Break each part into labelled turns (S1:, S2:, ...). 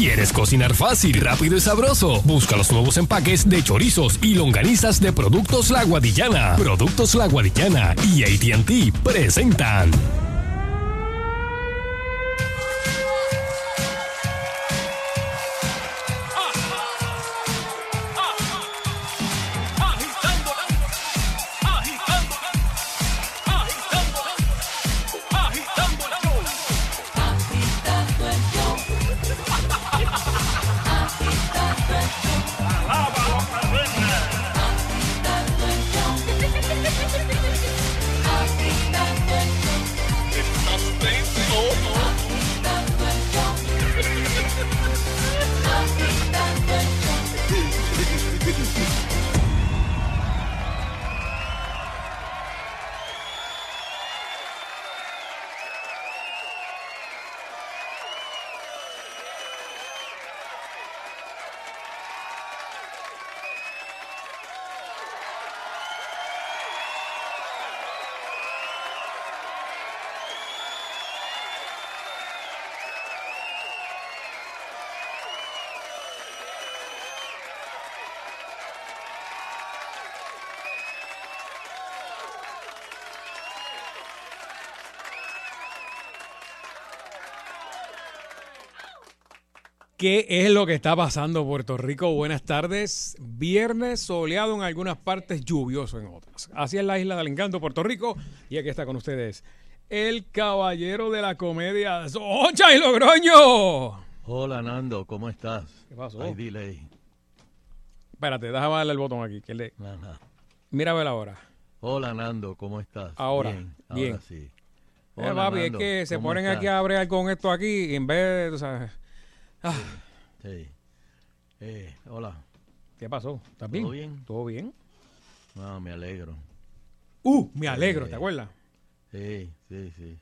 S1: ¿Quieres cocinar fácil, rápido y sabroso? Busca los nuevos empaques de chorizos y longanizas de Productos La Guadillana. Productos La Guadillana y ATT presentan.
S2: ¿Qué es lo que está pasando Puerto Rico? Buenas tardes. Viernes soleado en algunas partes, lluvioso en otras. Así es la isla del encanto, Puerto Rico. Y aquí está con ustedes el caballero de la comedia, ¡Ocha y Logroño!
S3: Hola Nando, ¿cómo estás?
S2: ¿Qué pasó?
S3: Hay delay.
S2: Espérate, déjame darle el botón aquí. Que le... Mira a ver ahora.
S3: Hola Nando, ¿cómo estás?
S2: Ahora,
S3: bien.
S2: bien.
S3: Ahora sí.
S2: Eh,
S3: Hola,
S2: papi, es que se
S3: ¿cómo
S2: ponen
S3: estás?
S2: aquí a bregar con esto aquí y en vez de, sabes... Ah,
S3: Sí. Eh, hola.
S2: ¿Qué pasó? ¿Estás bien?
S3: ¿Todo bien?
S2: ¿Todo bien?
S3: Ah, me alegro.
S2: Uh, me alegro,
S3: Eh,
S2: ¿te acuerdas?
S3: Sí, sí, sí.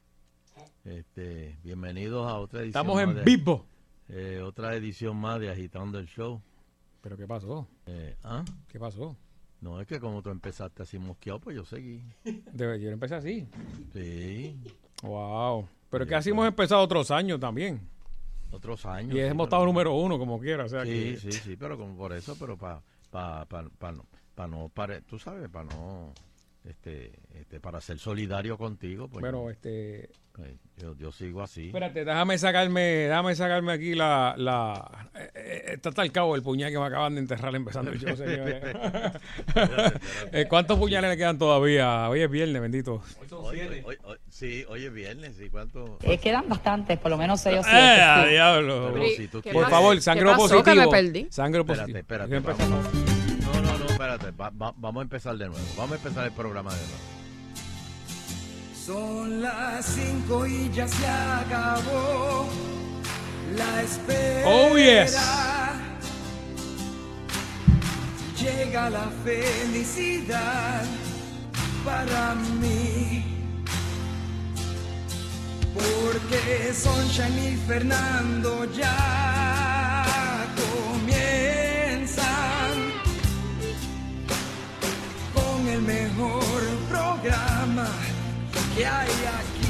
S3: Este, bienvenidos a otra edición.
S2: Estamos en
S3: de-
S2: vivo.
S3: eh, otra edición más de Agitando el Show.
S2: ¿Pero qué pasó?
S3: Eh, ¿Ah?
S2: ¿Qué pasó?
S3: No, es que como tú empezaste así mosqueado, pues yo seguí.
S2: De- yo empecé así.
S3: Sí.
S2: Wow. Pero es que
S3: Sí,
S2: así hemos empezado otros años también.
S3: Otros años.
S2: Y
S3: sí,
S2: hemos estado número uno, como quiera. O sea
S3: Sí,
S2: que,
S3: sí, sí, pero como por eso, pero para pa, pa, pa no, pa no pare- tú sabes, para no, este, este, para ser solidario contigo, pues yo,
S2: este.
S3: Eh, yo, yo sigo así.
S2: Espérate, déjame sacarme, déjame sacarme aquí la. la eh, eh, está hasta el cabo el puñal que me acaban de enterrar empezando el show, señores. Eh, ¿Cuántos puñales le quedan todavía? Hoy es viernes, bendito.
S3: Oye, oye, sí, hoy es viernes, ¿y cuánto?
S4: Eh, quedan bastantes, por lo menos seis o
S2: ¡Eh,
S4: siete.
S2: a
S4: sí.
S2: diablo!
S3: Pero si tú
S5: ¿Qué
S2: Por favor, sangre
S5: pasó?
S2: positivo.
S5: Que me perdí.
S2: Sangre
S3: Espérate,
S2: positivo.
S3: espérate,
S2: empezamos.
S3: No, no, no, espérate, va- va- vamos a empezar de nuevo, vamos a empezar el programa de nuevo.
S6: Son las cinco y ya se acabó la espera.
S2: Oh, yes.
S6: Llega la felicidad para mí. Porque Sunshine y Fernando ya comienzan con el mejor programa que hay aquí.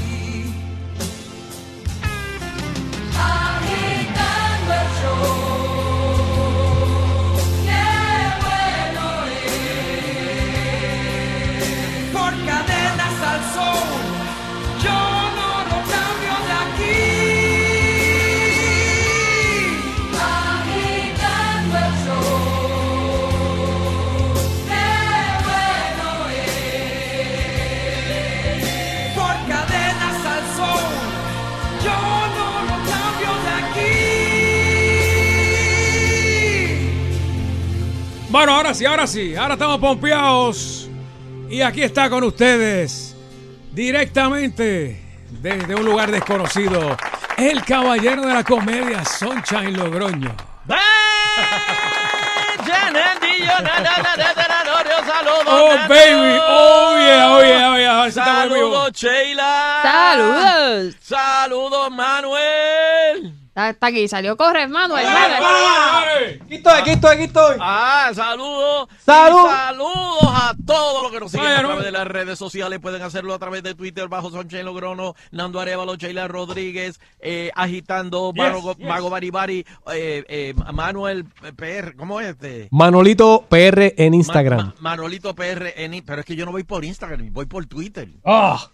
S6: Bueno,
S2: ahora sí, ahora sí. Ahora estamos pompeados. Y aquí está con ustedes, directamente desde un lugar desconocido, el caballero de la comedia, Sunshine Logroño. Oh, baby. Oh, yeah, oh, yeah, oh, yeah. Eso está muy vivo.
S3: Saludos, Sheila.
S5: ¡Saludos!
S3: Saludos, Manuel.
S4: Está, está aquí, salió corre, Manuel.
S5: Aquí estoy, aquí estoy, aquí estoy.
S3: Ah, saludos.
S5: Salud.
S3: Y saludos a todos los que nos siguen a
S2: no.
S3: través de las redes sociales. Pueden hacerlo a través de Twitter bajo Sonchen Logrono, Nando Arevalo, Sheila Rodríguez, eh, agitando,
S2: Yes,
S3: Mago,
S2: yes.
S3: Mago Baribari, eh, eh, Manuel PR, ¿cómo es este?
S5: Manolito PR en Instagram.
S3: Ma- Ma- Manolito PR, en, pero es que yo no voy por Instagram, voy por Twitter.
S5: Ah,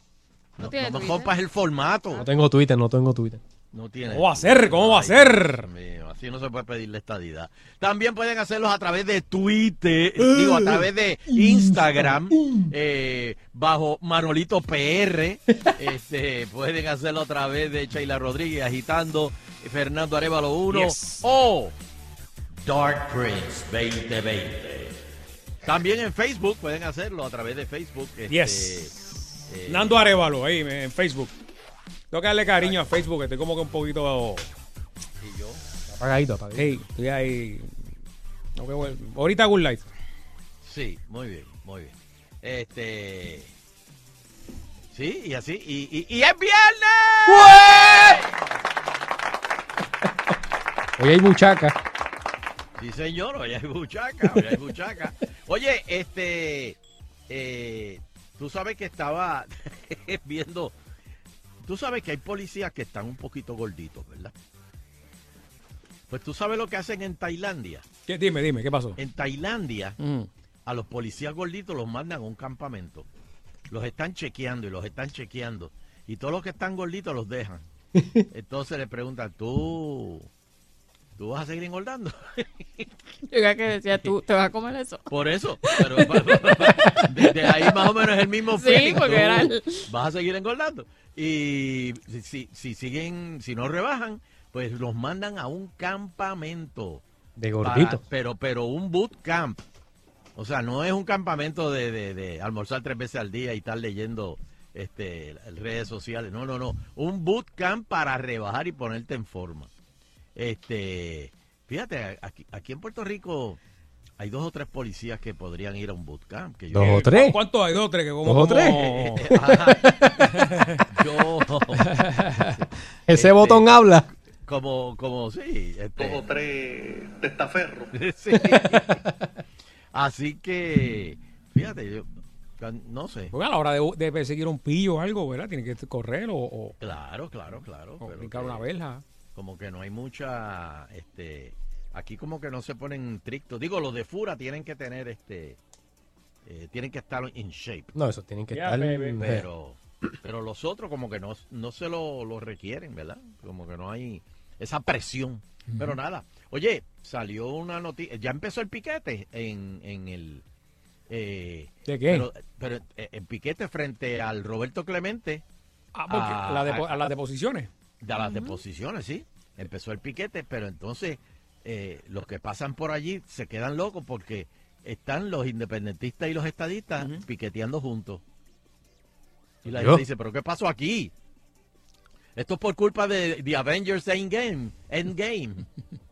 S3: No,
S4: tiene
S3: no compas el formato.
S5: no tengo Twitter, no tengo Twitter.
S3: No tiene.
S2: ¿Cómo va a ser? ¿Cómo va a ser?
S3: Mío, así no se puede pedirle estadidad. También pueden hacerlos a través de Twitter, digo, a través de Instagram, eh, bajo Manolito PR. Este, pueden hacerlo a través de Sheila Rodríguez, agitando Fernando Arevalo 1
S2: Yes.
S3: o Dark Prince 2020. También en Facebook pueden hacerlo a través de Facebook. este,
S2: Yes.
S3: eh,
S2: Nando Arevalo ahí en Facebook. Tengo que darle cariño a Facebook, que estoy como que un poquito.
S3: y yo.
S5: Apagadito, apagadito.
S2: Hey, estoy ahí. No, que vuel- Ahorita Good Light.
S3: Sí, muy bien, muy bien. Este. Sí, y así. Y, y, y es viernes.
S5: Hoy hay buchaca.
S3: Sí, señor, hoy hay buchaca, hoy hay buchaca. Oye, este. eh, tú sabes que estaba viendo. Tú sabes que hay policías que están un poquito gorditos, ¿verdad? Pues tú sabes lo que hacen en Tailandia.
S2: ¿Qué? Dime, dime, ¿qué pasó?
S3: En Tailandia,
S2: Mm.
S3: a los policías gorditos los mandan a un campamento. Los están chequeando y los están chequeando. Y todos los que están gorditos los dejan. Entonces le preguntan, ¿tú, ¿tú vas a seguir engordando?
S4: Yo creo que decía, tú te vas a comer eso.
S3: Por eso. Pero desde ahí más o menos es el mismo
S4: Sí,
S3: feeling.
S4: porque era el-
S3: Vas a seguir engordando. Y si, si, si siguen, si no rebajan, pues los mandan a un campamento.
S5: De
S3: Para-
S5: gordito.
S3: pero, pero un boot camp. O sea, no es un campamento de, de- de almorzar tres veces al día y estar leyendo este, redes sociales. No, no, no. Un boot camp para rebajar y ponerte en forma. Este, fíjate, aquí, aquí en Puerto Rico hay dos o tres policías que podrían ir a un boot camp. Que yo,
S5: Dos o tres.
S2: ¿Cuántos hay? Dos o tres. Que como,
S5: ¿Dos o tres?
S2: como-
S3: Ajá. yo,
S5: Ese
S3: Este-
S5: botón habla.
S3: como, como, sí. Este,
S7: dos o tres testaferros.
S3: Sí. Así que, fíjate, yo no sé.
S2: Porque a la hora de, de perseguir un pillo o algo, ¿verdad? Tiene que correr o, o,
S3: Claro, claro, claro.
S2: o
S3: pero
S2: brincar
S3: que-
S2: una verja.
S3: Como que no hay mucha, este, aquí como que no se ponen estrictos. Digo, los de Fura tienen que tener, este, eh, tienen que estar in shape.
S5: No, eso tienen que estar.
S2: baby.
S3: Pero, pero los otros como que no, no se lo, lo requieren, ¿verdad? Como que no hay esa presión. Pero nada. Oye, salió una noticia, ya empezó el piquete en, en el... eh,
S2: ¿De qué?
S3: Pero, pero eh, el piquete frente al Roberto Clemente
S2: Ah, porque
S3: Ah,
S2: la depo-
S3: ah,
S2: a las deposiciones.
S3: De las deposiciones, ¿sí? Empezó el piquete, pero entonces eh, los que pasan por allí se quedan locos porque están los independentistas y los estadistas piqueteando juntos. Y la
S5: Yo.
S3: gente dice, ¿pero qué pasó aquí? Esto es por culpa de The Avengers Endgame. Endgame.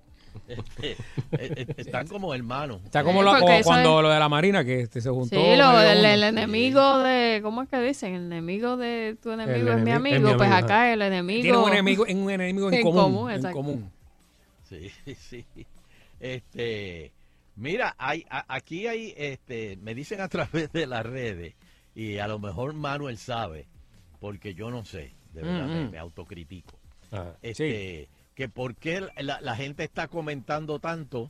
S3: Este, están como hermanos.
S2: Está como,
S4: Sí,
S2: lo-
S4: porque
S2: como
S4: eso
S2: cuando
S4: es-
S2: lo de la Marina, que este, se juntó.
S4: Sí, lo,
S2: medio
S4: el,
S2: mundo.
S4: enemigo de, ¿cómo es que dicen? El enemigo de tu enemigo es mi amigo.
S5: es mi
S4: pues
S5: amigo,
S4: acá el enemigo.
S2: Tiene un enemigo, en un enemigo en,
S4: En
S2: común.
S4: común,
S2: en
S4: exacto.
S2: común.
S3: Sí, sí. Este, mira, hay, a- aquí hay, este, me dicen a través de las redes, y a lo mejor Manuel sabe, porque yo no sé, de verdad, me,
S2: Mm,
S3: me autocritico.
S5: ah,
S3: Este, que por qué la, la gente está comentando tanto.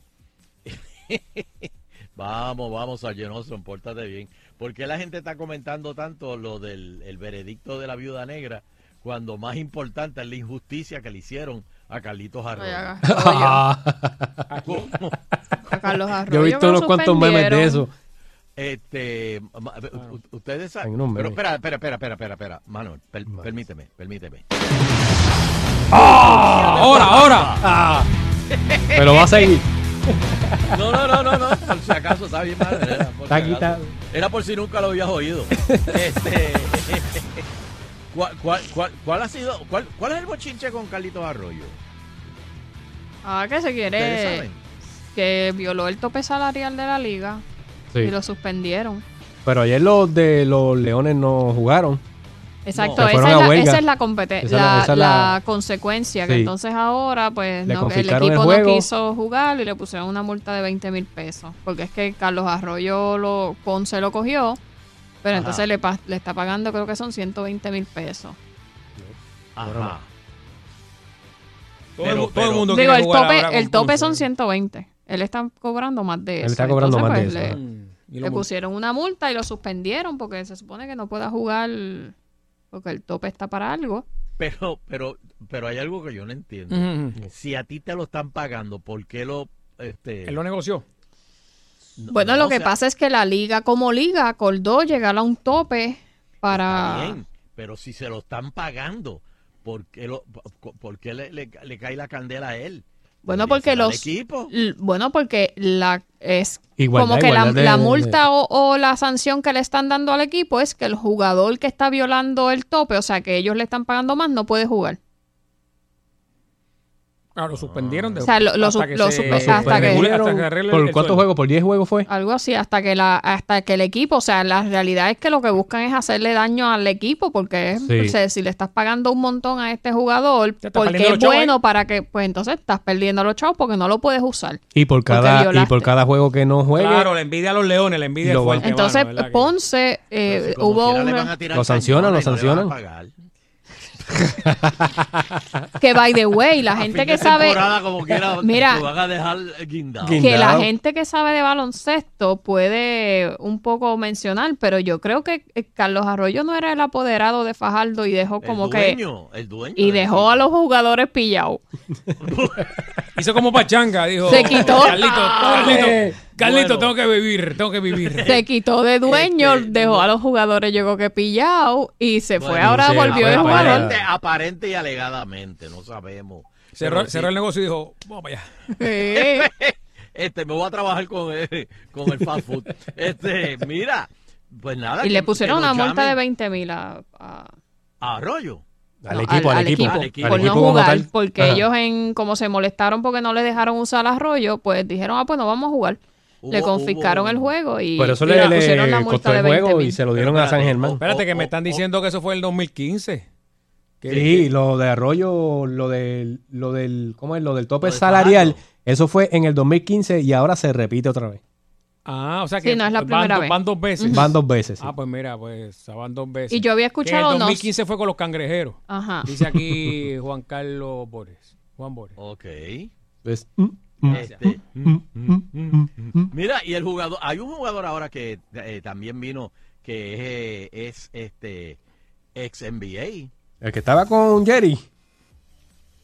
S3: vamos, vamos, Sargenoso, pórtate bien. ¿Por qué la gente está comentando tanto lo del el veredicto de la viuda negra cuando más importante es la injusticia que le hicieron a Carlitos Arroyo?
S4: a-
S3: ¿Cómo?
S4: a Carlos Arroyo.
S5: Yo he visto unos cuantos memes de eso.
S3: Este, ustedes saben. Pero espera, espera, espera, espera, espera, espera. Manuel, per-
S5: Vale.
S3: permíteme, permíteme.
S2: Ahora, ahora.
S5: Pero va a seguir.
S3: No, no, no, no, no. Por si acaso, está bien, Manuel. Era por,
S5: Está
S3: si
S5: está.
S3: Era por si nunca lo habías oído. Este, ¿cuál, cuál, cuál, cuál ha sido, cuál, cuál es el bochinche con Carlitos Arroyo?
S4: Ah, que se
S3: ¿Ustedes
S4: quiere. Que violó el tope salarial de la liga.
S5: Sí.
S4: Y lo suspendieron.
S5: Pero ayer los de los Leones no jugaron.
S4: Exacto, esa, es la, esa es la, compete-
S5: Esa es la-
S4: la,
S5: esa es
S4: la
S5: la-
S4: consecuencia, que entonces ahora pues no, el equipo no quiso jugar y le pusieron una multa de 20 mil pesos, porque es que Carlos Arroyo lo, Ponce lo cogió, pero
S3: Ajá.
S4: entonces le, está pagando creo que son 120 mil pesos.
S3: Ajá.
S2: Todo,
S3: Pero-
S2: el, mu- todo
S3: pero-
S2: el mundo
S4: Digo, el tope,
S2: ahora con
S4: el tope son 120, él está cobrando más de eso.
S5: Él está cobrando
S4: Entonces,
S5: más de
S4: pues,
S5: eso,
S4: le-
S2: Mm,
S4: Le pusieron una multa y lo suspendieron porque se supone que no pueda jugar porque el tope está para algo.
S3: Pero, pero, pero hay algo que yo no entiendo. Si a ti te lo están pagando, ¿por qué lo, este,
S2: Él lo negoció.
S3: no-
S4: Bueno,
S3: no,
S4: lo que
S3: sea,
S4: pasa es que la liga como liga acordó llegar a un tope
S3: está
S4: para...
S3: bien, pero si se lo están pagando, ¿por qué, lo, por qué le, le- le cae la candela a él?
S4: Bueno,
S3: Debería
S4: porque los...
S3: equipo.
S4: Bueno, porque la es
S5: Igualdad,
S4: como que la,
S5: de-
S4: la
S5: de-
S4: multa o, o la sanción que le están dando al equipo es que el jugador que está violando el tope, o sea, que ellos le están pagando más, no puede jugar.
S2: Ah, lo suspendieron. de-
S4: O sea, lo- lo
S2: hasta
S4: su-
S2: que
S4: lo
S2: se-
S4: hasta que-
S2: hasta
S5: ¿Por cuántos juegos? ¿Por 10 juegos fue?
S4: Algo así, hasta que la hasta que el equipo, o sea, la realidad es que lo que buscan es hacerle daño al equipo porque
S5: Sí.
S4: o sea, si le estás pagando un montón a este jugador, porque es
S2: chavos,
S4: bueno
S2: ¿eh?
S4: para que, pues entonces estás perdiendo los chavos porque no lo puedes usar.
S5: Y por cada, y por cada juego que no juegue,
S2: Claro, la envidia a los leones, la envidia fuerte.
S4: Entonces,
S2: mano, ¿verdad que-
S4: Ponce, eh,
S3: si
S4: hubo
S3: le
S4: un...
S3: a
S5: Lo sancionan, lo
S3: le a
S5: sancionan.
S4: Que, by the way, la
S3: A
S4: gente
S3: fin
S4: que
S3: de
S4: sabe...
S3: temporada, como quiera,
S4: Mira,
S3: te van a dejar guindado.
S5: Guin-
S4: que la gente que sabe de baloncesto puede un poco mencionar, pero yo creo que eh, Carlos Arroyo no era el apoderado de Fajardo y dejó como
S3: el
S4: que...
S3: dueño, el dueño
S4: Y dejó a los jugadores pillados.
S2: Hizo como pachanga, dijo.
S4: Se quitó.
S2: Carlito, Carlito, Carlito,
S3: Bueno.
S2: tengo que vivir, tengo que vivir.
S4: Se quitó de dueño,
S3: Este,
S4: dejó
S3: no.
S4: a los jugadores, llegó que pillado y se fue. Ahora
S5: sí,
S4: volvió de jugador.
S3: aparente, aparente y alegadamente, no sabemos.
S2: Cerró,
S3: Pero sí,
S2: cerró el negocio y dijo, vamos para allá.
S4: Sí.
S3: este, me voy a trabajar con el, con el fast food. Este, mira, pues nada.
S4: Y le pusieron una multa de
S3: llamen
S4: 20 mil a, a-
S3: a Arroyo.
S5: al
S4: no,
S5: equipo, al, equipo,
S3: Al equipo.
S4: por
S5: al
S4: no jugar, porque
S5: Ajá.
S4: ellos en como se molestaron porque no le dejaron usar arroyo, pues dijeron, ah, pues no vamos a jugar. Le confiscaron
S3: hubo-
S4: el juego y,
S5: Por eso
S4: y
S5: le,
S4: pusieron la multa
S5: costó
S4: de
S5: el
S4: 20
S5: juego y
S4: mil.
S5: se lo
S3: Pero
S5: dieron a San Germán.
S3: oh,
S2: Espérate, que
S3: oh,
S2: me están
S3: oh,
S2: diciendo que eso fue el 2015. Que-
S5: Sí, lo de Arroyo, lo del, lo del, ¿cómo es? Lo del tope
S3: Lo
S5: salarial, eso fue en el 2015 y ahora se repite otra vez.
S2: Ah, o sea
S4: Sí,
S2: que
S4: no es la
S2: van,
S4: primera
S2: do-
S4: vez.
S2: van dos veces.
S5: Van dos veces. sí.
S2: Ah, pues mira, pues van dos veces.
S4: Y yo había
S2: Que en
S4: escuchado
S2: el
S4: no
S2: 2015 fue con los cangrejeros.
S4: Ajá.
S2: Dice aquí Juan Carlos Bores. Juan Bores.
S3: Ok.
S5: Pues, mm,
S3: Este. Mira, y el jugador, hay un jugador ahora que eh, también vino, que es, eh, es este ex NBA.
S5: El que estaba con Jerry.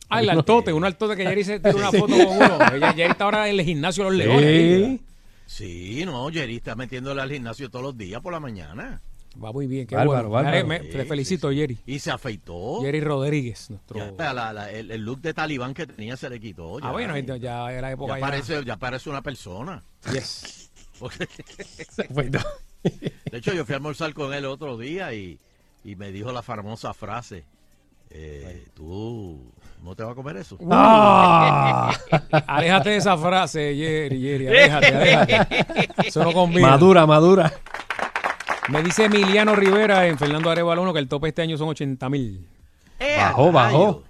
S2: Ah, el altote, un altote que Jerry se tiró una foto con uno. Ella- Jerry está ahora en el gimnasio de los leones. ahí,
S5: Sí.
S3: Sí, no, Jerry está metiéndole al gimnasio todos los días por la mañana.
S2: Va muy bien, qué
S5: Bárbaro,
S2: bueno.
S5: bárbaro.
S2: Me-
S3: Sí,
S2: te felicito,
S3: sí, sí.
S2: Jerry.
S3: Y se afeitó.
S2: Jerry Rodríguez, nuestro.
S3: Ya está, la- la- el, el look de talibán que tenía se le quitó.
S2: ah,
S3: ya.
S2: bueno, entonces ya era época
S3: ya,
S2: ya.
S3: parece, ya parece una persona.
S2: Yes.
S3: De hecho, yo fui a almorzar con él otro día y, y me dijo la famosa frase. eh, tú no te vas a comer eso.
S5: ¡Ah!
S2: Aléjate de esa frase, Jerry, Jerry, aléjate, aléjate. Eso no conviene.
S5: madura, madura.
S2: Me dice Emiliano Rivera en Fernando Arevalo 1 que el tope este año son 80 mil.
S3: ¡Eh,
S5: Bajó, bajó.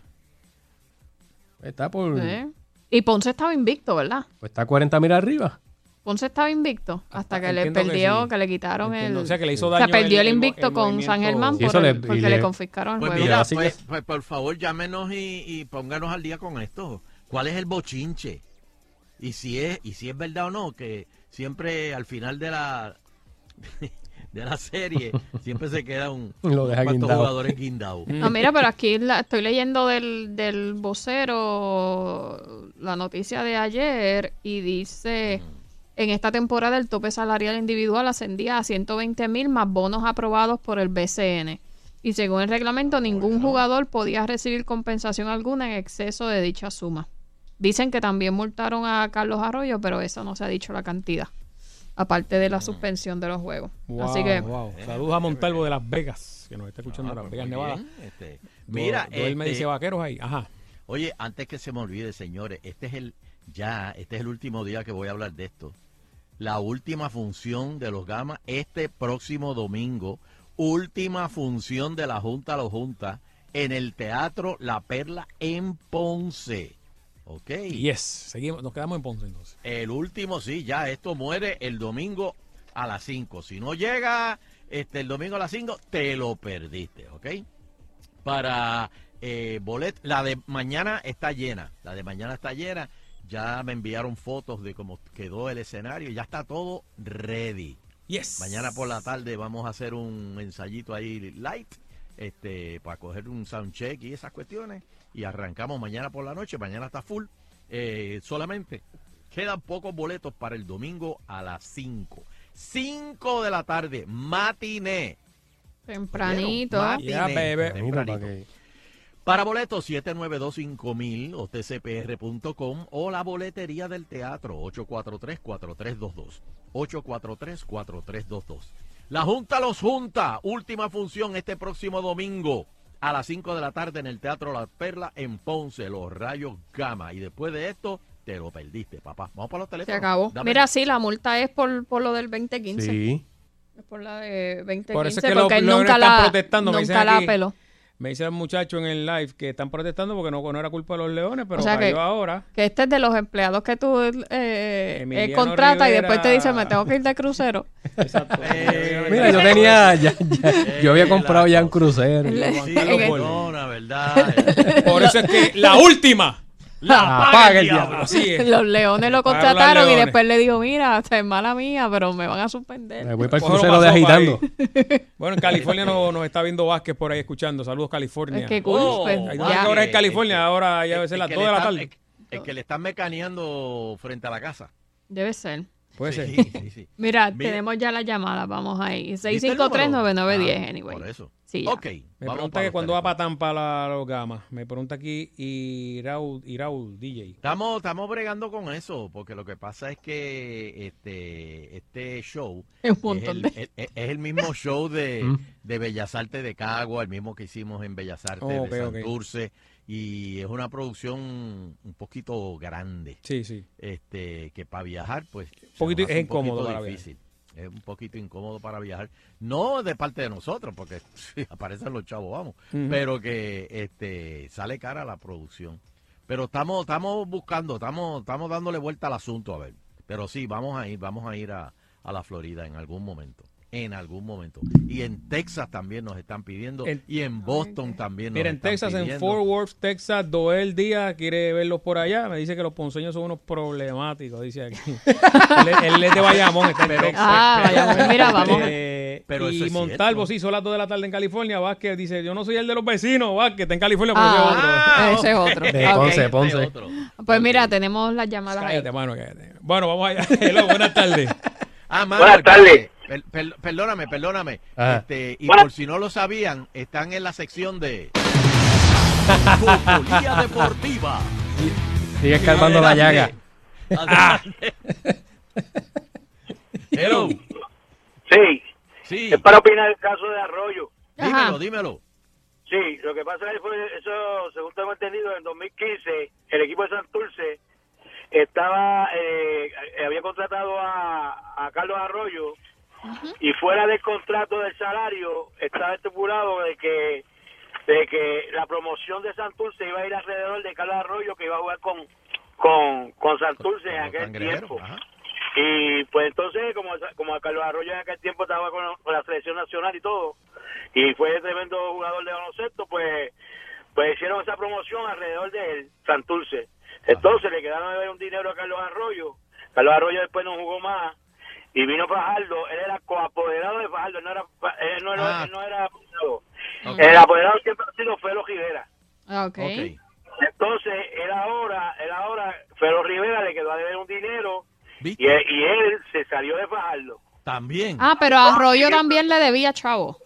S5: Está por.
S4: Sí. Y Ponce estaba invicto, ¿verdad?
S5: Pues está 40 mil arriba.
S4: Ponce estaba invicto hasta que le
S2: que
S4: perdió, que, le quitaron
S2: Entiendo.
S4: el...
S2: O sea, que le hizo
S4: o sea,
S2: daño
S4: perdió el, invicto
S2: el
S4: con San Germán
S5: Sí,
S4: por el- porque
S5: le-
S4: le confiscaron el
S3: Pues
S4: juego.
S3: mira, pues,
S5: que-
S3: pues, por favor, llámenos y, y pónganos al día con esto. ¿Cuál es el bochinche? Y si es y si es verdad o no que siempre al final de la de la serie siempre se queda un
S5: Lo deja guindado.
S3: jugadores guindados.
S4: No, mira, pero aquí la- estoy leyendo del, del vocero la noticia de ayer y dice, en esta temporada el tope salarial individual ascendía a 120 mil más bonos aprobados por el BCN. Y según el reglamento, ningún jugador podía recibir compensación alguna en exceso de dicha suma. Dicen que también multaron a Carlos Arroyo, pero eso no se ha dicho la cantidad. Aparte de la suspensión de los juegos.
S2: Wow,
S4: Así que,
S2: wow. Saludos a Montalvo de Las Vegas, que nos está escuchando
S3: Ah,
S2: en Las
S3: pues
S2: Vegas, Nevada.
S3: este, mira,
S2: Do- Doel me
S3: este,
S2: dice vaqueros ahí. Ajá.
S3: Oye, antes que se me olvide, señores, este es el ya, este es el último día que voy a hablar de esto. La última función de los Gamas este próximo domingo, última función de la Junta Los Junta en el Teatro La Perla en Ponce. ¿Ok?
S2: Yes, seguimos, nos quedamos en Ponce entonces.
S3: El último, sí, ya esto muere el domingo a las 5. Si no llega este, el domingo a las 5, te lo perdiste, ¿ok? Para eh, bolet, la de mañana está llena, la de mañana está llena. Ya me enviaron fotos de cómo quedó el escenario, ya está todo ready.
S2: Yes.
S3: Mañana por la tarde vamos a hacer un ensayito ahí light, este, para coger un soundcheck y esas cuestiones. Y arrancamos mañana por la noche, mañana está full. Eh, solamente quedan pocos boletos para el domingo a las 5. 5 de la tarde, matiné.
S4: Tempranito.
S3: Matiné,
S2: Yeah,
S3: tempranito.
S5: Para
S3: boletos 7925000 o tcpr.com o la boletería del teatro 843-4322. 843-4322. La Junta los junta. Última función este próximo domingo a las 5 de la tarde en el Teatro La Perla en Ponce, los rayos Gama. Y después de esto, te lo perdiste, papá. Vamos para los
S4: Se
S3: teléfonos.
S4: acabó.
S3: Dame-
S4: Mira, sí, la multa es por, por lo del 2015.
S5: Sí.
S4: Es por la de 2015.
S2: Por eso es que los
S4: porque él
S2: leones
S4: nunca la,
S2: protestando, me
S4: nunca
S2: dicen
S4: la
S2: aquí.
S4: apeló.
S2: Me dice el muchacho en el live que están protestando porque no, no era culpa de los leones, pero
S4: O sea que-
S2: ahora.
S4: Que este es de los empleados que tú eh, eh, contratas y después te dice, me tengo que ir de crucero.
S2: Exacto.
S3: Eh,
S5: Mira, yo tenía. ya- ya- yo había comprado ya un crucero.
S3: Sí, perdona, ¿verdad?
S2: Por eso es que la última.
S3: La
S5: Apaga el diablo.
S2: Así es.
S4: Los leones lo contrataron y después le dijo, mira, esta es mala mía, pero me van a suspender.
S5: Me voy para el crucero de agitando.
S2: Bueno, en California no- nos está viendo Vázquez por ahí escuchando. Saludos, California.
S4: Es que cool,
S3: Oh,
S4: pues,
S2: Hay
S3: wow.
S2: una
S4: ya.
S2: hora en
S3: Eh,
S2: California, ahora ya debe ser
S3: El
S2: las
S3: que
S2: 2
S3: le
S2: de la tarde.
S3: El que le están mecaneando frente a la casa.
S4: Debe ser.
S2: Puede
S3: Sí,
S2: ser.
S3: sí, sí.
S4: Mira,
S3: Mira.
S4: tenemos ya la llamada, vamos ahí.
S3: ¿Viste el número?
S4: 653-9910,
S3: Ah,
S4: anyway.
S3: Por eso.
S4: Sí, ya.
S3: Ok.
S2: Me
S3: vamos
S2: pregunta que
S3: los
S2: cuando va para Tampa la, los gamas. Me pregunta aquí Iraud, Iraud DJ.
S3: Estamos, estamos bregando con eso, porque lo que pasa es que este, este show
S4: Es un
S3: es
S4: montón
S3: el,
S4: de...
S3: es- es el mismo show de,
S5: Mm.
S3: de Bellas Artes de Cagua, el mismo que hicimos en Bellas Artes
S2: Oh,
S3: de
S2: ok.
S3: Santurce, y es una producción un poquito grande,
S2: Sí, sí.
S3: este, que para viajar, pues,
S2: Poquito- es
S3: un poquito
S2: incómodo viajar.
S3: difícil. Es un poquito incómodo para viajar. No de parte de nosotros, porque si aparecen los chavos, vamos. Pero que este sale cara la producción. Pero estamos, estamos buscando, estamos, estamos dándole vuelta al asunto, a ver. Pero sí, vamos a ir, vamos a ir a, a la Florida en algún momento. En algún momento. Y en Texas también nos están pidiendo.
S2: En-
S3: y en Boston también nos
S2: Mira, en
S3: están
S2: Texas, en. Fort Worth, Texas, Doel Díaz quiere verlos por allá. Me dice que los ponceños son unos problemáticos, dice aquí. él, él es de Bayamón, está en Texas.
S4: Ah, vaya, mira, vamos.
S2: Eh,
S3: Pero
S2: y
S3: es
S2: Montalvo,
S3: cierto.
S2: sí, son las 2 de la tarde en California. Vázquez dice, yo no soy el de los vecinos, Vázquez, está en California, pero ese es otro.
S4: Ah, ese es otro.
S5: De. Ponce, Ponce.
S3: otro.
S4: Pues mira, tenemos las llamadas ahí.
S2: Cállate, mano, cállate. Bueno, vamos allá. Hello, buenas tardes.
S3: Ah,
S8: Buenas tardes.
S3: Per- per- perdóname, perdóname.
S5: Ajá.
S3: Este, y por si no lo sabían, están en la sección de Futbolía Deportiva.
S5: Sigue escarbando la llaga.
S3: Adelante. Hello.
S8: Sí,
S3: Sí,
S8: es para opinar el caso de Arroyo.
S3: dímelo,
S4: Ajá.
S3: dímelo.
S8: Sí, lo que pasa es que eso, según tengo entendido, en 2015 el equipo de Santurce estaba, eh, había contratado a, a Carlos Arroyo y fuera del contrato del salario estaba estipulado de que de que la promoción de Santurce iba a ir alrededor de Carlos Arroyo que iba a jugar con con, con Santurce en aquel tiempo.
S3: ajá.
S8: Y pues entonces, como, como a Carlos Arroyo en aquel tiempo estaba con, con la selección nacional y todo, y fue tremendo jugador de baloncesto, pues pues hicieron esa promoción alrededor de él, Santurce. Entonces le quedaron de ver un dinero a Carlos Arroyo. Carlos Arroyo después no jugó más y vino Fajardo. Él era coapoderado de Fajardo, él no era, él no era,
S3: Ah.
S8: él no era apoderado. El apoderado siempre ha sido Felo Rivera.
S4: Ah, Ok.
S3: Ok.
S8: Entonces, él ahora, él ahora, Felo Rivera le quedó a deber un dinero y, y él se salió de Fajardo.
S3: También.
S4: Ah, pero a Arroyo también le debía, chavo.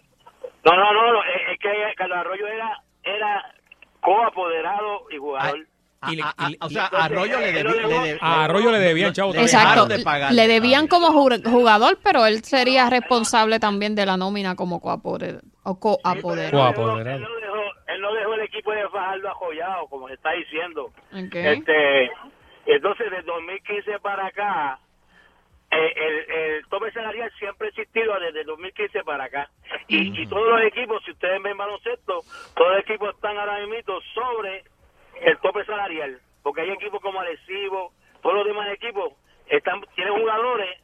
S8: No, no, no, es, es que Carlos Arroyo era, era coapoderado y jugador.
S3: A-
S2: Y le-
S3: a- a-
S2: y le-
S3: o sea,
S8: entonces,
S3: Arroyo le
S8: dejó-
S3: le de-
S2: A Arroyo le debían, chavo.
S4: Exacto.
S3: dejaron de pagar.
S4: Le debían como ju- jugador, pero él sería responsable también de la nómina como
S8: Sí,
S4: coapoderado.
S8: no dejó-
S5: Coapoderado.
S8: Él no dejó, él no dejó el equipo de Fajardo ajoyado, como se está diciendo.
S4: Ok.
S8: Este, entonces, de 2015 para acá, eh, el, el tope salarial siempre ha existido desde el 2015 para acá. Y, y todos los equipos, si ustedes ven baloncesto, todos los equipos están ahora mismo sobre el tope salarial. Porque hay equipos como Arecibo, todos los demás equipos están tienen jugadores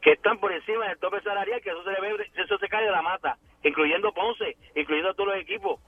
S8: que están por encima del tope salarial, que eso se le ve, eso se cae de la mata, incluyendo Ponce, incluyendo todos los equipos.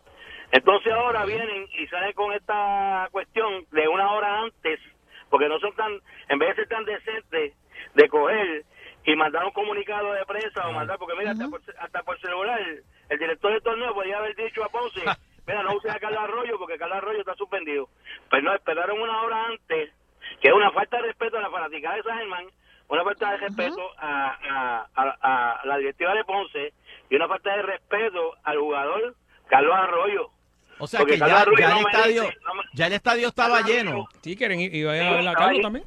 S8: Entonces ahora vienen y salen con esta cuestión de una hora antes, porque no son tan, en vez de ser tan decentes de coger y mandar un comunicado de prensa o mandar, porque mira, hasta, por, hasta por celular, el director del torneo podría haber dicho a Ponce, mira, no use a Carlos Arroyo porque Carlos Arroyo está suspendido. Pero no, esperaron una hora antes, que es una falta de respeto a la fanaticada de San Germán, una falta de respeto a, a- a- a la directiva de Ponce y una falta de respeto al jugador Carlos Arroyo.
S3: O sea
S8: Porque
S3: que ya,
S8: Arroyo
S3: ya
S8: no
S3: el
S8: merece,
S3: estadio,
S8: no me-
S3: ya el estadio estaba lleno.
S2: Sí, quieren ir, iba a ver a Carlos también.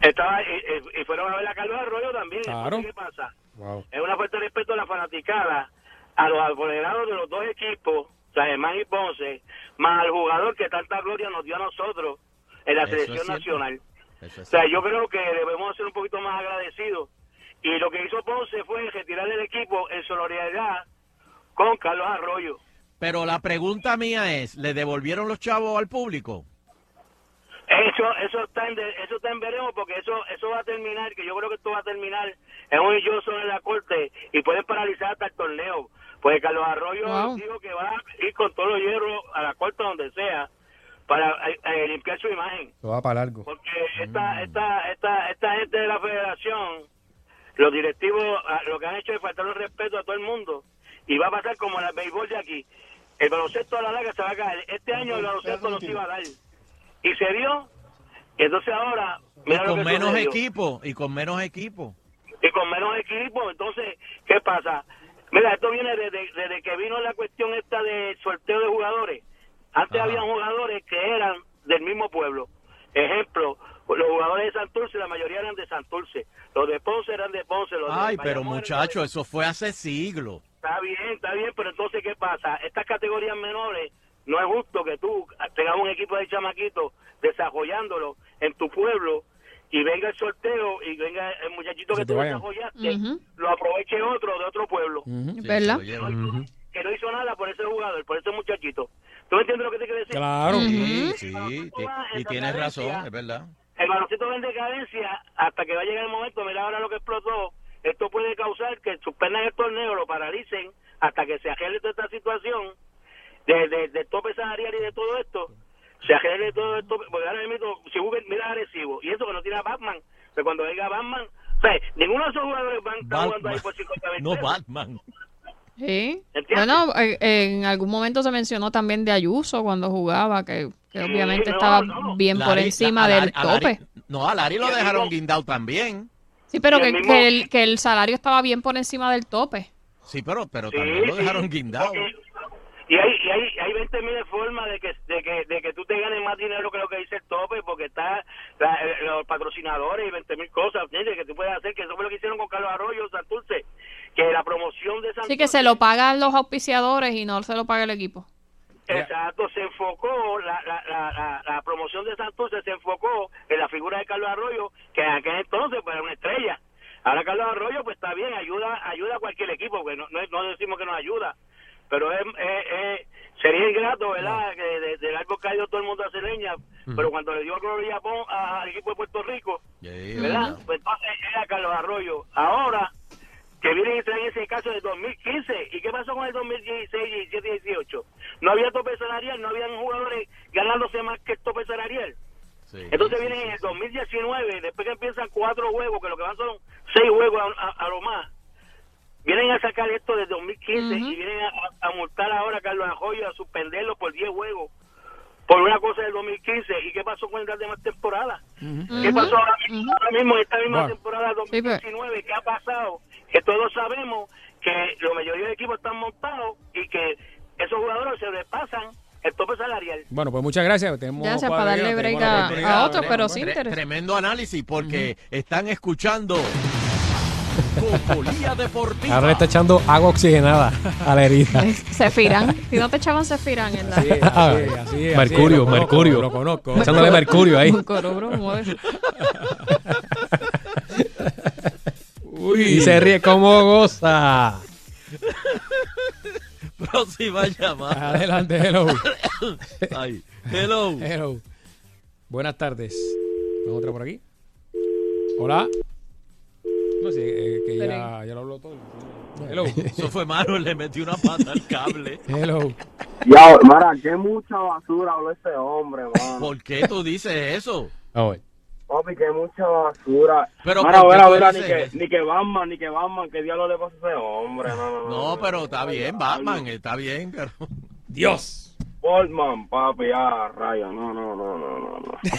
S8: Estaba, y, y- y fueron a ver a Carlos Arroyo también.
S2: Claro.
S8: Entonces, ¿Qué pasa?
S2: Wow.
S8: Es una falta de respeto a la fanaticada, a los apoderados de los dos equipos, Germán y Ponce, más al jugador que tanta gloria nos dio a nosotros en la
S3: Eso es
S8: selección nacional.
S3: Es
S8: O sea, yo creo que debemos ser un poquito más agradecidos. Y lo que hizo Ponce fue retirar el equipo en solidaridad con Carlos Arroyo.
S3: Pero la pregunta mía es, ¿le devolvieron los chavos al público?
S8: Eso eso está en de- eso está en veremos porque eso eso va a terminar, que yo creo que esto va a terminar en un Johnson en la corte y pueden paralizar hasta el torneo. Pues Carlos Arroyo
S4: Wow.
S8: dijo que va a ir con todos los hierros a la corte donde sea para eh, eh, limpiar su imagen.
S5: Lo va para largo.
S8: Porque esta, esta, esta, esta gente de la federación, los directivos, ah, lo que han hecho es faltar el respeto a todo el mundo. Y va a pasar como en el béisbol de aquí. El baloncesto a la larga se va a caer. Este año el baloncesto no se iba a dar. Y se dio. Y entonces ahora,
S3: Y
S8: mira lo
S3: con
S8: que
S3: menos equipo, y con menos equipo.
S8: Y con menos equipo. Entonces, ¿qué pasa? Mira, esto viene desde, desde que vino la cuestión esta de sorteo de jugadores. Antes
S3: Ajá.
S8: había jugadores que eran del mismo pueblo. Ejemplo, los jugadores de Santurce, la mayoría eran de Santurce. Los de Ponce eran de Ponce. Los de
S3: Ay, pero
S8: de-
S3: muchacho, eso fue hace siglos.
S8: Está bien, está bien, pero entonces, ¿qué pasa? Estas categorías menores, no es justo que tú tengas un equipo de chamaquitos desarrollándolo en tu pueblo y venga el sorteo y venga el muchachito
S2: Se
S8: que
S2: te
S8: tú desarrollaste,
S4: Ujú.
S8: lo aproveche otro de otro pueblo.
S3: Sí,
S4: ¿Verdad?
S8: Que no hizo nada por ese jugador, por ese muchachito. ¿Tú me entiendes lo que te quiero decir?
S2: Claro.
S3: Sí, sí, y tienes razón, es verdad.
S8: El baloncesto va en decadencia hasta que va a llegar el momento, mira ahora lo que explotó, esto puede causar que suspendan el torneo, lo paralicen hasta que se arregle toda esta situación de, de, de tope salarial y de todo esto, se arregle todo esto, porque ahora mismo, si Uber, mira a Arecibo, y eso que no tiene a Batman, pero cuando venga Batman, o sea, ninguno de esos jugadores van a estar jugando ahí por 50 mil
S3: No. Batman.
S4: Sí.
S8: ¿Entiendes?
S4: Bueno, eh, en algún momento se mencionó también de Ayuso cuando jugaba, que, que
S8: Sí,
S4: obviamente
S8: no,
S4: estaba
S8: no.
S4: bien por
S3: Lari-
S4: encima
S3: a
S4: del
S3: Lari-
S4: tope.
S3: no, a Lari lo dejaron
S8: mismo-
S3: guindado también.
S4: Sí, pero que,
S8: mismo-
S4: que el, que el salario estaba bien por encima del tope.
S3: Sí, pero, pero
S8: Sí,
S3: también lo
S8: sí,
S3: dejaron guindado.
S8: porque- Y hay, y hay, hay 20 mil formas de que, de, que, de que tú te ganes más dinero que lo que dice el tope, porque está la- eh, los patrocinadores y 20 mil cosas que tú puedes hacer, que eso fue lo que hicieron con Carlos Arroyo, Santurce, que la promoción de Santurce...
S4: Sí, que se lo pagan los auspiciadores y no se lo paga el equipo.
S8: Exacto, se enfocó, la, la, la, la, la promoción de Santurce se enfocó en la figura de Carlos Arroyo, que en aquel entonces pues, era una estrella. Ahora Carlos Arroyo, pues está bien, ayuda ayuda a cualquier equipo, porque no, no, no decimos que nos ayuda, pero es, es- es- sería ingrato, ¿verdad?, que de- del árbol caído todo el mundo hace leña, pero cuando le dio gloria al equipo de Puerto Rico, ¿verdad? Pues entonces era Carlos Arroyo. Ahora, que vienen y traen ese caso de 2015. ¿Y qué pasó con el 2016, 17 y 18? No había tope salarial, no habían jugadores ganándose más que el tope salarial.
S3: Sí,
S8: Entonces
S3: sí,
S8: vienen
S3: sí,
S8: en el
S3: sí.
S8: 2019, después que empiezan cuatro juegos, que lo que van son seis juegos a, a- a lo más. Vienen a sacar esto de 2015
S4: Ujú.
S8: y vienen a, a multar ahora a Carlos Arroyo, a suspenderlo por 10 juegos, por una cosa del 2015. ¿Y qué pasó con las demás temporadas? ¿Qué
S4: Ujú,
S8: pasó ahora mismo,
S4: ujú.
S8: ahora mismo en esta misma
S2: Bueno.
S8: temporada
S4: Sí, pero-
S8: 2019? ¿Qué ha pasado? Que todos sabemos que la mayoría de equipos están montados y que esos jugadores se repasan el tope salarial.
S2: Bueno, pues muchas gracias. Tenemos
S4: Gracias
S2: para
S4: darle break a- a otros,
S2: ¿verdad?
S4: pero sí.
S3: Tremendo análisis porque están escuchando Cocolía Deportiva.
S5: Ahora le está echando agua oxigenada a la herida.
S4: Cefirán. Si no te echaban Cefirán en la...
S2: Sí, así, es, así, es, así es,
S5: Mercurio,
S2: lo conozco,
S5: mercurio.
S2: Lo conozco.
S5: Echándole mercurio ahí. Y se ríe como goza.
S3: Próxima llamada.
S2: Adelante, hello.
S3: Ay, hello.
S2: Hello. Buenas tardes. ¿Tengo otra por aquí? Hola. No sé, eh, que ya, ya lo habló todo. Hello.
S3: Eso fue malo, le metió una pata al cable.
S2: Hello.
S9: Ya, Mara, qué mucha basura habló este hombre, mano.
S3: ¿Por qué tú dices eso?
S5: A ver.
S9: Papi, qué mucha basura.
S3: Pero
S9: Mara,
S3: ¿por qué
S9: mira,
S3: tú
S9: mira, ni que, ni que Batman, ni que Batman, ¿qué diablo le pasa a ese hombre? No, no, no.
S3: No, pero está bien, Batman, está bien, pero...
S2: Dios.
S9: Portman, papi, ah, rayo, no, no, no, no, no. no.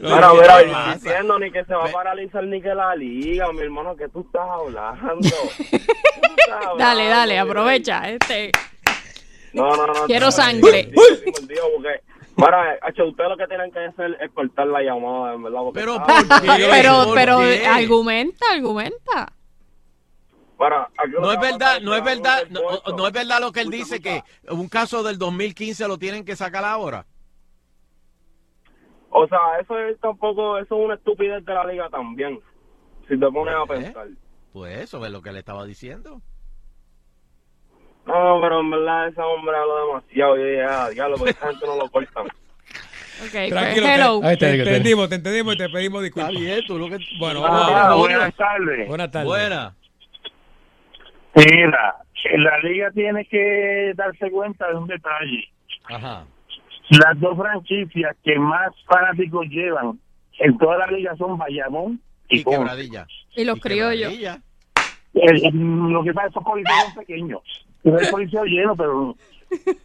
S9: Mira, mira, diciendo ni que se va a paralizar ni que la liga, mi hermano, que tú estás hablando. ¿Qué tú estás
S4: Dale,
S9: hablando?
S4: dale, aprovecha. Este.
S9: No, no, no.
S4: Quiero
S9: no,
S4: sangre.
S9: Mara, hecho, ustedes lo que tienen que hacer es cortar la llamada, en verdad. Porque
S3: Pero
S9: está-
S3: ¿por qué?
S4: Pero,
S3: ¿Por
S4: pero
S3: qué?
S4: argumenta, argumenta.
S3: No es verdad, no es verdad, no, no es verdad lo que él
S9: Escucha,
S3: dice
S9: escucha.
S3: que un caso del 2015 lo tienen que sacar ahora.
S9: O sea, eso es tampoco, eso es una estupidez de la liga también. Si te pones a
S3: ¿Eh?
S9: pensar.
S3: Pues eso es lo que le estaba diciendo.
S9: No, pero en verdad ese hombre habló demasiado. Yo dije, ah, diablo, porque esa gente no lo cortan.
S4: Ok,
S2: Tranquilo.
S4: pues, hello.
S2: Te,
S5: Ahí te
S2: te
S5: digo, te
S2: entendimos, te entendimos y te pedimos
S3: Está
S2: disculpas.
S3: bien, tú lo que...
S2: Bueno,
S3: Ah, buenas
S10: tardes.
S2: Buenas tardes.
S10: Mira, la liga tiene que darse cuenta de un detalle.
S3: Ajá.
S10: Las dos franquicias que más fanáticos llevan en toda la liga son Bayamón y,
S3: Y quebradilla.
S4: Y los
S3: Y
S4: criollos.
S3: Quebradilla.
S10: El- el- lo que pasa es que esos coliseos son pequeños. Es coliseo lleno, pero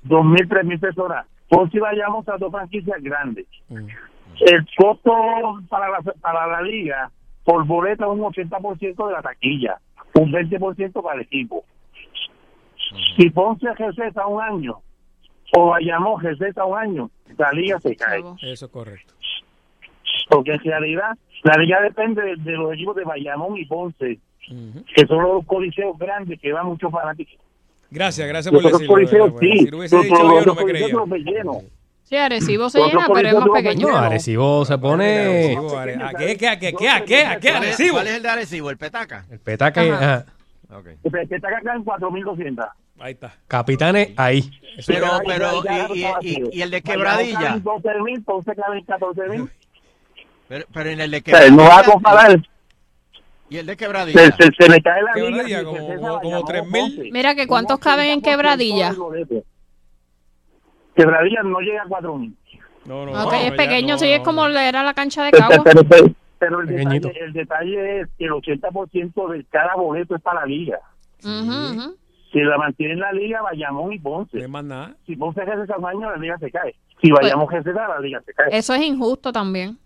S10: dos mil, tres mil personas. Ponce y Bayamón son dos franquicias grandes.
S2: Mm.
S10: El costo para la, para la liga por boleta es un 80% de la taquilla, un 20% para el equipo. Si Ponce receta un año o Bayamón receta un año, la liga se cae.
S2: Eso es correcto.
S10: Porque en realidad la liga depende de, de los equipos de Bayamón y Ponce, que son los coliseos grandes que van muchos fanáticos.
S2: Gracias, gracias
S10: Los
S2: por decirlo. de
S10: coliseos sí,
S2: Si lo hubiese
S10: los-
S2: dicho
S10: los
S2: yo, no me creía.
S4: Sí, Arecibo se llena, pero es más pequeño.
S5: No, Arecibo se pone.
S2: ¿A qué, qué, a qué, qué, a qué, a qué,
S3: ¿Cuál es,
S2: Arecibo?
S3: cuál es el de Arecibo? ¿El petaca?
S5: El petaque.
S4: Ajá.
S5: ajá.
S3: Ok.
S10: Que que está en 4.200.
S2: Ahí está.
S5: Capitanes ahí.
S3: Pero, pero, y, y- y- y el de quebradilla.
S10: caben 12.000, Ponce caben 14.000.
S3: Pero, pero en el de
S10: O sea, no va a
S3: quebradilla.
S10: comparar.
S3: Y el de
S10: Se,
S3: quebradilla.
S10: se, se le cae la
S2: Quebradilla, como-
S10: se
S2: como- como
S10: Bayamón,
S2: 3.000.
S10: Ponce.
S4: Mira que cuántos caben en
S10: 80%
S4: Quebradilla.
S10: Del boleto. Quebradilla no llega a 4.000.
S2: No, no,
S4: Ok,
S2: no,
S4: es pequeño,
S2: no,
S4: sí, es como
S2: no.
S4: era la cancha de Cagua.
S10: pero- pero- pero el,
S5: Pequeñito.
S10: detalle, el detalle es que el 80% de cada boleto es para la liga. Si la mantienen la liga, Bayamón y Ponce.
S2: No hay más nada.
S10: Si Ponce ejerce ese tamaño, la liga se cae. Si Bayamón ejerce la liga se cae.
S4: Eso es injusto también.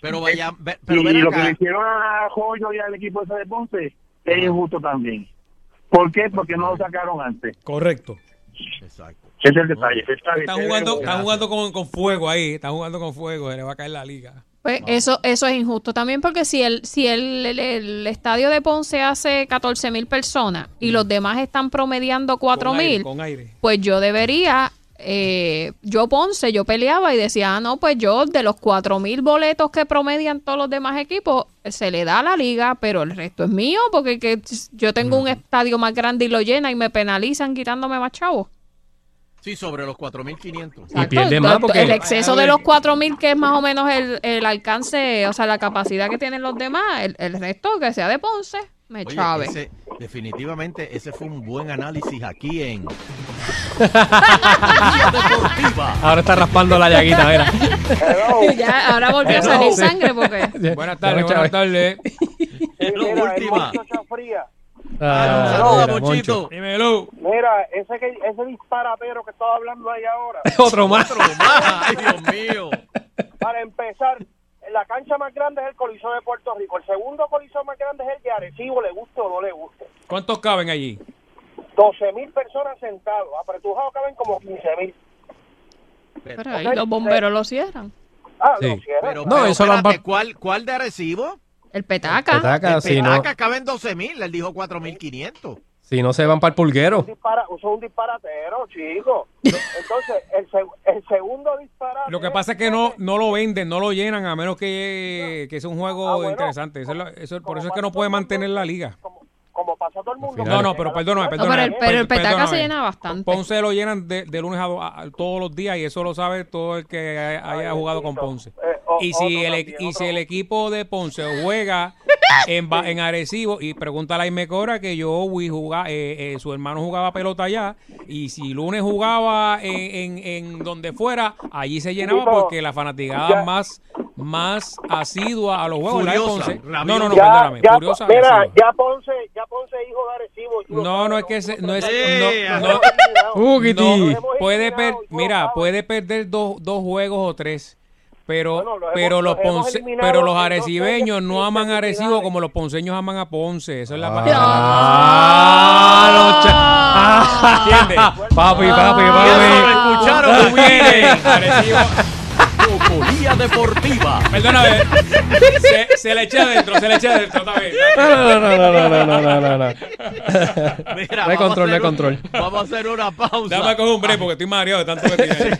S3: Pero vaya,
S10: y lo que le hicieron a Joyo y al equipo ese de Ponce es injusto también. ¿Por qué? Porque no lo sacaron antes.
S2: Correcto.
S3: Exacto.
S10: Ese es el detalle. Está
S2: jugando, están jugando con, con fuego ahí. Están jugando con fuego. Se le va a caer la liga.
S4: Pues eso, eso es injusto también porque si el, si el, el- el estadio de Ponce hace 14 mil personas y los demás están promediando 4
S2: Con aire,
S4: mil, pues yo debería, eh, yo Ponce, yo peleaba y decía, ah, no, pues yo de los 4 mil boletos que promedian todos los demás equipos, se le da a la liga, pero el resto es mío porque que yo tengo un estadio más grande y lo llena y me penalizan quitándome más chavos.
S3: Sí, sobre los 4.500.
S5: Y pierde más porque-
S4: El exceso de los 4.000, que es más o menos el, el alcance, o sea, la capacidad que tienen los demás, el, el resto que sea de Ponce, me
S3: Oye,
S4: chave.
S3: ese, definitivamente ese fue un buen análisis aquí en Deportiva.
S5: Ahora está raspando la llaguita, mira.
S4: Ya, ahora volvió a salir sangre porque...
S2: Buenas tardes, buenas tardes.
S3: Lo última.
S9: Fría.
S5: Ah,
S3: Saludos,
S5: mira,
S3: Monchito.
S5: Moncho.
S2: Dímelo.
S9: Mira, ese, que, ese disparatero que estaba hablando ahí ahora.
S5: Otro más.
S3: Otro más. Ay, Dios mío.
S9: Para empezar, la cancha más grande es el Coliseo de Puerto Rico. El segundo coliseo más grande es el de Arecibo, le guste o no le guste.
S2: ¿Cuántos caben allí?
S9: 12 mil personas sentados. Apretujados caben como 15 mil.
S4: Pero ahí los bomberos lo cierran.
S9: Ah,
S5: Sí.
S9: lo cierran.
S3: Pero,
S5: No,
S3: pero
S5: eso lo han
S3: espérate, ¿cuál, ¿cuál de Arecibo?
S4: El petaca.
S5: Petaca,
S3: El
S5: no.
S3: Petaca caben 12.000, él dijo 4.500.
S11: Si no se van para el pulguero.
S5: Dispara, eso es un disparatero, chico. Entonces, el, seg- el segundo disparate.
S2: Lo que pasa es que no, no lo venden, no lo llenan, a menos que, que sea un juego
S5: Ah, bueno,
S2: interesante. Eso es lo- eso- por eso es que no puede
S5: el
S2: mantener la liga.
S5: Como pasa todo el mundo.
S2: No, no, pero perdóname,
S4: No,
S2: perdóname.
S4: pero el, pero el
S2: per-
S4: petaca se llena bastante.
S2: Ponce lo llenan de, de lunes a, do- a- todos los días y eso lo sabe todo el que haya, haya jugado con Ponce.
S5: Eh, o-
S2: y si el,
S5: también,
S2: y si el equipo de Ponce juega en, Ba- en Arecibo y pregúntale a Jaime Cora que yo jugar, eh, eh, su hermano jugaba pelota allá y si lunes jugaba en, en, en donde fuera, allí se llenaba porque la fanaticada
S5: ya-
S2: más más asidua a los juegos
S3: Furiosa,
S2: Ponce. No, no, no,
S5: Ya,
S2: perdóname.
S5: ya,
S2: Furiosa,
S5: mira, ya Ponce, ya Ponce es hijo de Arecibo. y tú lo
S2: No, no es que se- no es
S3: Sí,
S2: no, no, no, puede per-
S5: lo
S2: mira, puede perder dos, dos juegos o tres, pero
S5: Bueno, los
S2: pero
S5: hemos-
S2: los ponce- pero los arecibeños no aman a Arecibo como los ponceños aman a Ponce, eso es la
S11: Ah, los cha-
S2: ¿Entiendes?
S11: Papi, papi,
S3: Eso lo
S11: papi.
S3: escucharon
S2: Arecibo.
S3: Deportiva.
S2: Perdóname, se, se le eché adentro, se le eché adentro otra vez.
S11: No, no, no, no, no, no, no, no, no.
S3: Mira,
S11: No hay
S3: vamos a
S11: control, no hay
S3: un-
S11: control.
S3: Vamos a hacer una pausa.
S2: Dame a coger un break porque estoy mareado de tanto que tiene.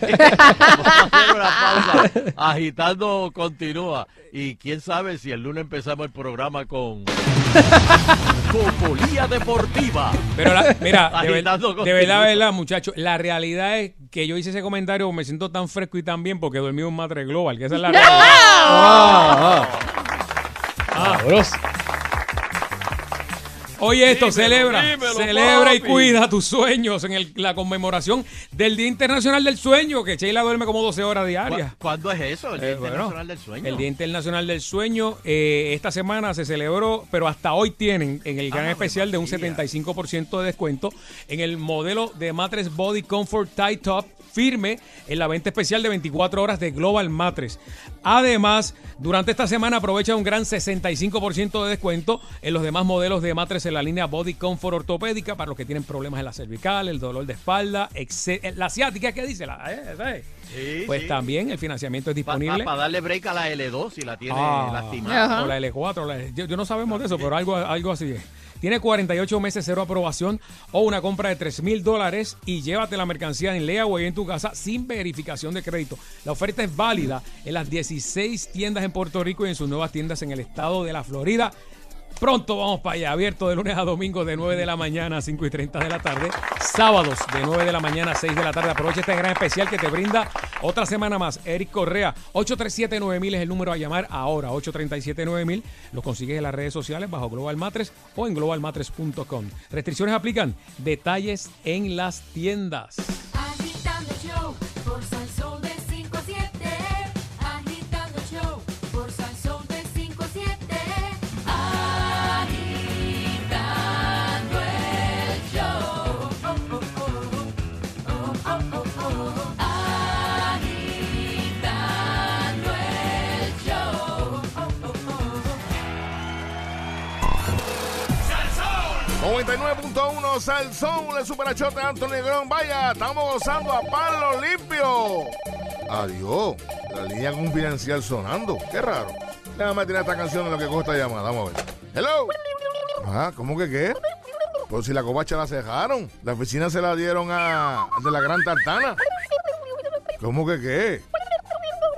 S3: Vamos a hacer una pausa. Agitando continúa. Y quién sabe si el lunes empezamos el programa con Cocolía Deportiva.
S2: Pero la- mira, de, ver- de verdad, verdad, muchachos, la realidad es que yo hice ese comentario, me siento tan fresco y tan bien porque dormí en un matre global, que esa es la realidad.
S11: Ah, ah.
S2: Oye, esto,
S3: Dímelo,
S2: celebra,
S3: dímelo,
S2: celebra y cuida tus sueños en el- la conmemoración del Día Internacional del Sueño, que Sheila duerme como 12 horas diarias.
S3: ¿Cu- ¿Cuándo es eso? El Día
S2: Eh, bueno,
S3: Internacional del Sueño.
S2: El Día Internacional del Sueño, eh, esta semana se celebró, pero hasta hoy tienen en el gran
S3: Ah,
S2: especial de un
S3: María.
S2: 75% de descuento en el modelo de Matres Body Comfort Tie Top firme en la venta especial de 24 horas de Global Matres. Además, durante esta semana aprovecha un gran 65% de descuento en los demás modelos de matres en la línea Body Comfort ortopédica para los que tienen problemas en la cervical, el dolor de espalda, etc. la ciática, ¿qué dice? La, eh.
S3: Sí,
S2: Pues
S3: sí.
S2: también el financiamiento es
S3: Para
S2: disponible.
S3: darle break a la L2 si la tiene
S2: Ah,
S3: lastimada.
S4: Ajá.
S2: o la L4, la- yo, yo no sabemos de eso, pero algo, algo así es. Tiene 48 meses cero aprobación o una compra de 3 mil dólares y llévate la mercancía en layaway en tu casa sin verificación de crédito. La oferta es válida en las 16 tiendas en Puerto Rico y en sus nuevas tiendas en el estado de la Florida. Pronto vamos para allá, abierto de lunes a domingo de 9 de la mañana a 5 y 30 de la tarde. Sábados de 9 de la mañana a 6 de la tarde. Aprovecha este gran especial que te brinda otra semana más. Eric Correa, 837-9000 es el número a llamar ahora. 837-9000. Lo consigues en las redes sociales bajo Global Matres o en globalmatres.com. Restricciones aplican. Detalles en las tiendas.
S12: 99.1 Salsón, el superachote de Anthony Negrón. Vaya, estamos gozando a palo limpio. Adiós, la línea confidencial sonando. Qué raro. Déjame tirar esta canción en lo que coge esta llamada. Vamos a ver. Hello. Ah, ¿cómo que qué? Pues si la covacha la cejaron. La oficina se la dieron a de la Gran Tartana. ¿Cómo que qué?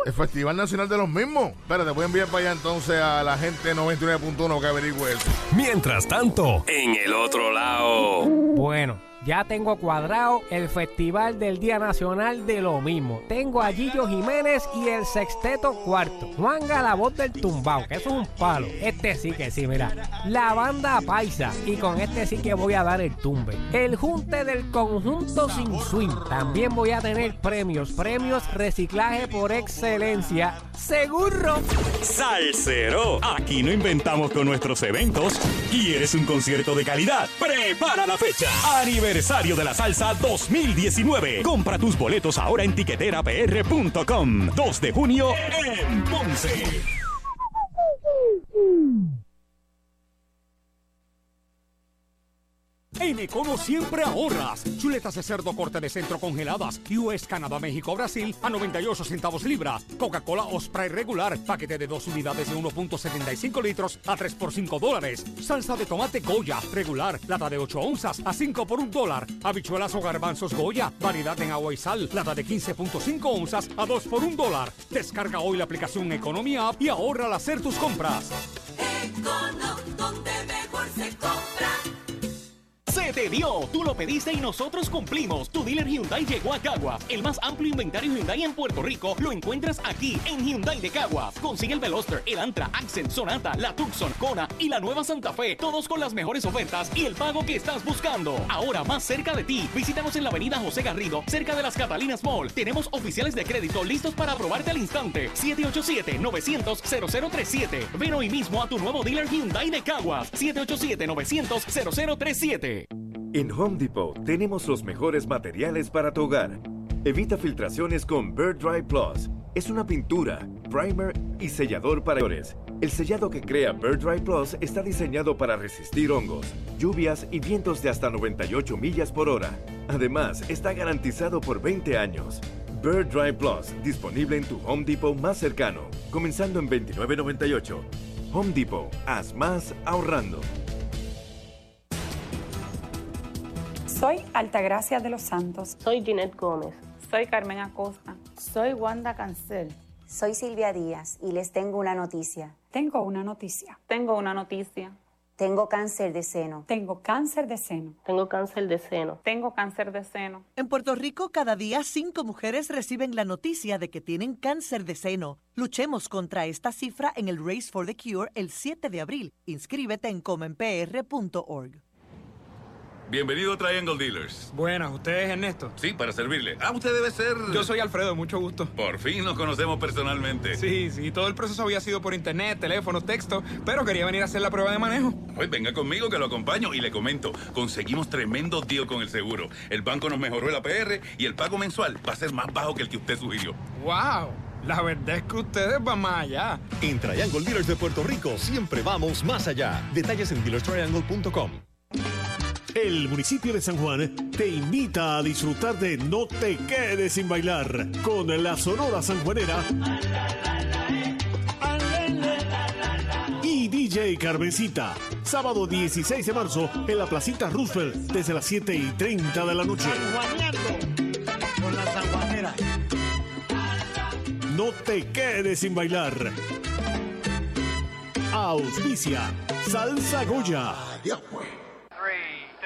S12: El Festival Nacional de los Mismos. Espérate, voy a enviar para allá entonces a la gente 99.1 que averigüe eso.
S13: Mientras tanto, en el otro lado.
S14: Bueno, ya tengo cuadrado el Festival del Día Nacional de lo mismo. Tengo a Gillo Jiménez y el Sexteto Cuarto. Juanga la voz del tumbao, que eso es un palo. Este sí que sí, mira. La banda paisa. Y con este sí que voy a dar el tumbe. El junte del conjunto sin swing. También voy a tener premios. Premios reciclaje por excelencia. Seguro.
S15: Salsero, aquí no inventamos con nuestros eventos. ¿Quieres un concierto de calidad? Prepara la fecha. Aniversario de la Salsa 2019. Compra tus boletos ahora en tiqueterapr.com. 2 de junio en Ponce.
S16: En Econo siempre ahorras. Chuletas de cerdo corte de centro congeladas. US, Canadá, México, Brasil a 98 centavos libra. Coca-Cola Osprey regular. Paquete de dos unidades de 1.75 litros a 3 por 5 dólares. Salsa de tomate Goya regular. Lata de 8 onzas a 5 por 1 dólar. Habichuelas o garbanzos Goya. Variedad en agua y sal. Lata de 15.5 onzas a 2 por 1 dólar. Descarga hoy la aplicación Economía App y ahorra al hacer tus compras.
S17: Econo, donde mejor se compra.
S18: Se te dio, tú lo pediste y nosotros cumplimos. Tu dealer Hyundai llegó a Caguas. El más amplio inventario Hyundai en Puerto Rico lo encuentras aquí en Hyundai de Caguas. Consigue el Veloster, el Antra, Accent, Sonata, la Tucson, Kona y la nueva Santa Fe. Todos con las mejores ofertas y el pago que estás buscando. Ahora más cerca de ti. Visítanos en la avenida José Garrido, cerca de las Catalinas Mall. Tenemos oficiales de crédito listos para aprobarte al instante. 787-900-0037. Ven hoy mismo a tu nuevo dealer Hyundai de Caguas. 787-900-0037.
S12: En Home Depot tenemos los mejores materiales para tu hogar. Evita filtraciones con Bird Dry Plus. Es una pintura, primer y sellador para flores. El sellado que crea Bird Dry Plus está diseñado para resistir hongos, lluvias y vientos de hasta 98 millas por hora. Además, está garantizado por 20 años. Bird Dry Plus, disponible en tu Home Depot más cercano, comenzando en $29.98. Home Depot, haz más ahorrando.
S19: Soy Altagracia de los Santos. Soy Ginette Gómez. Soy Carmen Acosta. Soy Wanda Cancel.
S20: Soy Silvia Díaz y les tengo una noticia.
S19: Tengo una noticia. Tengo una noticia.
S20: Tengo cáncer de seno.
S19: Tengo cáncer de seno. Tengo cáncer de seno. Tengo cáncer de seno.
S21: En Puerto Rico, cada día cinco mujeres reciben la noticia de que tienen cáncer de seno. Luchemos contra esta cifra en el Race for the Cure el 7 de abril. Inscríbete en comenpr.org.
S13: Bienvenido a Triangle Dealers.
S22: Buenas, ¿usted es Ernesto?
S13: Sí, para servirle. Ah, usted debe ser...
S22: Yo soy Alfredo, mucho gusto.
S13: Por fin nos conocemos personalmente.
S22: Sí, sí, todo el proceso había sido por internet, teléfono, texto, pero quería venir a hacer la prueba de manejo.
S13: Pues venga conmigo que lo acompaño y le comento. Conseguimos tremendo deal con el seguro. El banco nos mejoró el APR y el pago mensual va a ser más bajo que el que usted sugirió.
S22: ¡Wow! La verdad es que ustedes van más allá.
S23: En Triangle Dealers de Puerto Rico siempre vamos más allá. Detalles en dealerstriangle.com.
S24: El municipio de San Juan te invita a disfrutar de No te quedes sin bailar con la Sonora Sanjuanera y DJ Carmencita. Sábado 16 de marzo en la Placita Roosevelt desde las 7 y 30 de la noche.
S25: Con la sanjuanera.
S24: No te quedes sin bailar. Auspicia Salsa Goya.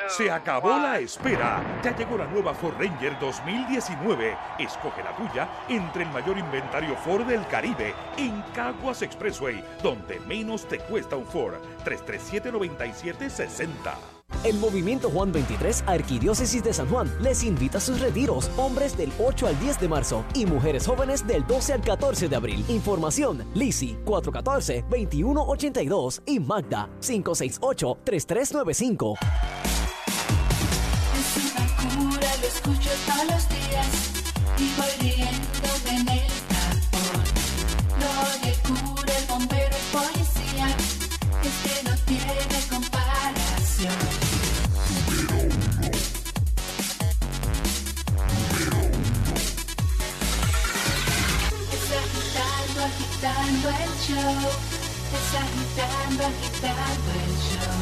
S15: Se acabó la espera. Ya llegó la nueva Ford Ranger 2019. Escoge la tuya entre el mayor inventario Ford del Caribe en Caguas Expressway, donde menos te cuesta un Ford. 337-9760.
S14: El Movimiento Juan 23 Arquidiócesis de San Juan les invita a sus retiros, hombres del 8 al 10 de marzo y mujeres jóvenes del 12 al 14 de abril. Información, Lisi 414-2182 y Magda 568-3395.
S17: Escucho todos los días y voy riéndome en el tapón. Lo de cura, el bombero, el policía, es que no tiene comparación. Es agitando, agitando el show. Es agitando, agitando el show.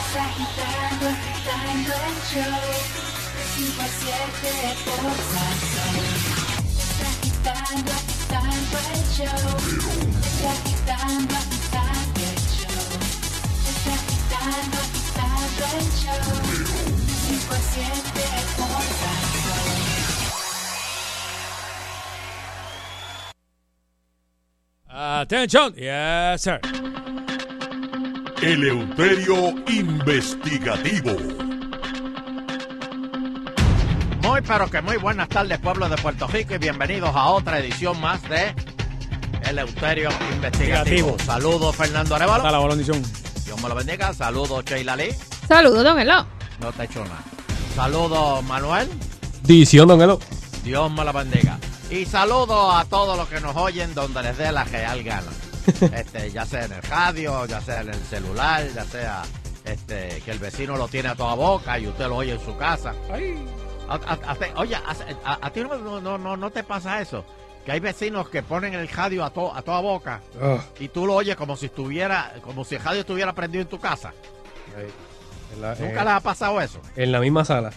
S17: Es agitando, agitando el show. De 5 a 7 por el show. Es agitando, agitando el show. Es agitando, agitando el show. De 5 a 7 por Salsón.
S2: Attention. Yes, sir.
S24: Eleuterio Investigativo.
S3: Muy pero que muy buenas tardes pueblo de Puerto Rico y bienvenidos a otra edición más de Eleuterio Investigativo.
S2: Investigativo.
S3: Saludos Fernando Arevalo.
S2: Hasta la bendición.
S3: Dios me lo bendiga. Saludos Sheila Lee.
S4: Saludos, don Elo.
S3: No te he hecho nada. Saludos Manuel.
S11: Dición, don Elo.
S3: Dios me la bendiga. Y saludos a todos los que nos oyen donde les dé la real gana. este, ya sea en el radio, ya sea en el celular, ya sea este, que el vecino lo tiene a toda boca y usted lo oye en su casa. A- a- a- te- oye, a, a- a ti no, no, no, no te pasa eso. Que hay vecinos que ponen el radio a, to- a toda boca
S5: Ah.
S3: y tú lo oyes como si estuviera, como si el radio estuviera prendido en tu casa.
S5: En la,
S3: ¿Nunca
S5: eh,
S3: les ha pasado eso?
S5: En la misma sala.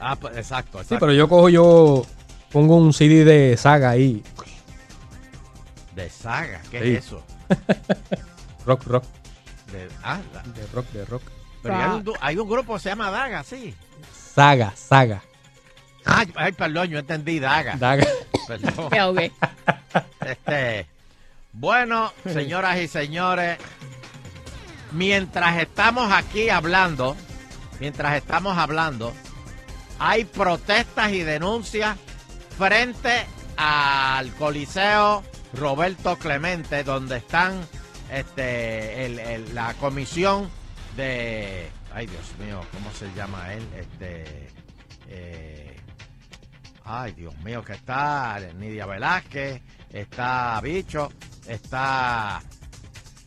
S3: Ah, pues, exacto,
S5: Sí, pero yo cojo, yo pongo un CD de saga ahí.
S3: De saga, ¿qué
S5: Sí.
S3: es eso?
S5: Rock, rock.
S3: De, ah, la-
S5: De rock, de rock.
S3: pero hay un, du- hay un grupo que se llama Daga, sí.
S5: Saga, saga.
S3: Ay, ay, perdón, yo entendí Daga.
S5: Daga.
S3: Perdón.
S4: Me ahogué.
S3: Este, bueno, señoras y señores, mientras estamos aquí hablando, mientras estamos hablando, hay protestas y denuncias frente al Coliseo Roberto Clemente, donde están este, el- el- la comisión de, ay Dios mío, ¿cómo se llama él? Este, eh, Ay, Dios mío, que está Nidia Velázquez, está Bicho, está.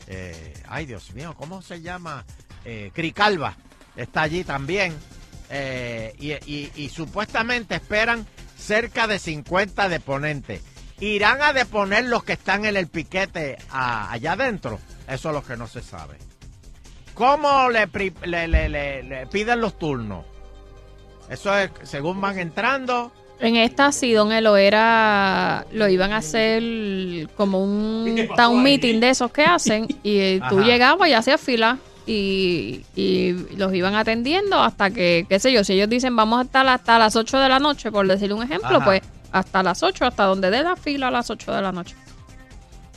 S3: eh, ay, Dios mío, ¿cómo se llama? Eh, Cricalva está allí también. y, supuestamente esperan cerca de 50 deponentes. ¿Irán a deponer los que están en el piquete allá adentro? Eso es lo que no se sabe. ¿Cómo le, le- le- le- le piden los turnos? Eso es según van entrando.
S4: En esta sí, Don Elo era, lo iban a hacer como un town meeting de esos que hacen y eh, tú
S3: Ajá.
S4: llegabas y hacías fila y, y los iban atendiendo hasta que, qué sé yo, si ellos dicen vamos a estar hasta las 8 de la noche, por decirle un ejemplo,
S3: Ajá.
S4: pues hasta las 8, hasta donde dé la fila a las 8 de la noche.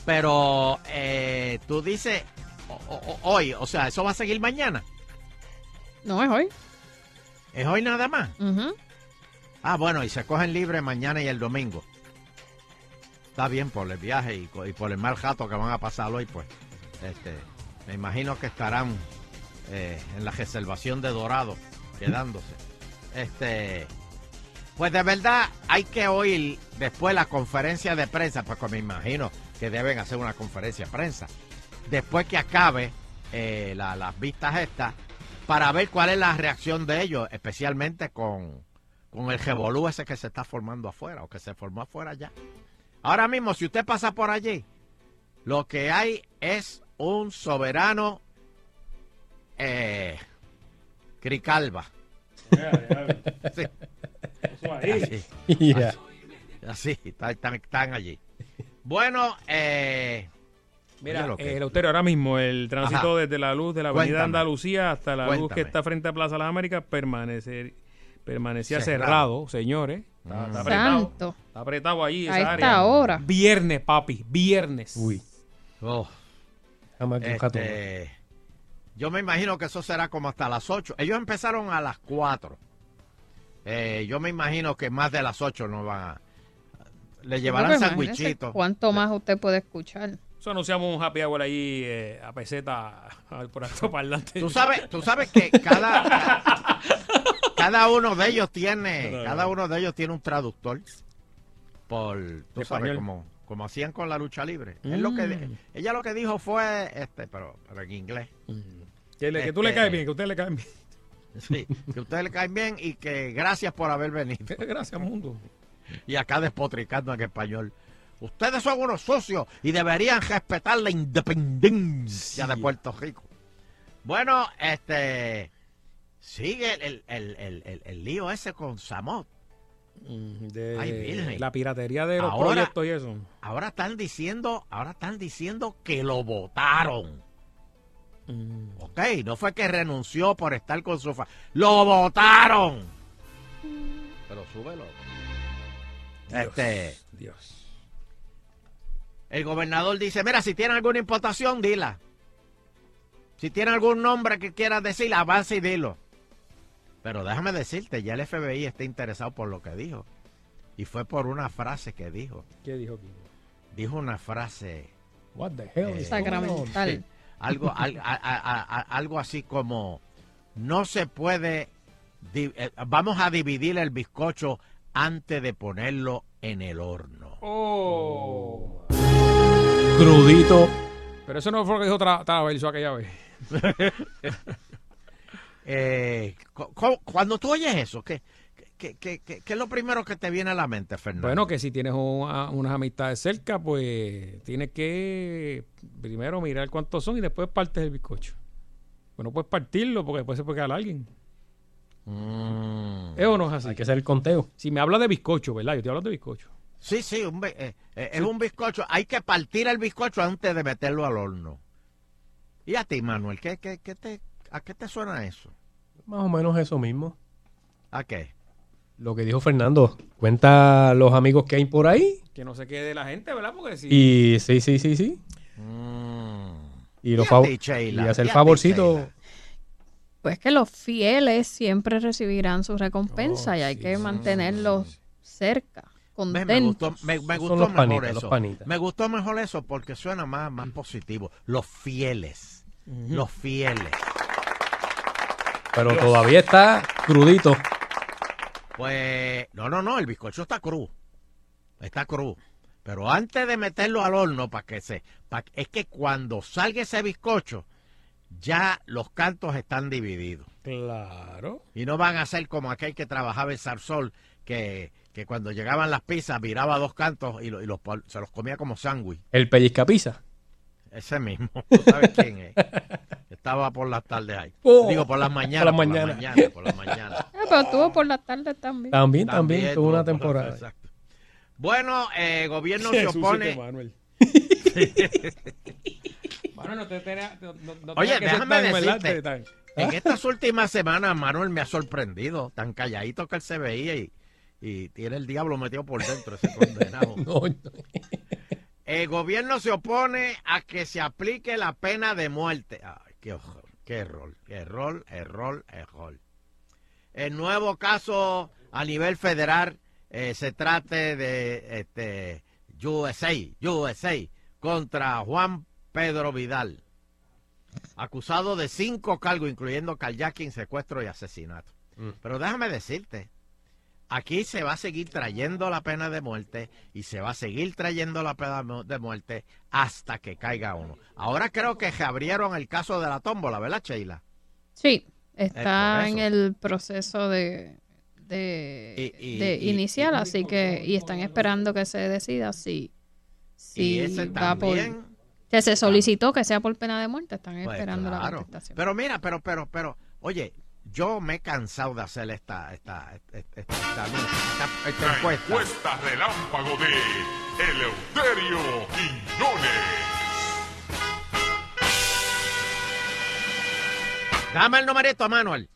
S3: Pero eh, tú dices o- hoy, o sea, eso va a seguir mañana.
S4: No es hoy.
S3: ¿Es hoy nada más? Ah, bueno, y se cogen libre mañana y el domingo. Está bien por el viaje y por el mal jato que van a pasar hoy, pues. Este, me imagino que estarán eh, en la reservación de Dorado, quedándose. Este, pues de verdad hay que oír después la conferencia de prensa, pues me imagino que deben hacer una conferencia de prensa. Después que acabe eh, la- las vistas estas, para ver cuál es la reacción de ellos, especialmente con, con el revolú ese que se está formando afuera o que se formó afuera ya. Ahora mismo, si usted pasa por allí, lo que hay es un soberano eh, Cricalva. Sí. Así,
S5: Ya.
S3: así, así, están, están- están allí. Bueno, eh,
S2: Mira,
S3: oye lo que-
S2: eh, ahora mismo el tránsito
S3: Ajá.
S2: desde la luz de la avenida
S3: Cuéntame.
S2: Andalucía hasta la luz que está frente a Plaza Las Américas permanece, permanecía
S3: Cerrado.
S2: cerrado, señores. Está, está apretado.
S4: Santo.
S2: Está apretado ahí
S4: A
S2: esa
S4: esta
S2: área.
S4: hora.
S2: Viernes, papi, viernes.
S5: Uy.
S3: oh, este, yo me imagino que eso será como hasta las 8. Ellos empezaron a las 4. Eh, yo me imagino que más de las 8 no van a... Le llevarán sandwichitos.
S4: ¿Cuánto más usted puede escuchar?
S2: Eso anunciamos un happy hour ahí eh, a peseta por alto parlante.
S3: Tú sabes, tú sabes que cada, cada uno de ellos tiene,
S2: No, no,
S3: cada
S2: no.
S3: uno de ellos tiene un traductor por, tú sabes, como, como hacían con la lucha libre. Él lo que,
S2: Mm.
S3: ella lo que dijo fue, este, pero, pero en inglés.
S2: Que, le- que tú le
S3: Este,
S2: caes bien, que usted le cae bien.
S3: Sí, que ustedes le caen bien y que gracias por haber venido.
S2: Gracias, mundo.
S3: Y acá despotricando en español. Ustedes son unos socios y deberían respetar la independencia de Puerto Rico. Bueno, este. Sigue el, el, el, el- el lío ese con Samot.
S2: Mm, De
S3: Ay, Virgen.
S2: la piratería de los
S3: Ahora-
S2: proyectos y eso.
S3: Ahora están diciendo, ahora están diciendo que lo votaron.
S2: Mm.
S3: Ok, no fue que renunció por estar con su fa... ¡Lo votaron! Pero súbelo. Este.
S2: Dios.
S3: El gobernador dice, mira, si tiene alguna imputación, dila. Si tiene algún nombre que quieras decir, avanza y dilo. Pero déjame decirte, ya el FBI está interesado por lo que dijo. Y fue por una frase que dijo.
S2: ¿Qué dijo?
S3: Dijo una frase...
S5: What the hell
S3: eh,
S5: is
S4: Sacramental.
S3: sí, algo, al- a- a- a- algo así como, no se puede, di- eh, vamos a dividir el bizcocho antes de ponerlo en el horno.
S2: Oh.
S5: Crudito.
S2: Pero eso no fue lo que dijo Tra Traverso aquella vez.
S3: Eh, cu- cu- cuando tú oyes eso, ¿qué, qué, qué- qué- qué es lo primero que te viene a la mente, Fernando?
S2: Bueno, que si tienes un- a- unas amistades cerca, pues tienes que primero mirar cuántos son y después partes el bizcocho. Bueno, puedes partirlo porque después se puede quedar alguien. ¿Es o no es así?
S5: Hay que hacer el conteo.
S2: Si me hablas de bizcocho, ¿verdad? Yo te hablo de bizcocho.
S3: Sí, sí, un eh, eh, es un bizcocho. Hay que partir el bizcocho antes de meterlo al horno. ¿Y a ti, Manuel? ¿qué, qué, qué te, ¿A qué te suena eso?
S5: Más o menos eso mismo.
S3: ¿A qué?
S5: Lo que dijo Fernando. Cuenta los amigos que hay por ahí.
S2: Que no se quede la gente, ¿verdad? Porque si...
S5: Y sí, sí, sí, sí. Y, los
S3: Mm. ¿Y a
S5: fav- y hacer
S3: ¿Y a ti,
S5: favorcito.
S4: Pues que los fieles siempre recibirán su recompensa y hay que mantenerlos cerca, contentos.
S3: Me gustó, me, me
S5: Son
S3: gustó
S5: los
S3: mejor
S5: panitas, los
S3: eso.
S5: panitas.
S3: Me gustó mejor eso porque suena más, más positivo. Los fieles. Los fieles.
S5: Pero todavía está crudito.
S3: Pues, no, no, no, el bizcocho está cru. Está cru. Pero antes de meterlo al horno, para que se. pa- es que cuando salga ese bizcocho, ya los cantos están divididos.
S2: Claro.
S3: Y no van a ser como aquel que trabajaba en Sarsol, que, que cuando llegaban las pizzas miraba dos cantos y, lo- y los, se los comía como sándwich.
S5: El pellizcapisa.
S3: Ese mismo. ¿Tú sabes quién es? Estaba por las tardes ahí.
S5: Oh,
S3: Digo, por las mañanas.
S5: por
S3: Por
S5: las
S3: las
S5: mañanas.
S3: Por las mañanas.
S4: Eh, pero estuvo por la tarde también.
S5: También, también, tuvo una
S3: por las-
S5: temporada.
S3: exacto. Bueno, eh, gobierno se opone.
S2: Manuel. Bueno, no te tenía- no- no- no
S3: Oye, déjame decirte, en estas últimas semanas Manuel me ha sorprendido, tan calladito que él se veía y, y tiene el diablo metido por dentro ese condenado. El gobierno se opone a que se aplique la pena de muerte. Ay, qué qué error, qué error, error, error. El nuevo caso a nivel federal eh, se trate de este, USA, USA, contra Juan Pedro Vidal, acusado de cinco cargos, incluyendo carjacking, secuestro y asesinato. Pero déjame decirte, aquí se va a seguir trayendo la pena de muerte y se va a seguir trayendo la pena de muerte hasta que caiga uno. Ahora creo que abrieron el caso de la tómbola, ¿verdad, Sheila?
S4: Sí, está en el proceso de, de,
S3: Y- y-
S4: de
S3: y-
S4: inicial, así que y están esperando que se decida si, si
S3: ese
S4: va por que se solicitó que sea por pena de muerte, están
S3: Pues
S4: esperando la contestación.
S3: Pero mira, pero, pero, pero, oye, yo me he cansado de hacer esta, esta, esta, esta, esta- esta- esta
S26: La
S3: encuesta.
S26: encuesta relámpago de Eleuterio Quiñones.
S3: Dame el numerito, Manuel.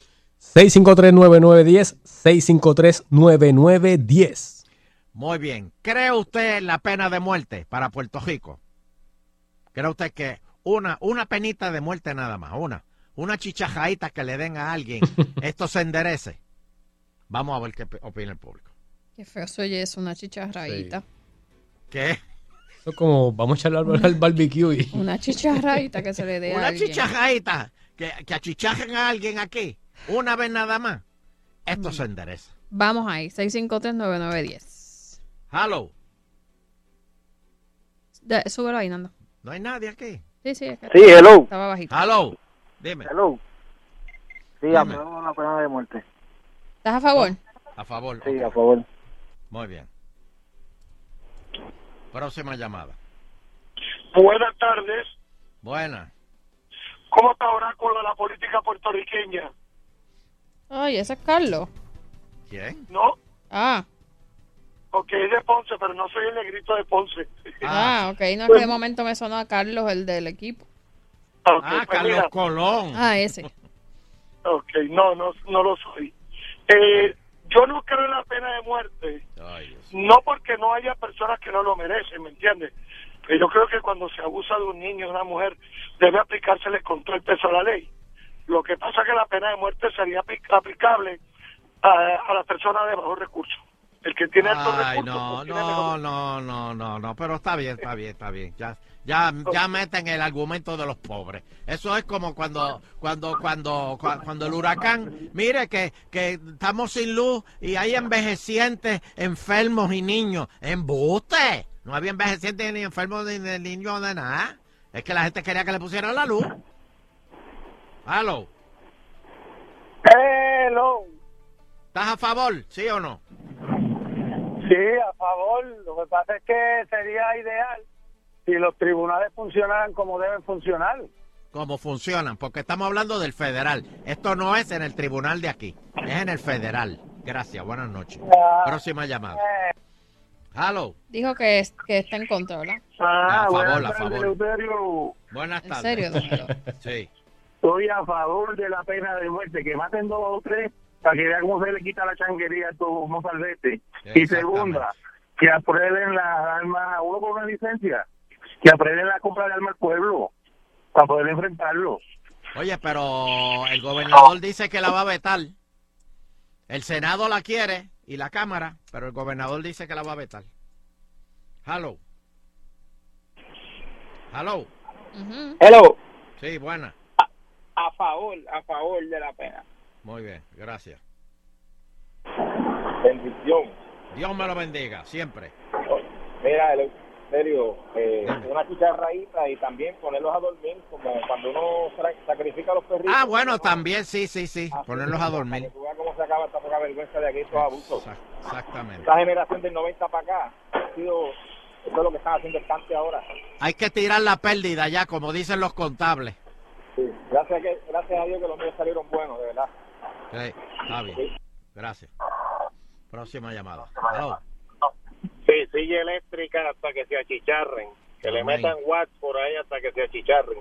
S5: 653-9910, 653-9910.
S3: Muy bien. ¿Cree usted en la pena de muerte para Puerto Rico? ¿Cree usted que una, una penita de muerte nada más, una, una chichajadita que le den a alguien, esto se enderece? Vamos a ver qué opina el público.
S4: Qué feo se oye eso, una chicharradita.
S3: ¿Qué?
S5: Eso es como, vamos a echarle al, al barbecue y...
S4: Una chicharradita que se le dé a
S3: Una
S4: alguien.
S3: chichajadita que, que achichajen a alguien aquí, una vez nada más, esto se endereza.
S4: Vamos ahí, 6539910.
S3: Hello,
S4: De- Súbelo ahí, Nando.
S3: no hay nadie aquí.
S4: Sí, sí. es que
S3: Sí, hello.
S4: Estaba bajito.
S3: Hello, dime.
S27: Hello. Sí,
S3: Dime.
S27: apruebo la pena de muerte.
S4: ¿Estás a favor?
S3: A favor.
S27: Sí, a favor.
S3: Muy bien. Próxima llamada.
S28: Buenas tardes.
S3: Buena.
S28: ¿Cómo está Oráculo de la política puertorriqueña?
S4: Ay, ese es Carlos.
S3: ¿Quién?
S28: ¿No?
S4: Ah,
S28: Ok, es de Ponce, pero no soy el negrito de Ponce.
S4: ah, ok. No es que de momento me sonó a Carlos, el del equipo.
S28: Ok,
S3: Ah,
S28: pues
S3: Carlos
S28: mira.
S3: Colón.
S4: Ah, ese.
S28: Ok, no, no, no lo soy. Eh, yo no creo en la pena de muerte, no porque no haya personas que no lo merecen, ¿me entiendes? Pero yo creo que cuando se abusa de un niño o de una mujer, debe aplicársele con todo el peso de la ley. Lo que pasa es que la pena de muerte sería apli- aplicable a, a las personas de bajos recursos. El que tiene altos
S3: Ay,
S28: recursos
S3: no,
S28: pues, tiene
S3: no,
S28: mejor-
S3: no, no, no, no, pero está bien, está bien, está bien. Ya, ya, ya meten el argumento de los pobres. Eso es como cuando, cuando, cuando, cua- cuando el huracán, mire que, que estamos sin luz y hay envejecientes, enfermos y niños. ¡Embuste! No había envejecientes ni enfermos ni de niños de nada. Es que la gente quería que le pusieran la luz. Hello.
S29: Hello.
S3: ¿Estás a favor, sí o no?
S29: Sí, a favor. Lo que pasa es que sería ideal si los tribunales funcionaran como deben funcionar.
S3: ¿Cómo funcionan? Porque estamos hablando del federal. Esto no es en el tribunal de aquí, es en el federal. Gracias, buenas noches.
S29: Ah,
S3: Próxima llamada.
S29: eh,
S3: Hello.
S4: Dijo que, es, que está en contra, ¿verdad?
S29: Ah,
S3: A favor,
S29: buenas
S3: a
S29: tardes,
S3: favor. Buenas
S4: ¿En
S3: tardes.
S4: serio, don Elo?
S3: Sí.
S29: Estoy a favor de la pena de muerte, que maten dos o tres para que vean cómo se le quita la changuería a estos mozalbetes. Y segunda, que aprueben las armas a uno con una licencia, que aprueben la compra de armas al pueblo para poder enfrentarlos.
S3: Oye, pero el gobernador dice que la va a vetar. El Senado la quiere y la Cámara, pero el gobernador dice que la va a vetar. Hello. Hello.
S29: Hello.
S3: Sí, buena.
S29: A favor, a favor de la pena.
S3: Muy bien, gracias.
S29: Bendición.
S3: Dios me lo bendiga, siempre.
S29: Mira, en serio, eh, una chicharradita y también ponerlos a dormir como cuando uno sa- sacrifica a los perritos.
S3: Ah, bueno, también, sí, sí, sí. Ponerlos a dormir.
S29: Para que tú veas cómo se acaba esta poca vergüenza de aquí, estos abusos.
S3: Exactamente.
S29: Esta generación del 90 para acá ha sido, eso es lo que están haciendo el cante ahora.
S3: Hay que tirar la pérdida ya, como dicen los contables.
S29: Sí. Gracias, a que, gracias a Dios que los míos salieron buenos, de verdad.
S3: Está bien. Gracias. Próxima llamada. Hello.
S29: Sí, silla eléctrica hasta que se achicharren. Que le metan watts por ahí hasta que se achicharren.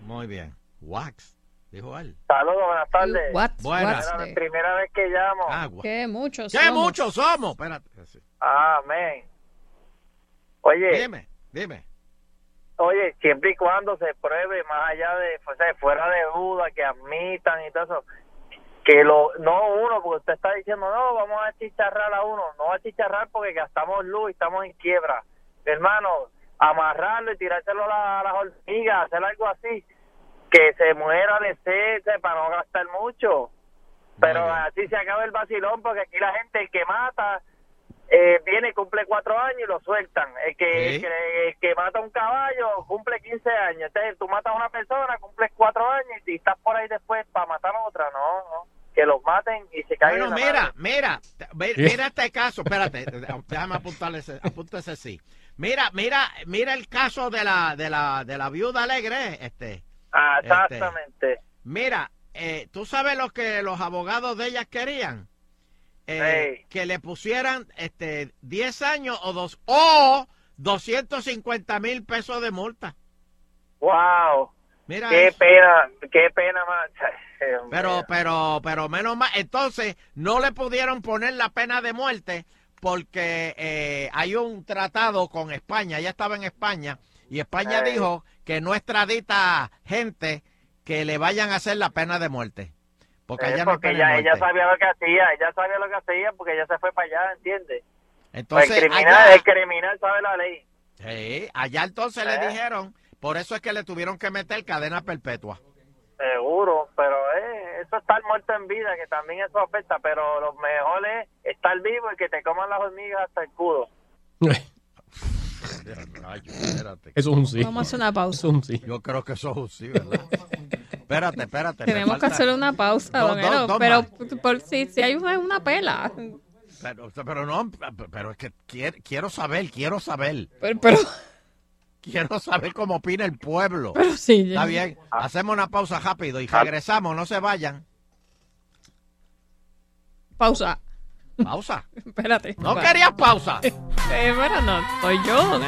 S3: Muy bien. Wax, dijo él.
S29: Saludos, buenas tardes.
S4: What?
S3: Buenas.
S29: Era la primera vez que llamo.
S3: Agua.
S4: ¿Qué muchos
S3: ¡Qué
S4: somos?
S3: muchos somos! Espérate. Sí.
S29: Amén. Oye,
S3: Dime, dime.
S29: oye, siempre y cuando se pruebe más allá de, o sea, fuera de duda, que admitan y todo eso, que lo, no uno, porque usted está diciendo, no, vamos a chicharrar a uno, no a chicharrar porque gastamos luz y estamos en quiebra. Hermano, amarrarlo y tirárselo a, la- a las hormigas, hacer algo así, que se muera de sed para no gastar mucho. Pero así se acaba el vacilón, porque aquí la gente, el que mata, eh, viene, cumple cuatro años y lo sueltan. El que, el que, el que mata un caballo cumple 15 años. Entonces tú matas a una persona, cumples cuatro años y estás por ahí después para matar a otra. No. Que los maten y se caigan.
S3: Bueno, mira, mira, ve- mira este caso, espérate, déjame apuntarle ese, apúntese sí. Mira, mira, mira el caso de la, de la, de la viuda alegre, este.
S29: Ah,
S3: Este,
S29: exactamente.
S3: Mira, eh, tú sabes lo que los abogados de ellas querían, Eh, que le pusieran, este, 10 años o dos, o 250 mil pesos de multa.
S29: Wow.
S3: Mira
S29: Qué
S3: eso.
S29: pena, qué pena
S3: Pero, pero, pero menos mal. Entonces, no le pudieron poner la pena de muerte porque eh, hay un tratado con España. Ella estaba en España y España
S29: Ey.
S3: dijo que no extradita gente que le vayan a hacer la pena de muerte. Porque
S29: Eh,
S3: allá no
S29: porque ella, ella sabía lo que hacía, ella sabía lo que hacía porque ella se fue para allá, ¿entiendes?
S3: Entonces,
S29: el, criminal,
S3: allá-
S29: el criminal sabe la ley.
S3: Sí, allá entonces le
S29: Eh.
S3: dijeron, por eso es que le tuvieron que meter cadena perpetua.
S29: Seguro, pero eh, eso estar muerto en vida, que también eso afecta, pero lo mejor es estar vivo y que te coman las hormigas hasta el culo.
S5: Eso es un sí.
S4: Vamos a hacer una pausa.
S5: Eso es un sí.
S3: Yo creo que eso es un sí, ¿verdad? espérate, espérate.
S4: Tenemos que hacer una pausa, don
S3: dos-
S4: Elo,
S3: dos
S4: pero por, si, si hay una, una pela.
S3: Pero, pero no, pero es que quiero, quiero saber, quiero saber.
S4: Pero, pero-
S3: Quiero saber cómo opina el pueblo.
S4: Pero sí, ya.
S3: Está bien. Hacemos una pausa rápido y regresamos, no se vayan.
S4: pausa.
S3: Pausa.
S4: Espérate.
S3: ¿No
S4: Va.
S3: querías pausa?
S4: Eh, bueno, no, soy yo, don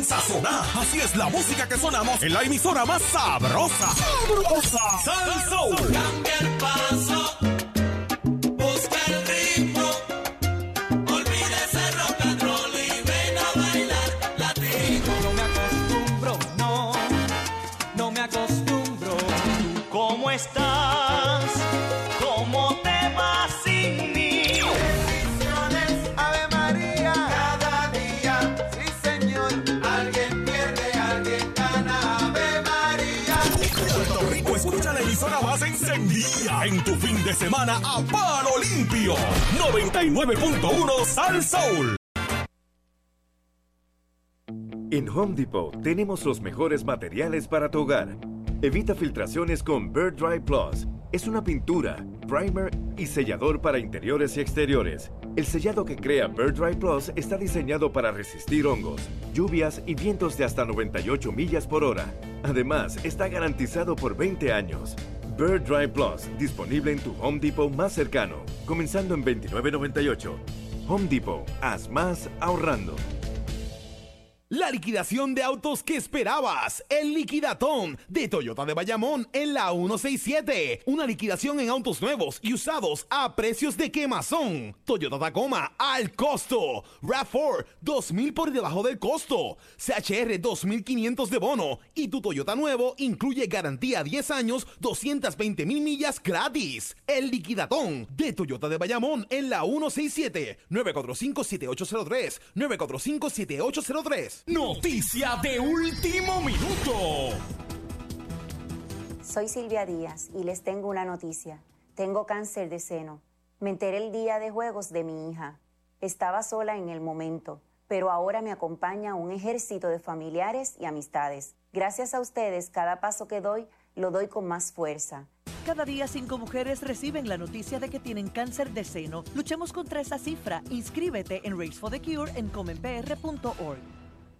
S30: Así es la música que sonamos en la emisora más sabrosa. ¡Sabrosa! ¡Salsoul!
S15: En tu fin de semana a palo limpio. 99.1 Sal Soul.
S12: En Home Depot tenemos los mejores materiales para tu hogar. Evita filtraciones con Bird Dry Plus. Es una pintura, primer y sellador para interiores y exteriores. El sellado que crea Bird Dry Plus está diseñado para resistir hongos, lluvias y vientos de hasta 98 millas por hora. Además, está garantizado por 20 años. Bird Dry Plus, disponible en tu Home Depot más cercano, comenzando en 29.98. Home Depot, haz más ahorrando.
S31: La liquidación de autos que esperabas. El liquidatón de Toyota de Bayamón en la 167. Una liquidación en autos nuevos y usados a precios de quemazón. Toyota Tacoma al costo. RAV4 2000 por debajo del costo. CHR 2500 de bono. Y tu Toyota nuevo incluye garantía 10 años, 220 mil millas gratis. El liquidatón de Toyota de Bayamón en la 167. 945-7803. 945-7803.
S15: Noticia de último minuto.
S20: Soy Silvia Díaz y les tengo una noticia. Tengo cáncer de seno. Me enteré el día de juegos de mi hija. Estaba sola en el momento, pero ahora me acompaña un ejército de familiares y amistades. Gracias a ustedes, cada paso que doy lo doy con más fuerza.
S21: Cada día cinco mujeres reciben la noticia de que tienen cáncer de seno. Luchemos contra esa cifra. Inscríbete en Race for the Cure en comenpr.org.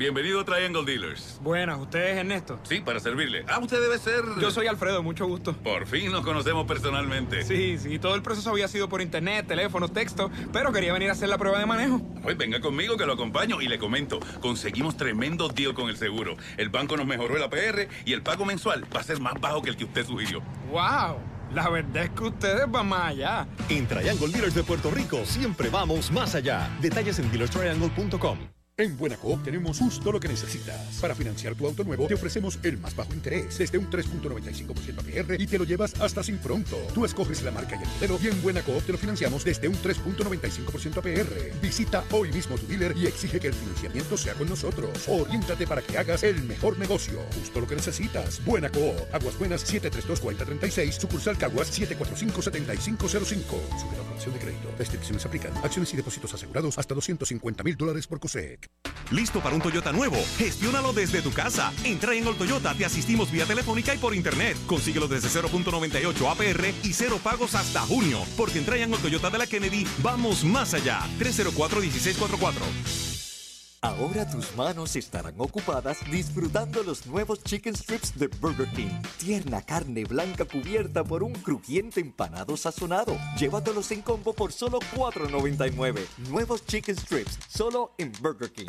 S13: Bienvenido a Triangle Dealers.
S32: Buenas, ¿usted es Ernesto?
S13: Sí, para servirle. Ah, usted debe ser...
S32: Yo soy Alfredo, mucho gusto.
S13: Por fin nos conocemos personalmente.
S32: Sí, sí, todo el proceso había sido por internet, teléfono, texto, pero quería venir a hacer la prueba de manejo.
S13: Pues venga conmigo que lo acompaño y le comento. Conseguimos tremendo deal con el seguro. El banco nos mejoró el APR y el pago mensual va a ser más bajo que el que usted sugirió.
S32: ¡Wow! La verdad es que ustedes van más allá.
S33: En Triangle Dealers de Puerto Rico siempre vamos más allá. Detalles en dealerstriangle.com.
S34: En Buenacoop tenemos justo lo que necesitas. Para financiar tu auto nuevo, te ofrecemos el más bajo interés, desde un 3.95% APR y te lo llevas hasta sin pronto. Tú escoges la marca y el modelo y en Buenacoop te lo financiamos desde un 3.95% APR. Visita hoy mismo tu dealer y exige que el financiamiento sea con nosotros. Oriéntate para que hagas el mejor negocio. Justo lo que necesitas. Buenacoop. Aguas Buenas 732-4036. Sucursal Caguas 745-7505. Sube la de crédito. Restricciones aplican. Acciones y depósitos asegurados hasta 250 mil dólares por COSEC.
S15: ¿Listo para un Toyota nuevo? Gestiónalo desde tu casa. En Triangle Toyota te asistimos vía telefónica y por internet. Consíguelo desde 0.98 APR y cero pagos hasta junio. Porque en Triangle Toyota de la Kennedy vamos más allá. 304-1644.
S35: Ahora tus manos estarán ocupadas disfrutando los nuevos chicken strips de Burger King. Tierna carne blanca cubierta por un crujiente empanado sazonado. Llévatelos en combo por solo $4.99. Nuevos chicken strips, solo en Burger King.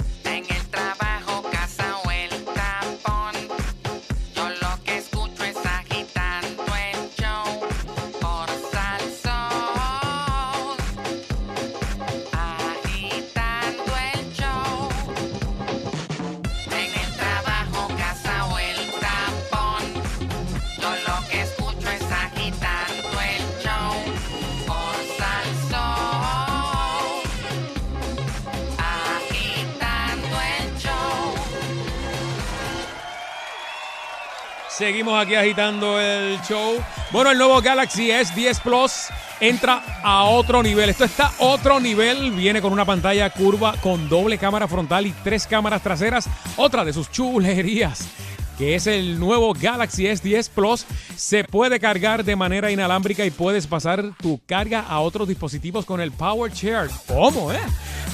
S2: Seguimos aquí agitando el show. Bueno, el nuevo Galaxy S10 Plus entra a otro nivel. Esto está otro nivel. Viene con una pantalla curva con doble cámara frontal y tres cámaras traseras. Otra de sus chulerías que es el nuevo Galaxy S10 Plus, se puede cargar de manera inalámbrica y puedes pasar tu carga a otros dispositivos con el Power Share. ¿Cómo, eh?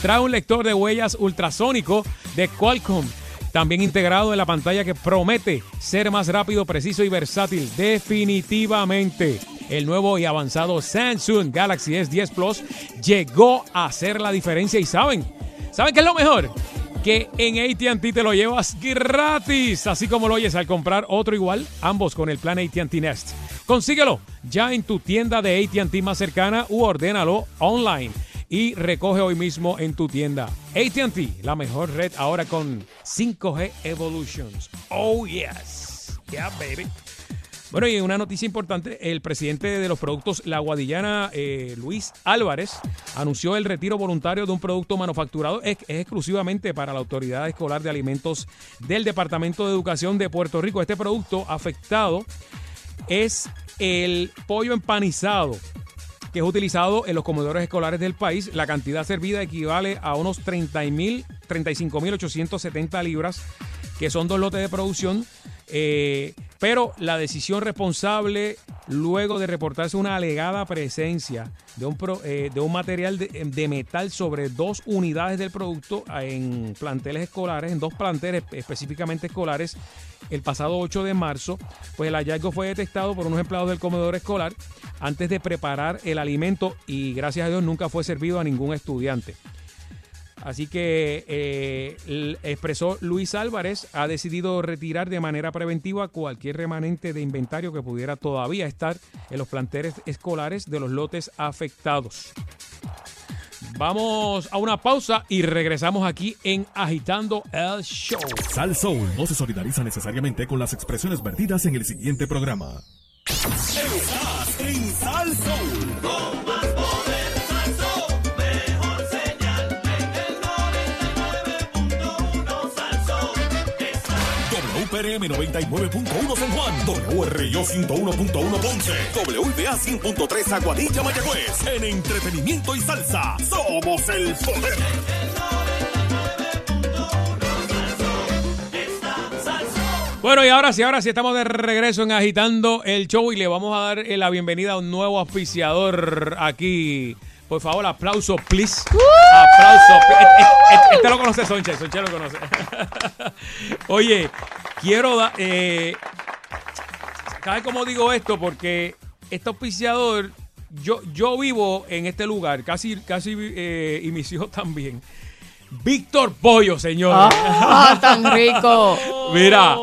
S2: Trae un lector de huellas ultrasónico de Qualcomm también integrado en la pantalla que promete ser más rápido, preciso y versátil. Definitivamente. el nuevo y avanzado Samsung Galaxy S10 Plus llegó a hacer la diferencia y saben, ¿saben qué es lo mejor? Que en ATT te lo llevas gratis, así como lo oyes al comprar otro igual, ambos con el plan ATT Nest. Consíguelo ya en tu tienda de ATT más cercana u ordénalo online y recoge hoy mismo en tu tienda. ATT, la mejor red ahora con 5G Evolutions. Oh, yes. Yeah, baby. Bueno, y una noticia importante, el presidente de los productos La Guadillana, eh, Luis Álvarez, anunció el retiro voluntario de un producto manufacturado ex- exclusivamente para la Autoridad Escolar de Alimentos del Departamento de Educación de Puerto Rico. Este producto afectado es el pollo empanizado es utilizado en los comedores escolares del país. La cantidad servida equivale a unos 30 mil, 35.870 libras, que son dos lotes de producción. Eh, pero la decisión responsable, luego de reportarse una alegada presencia de un, eh, de un material de, de metal sobre dos unidades del producto en planteles escolares, en dos planteles específicamente escolares, el pasado 8 de marzo, pues el hallazgo fue detectado por unos empleados del comedor escolar antes de preparar el alimento y gracias a Dios nunca fue servido a ningún estudiante. Así que eh, expresó Luis Álvarez, ha decidido retirar de manera preventiva cualquier remanente de inventario que pudiera todavía estar en los planteles escolares de los lotes afectados. Vamos a una pausa y regresamos aquí en Agitando el Show.
S15: Sal Soul no se solidariza necesariamente con las expresiones vertidas en el siguiente programa.
S36: En Sal Soul.
S15: WPRM 99.1 San Juan, WRIO 101.1 Ponce, WBA 100.3 Aguadilla Mayagüez. En entretenimiento y salsa, somos el poder.
S2: Bueno, y ahora sí, ahora sí estamos de regreso en Agitando el Show y le vamos a dar eh, la bienvenida a un nuevo auspiciador aquí. Por favor, aplauso, please. Aplauso. Este, este- este lo conoce Sonche, Sonche lo conoce. Oye, quiero dar... Eh, ¿Sabes cómo digo esto? Porque este auspiciador, yo, yo vivo en este lugar, casi, casi eh, y mis hijos también. Víctor Pollo, señor.
S4: Ah, tan rico.
S2: Mira,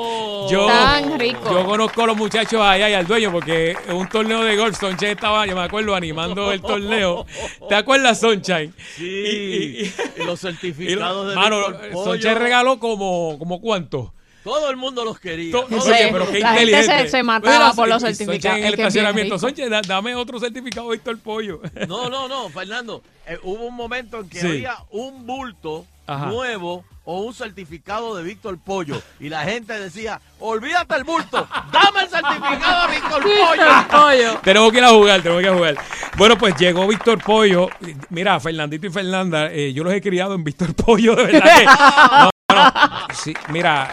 S2: yo,
S4: Tan rico.
S2: yo conozco a los muchachos allá y al dueño porque en un torneo de golf, Sonche estaba, yo me acuerdo, animando el torneo. ¿Te acuerdas, Sunshine?
S3: Sí, y, los certificados de
S2: Mano,
S3: Víctor Pollo.
S2: Regaló como, como cuánto.
S3: Todo el mundo los quería.
S2: To-
S4: Sí,
S2: Oye, pero qué
S4: la gente
S2: inteligente.
S4: se- se mataba
S2: Mira,
S4: por los certificados.
S2: En el estacionamiento. Sonche, da- dame otro certificado, Víctor Pollo.
S3: No, no, no, Fernando. eh, hubo un momento en que
S2: Sí.
S3: había un bulto
S2: Ajá.
S3: nuevo o un certificado de Víctor Pollo y la gente decía, olvídate el bulto, dame el certificado de Víctor Pollo.
S2: Tenemos que ir a jugar, tenemos que ir a jugar. Bueno, pues llegó Víctor Pollo. Mira, Fernandito y Fernanda, eh, yo los he criado en Víctor Pollo, de verdad que. No, no, sí, mira,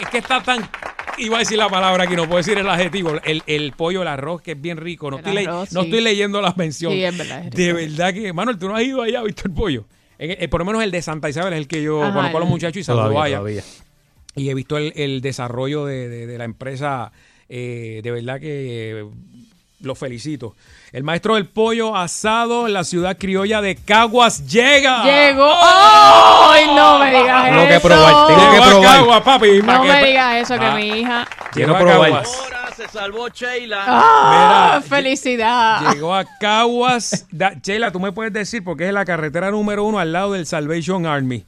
S2: es que está tan. Iba a decir la palabra aquí, no puedo decir el adjetivo. El, el pollo, el arroz, que es bien rico. No,
S4: El
S2: estoy, le-
S4: arroz,
S2: no
S4: sí.
S2: estoy leyendo la mención.
S4: Sí, es verdad, es
S2: De verdad que. Manuel, tú no has ido allá, Víctor Pollo. En- eh, por lo menos el de Santa Isabel es el que yo
S4: Ajá,
S2: conozco a los
S4: el-
S2: muchachos y saludo
S5: Todavía,
S2: allá.
S5: todavía.
S2: Y he visto el, el desarrollo de, de- de la empresa. eh, de verdad que los felicito. El maestro del pollo asado en la ciudad criolla de Caguas llega.
S4: Llegó. ¡Ay, no me digas
S5: Tengo
S4: eso!
S5: que probar, tengo que
S2: Llegó a
S5: probar.
S2: Caguas, papi. pa'
S4: No
S2: que-
S4: me digas eso, que
S2: Ah,
S4: mi hija.
S2: Llegó a
S5: Quiero probar.
S2: Caguas.
S3: Ahora se salvó Sheila.
S4: ¡Ah!
S2: Mira,
S4: ¡Felicidad!
S2: Llegó a Caguas. Da- Sheila, tú me puedes decir porque es la carretera número uno al lado del Salvation Army.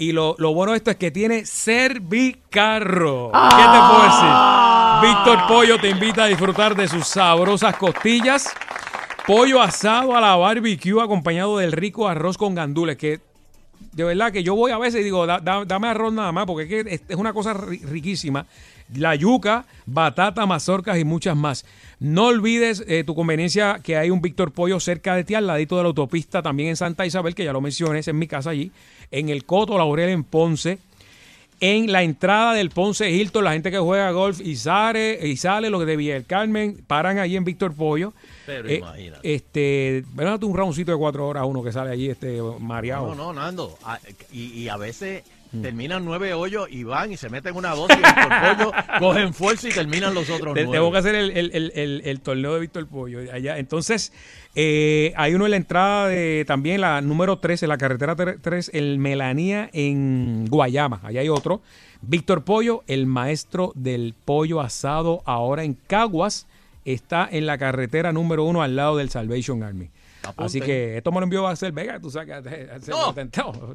S2: Y lo, lo bueno de esto es que tiene Servicarro. ¿Qué te puedo decir? Víctor Pollo te invita a disfrutar de sus sabrosas costillas. Pollo asado a la barbecue acompañado del rico arroz con gandules. Que de verdad que yo voy a veces y digo, "Da- da- dame arroz nada más porque es, que es- una cosa ri- riquísima. La yuca, batata, mazorcas y muchas más. No olvides eh, tu conveniencia que hay un Víctor Pollo cerca de ti, al ladito de la autopista, también en Santa Isabel, que ya lo mencioné, es mi casa allí. En el Coto Laurel en Ponce. En la entrada del Ponce Hilton, la gente que juega golf y sale, y sale los de Villa del Carmen, paran allí en Víctor Pollo.
S3: Pero
S2: Eh,
S3: imagínate.
S2: Este, bueno, un roundcito de cuatro horas uno que sale allí este mareado.
S3: No, no, Nando. a- y, y a veces terminan nueve hoyos y van y se meten una dosis Víctor Pollo, cogen fuerza y terminan los otros nueve.
S2: Tengo que hacer el, el- el- torneo de Víctor Pollo allá. Entonces, eh, hay uno en la entrada de también la número 3, en la carretera 3, el Melanía en Guayama. Allá hay otro. Víctor Pollo, el maestro del pollo asado, ahora en Caguas, está en la carretera número 1 al lado del Salvation Army.
S3: Apunten.
S2: Así que esto me lo envió a hacer Vega, tú sabes que eh,
S3: No.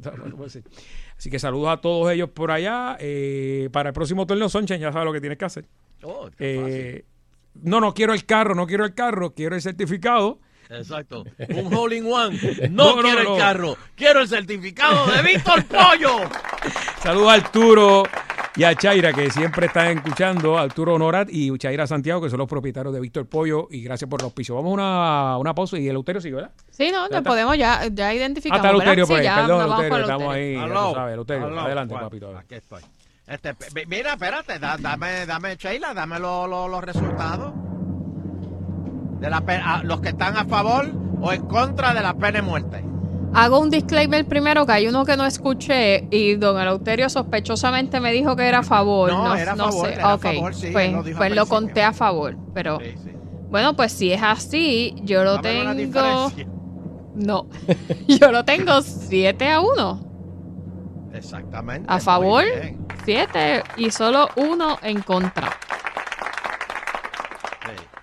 S2: Así que saludos a todos ellos por allá. Eh, para el próximo torneo, Sonchen, ya sabes lo que tienes que hacer.
S3: Oh,
S2: Eh, no, no quiero el carro, no quiero el carro, quiero el certificado.
S3: Exacto. Un hole in one. No,
S2: No, no,
S3: quiero
S2: no.
S3: el carro. Quiero el certificado de Víctor Pollo.
S2: Saludos a Arturo y a Chaira, que siempre están escuchando, Arturo Honorat y Chaira Santiago, que son los propietarios de Víctor Pollo, y gracias por los pisos. Vamos a una, una pausa y el Euterio sigue, ¿verdad?
S4: Sí, no,
S2: está.
S4: podemos, ya, ya identificamos.
S2: Hasta el
S4: ¿verdad?
S2: Euterio por
S4: Sí,
S2: ahí,
S4: ya
S2: perdón,
S4: nos
S2: Euterio,
S4: con
S2: estamos ahí, tú sabes, adelante,
S3: Bueno,
S2: papito.
S3: Aquí estoy. Este, mira, espérate, da- dame, dame, Sheila, dame lo- lo- los resultados. De la los que están a favor o en contra de la pena de muerte.
S4: Hago un disclaimer primero que hay uno que no escuché y don Eleuterio sospechosamente me dijo que era a favor.
S3: No,
S4: No,
S3: era a
S4: no
S3: favor,
S4: sé.
S3: era a
S4: Ok,
S3: favor, sí,
S4: pues,
S3: lo
S4: pues lo conté a favor. Pero bueno, pues si es así, yo lo
S3: Va a haber una
S4: tengo. No, yo lo tengo 7 a 1.
S3: Exactamente.
S4: A favor,
S3: bien.
S4: 7 y solo uno en contra.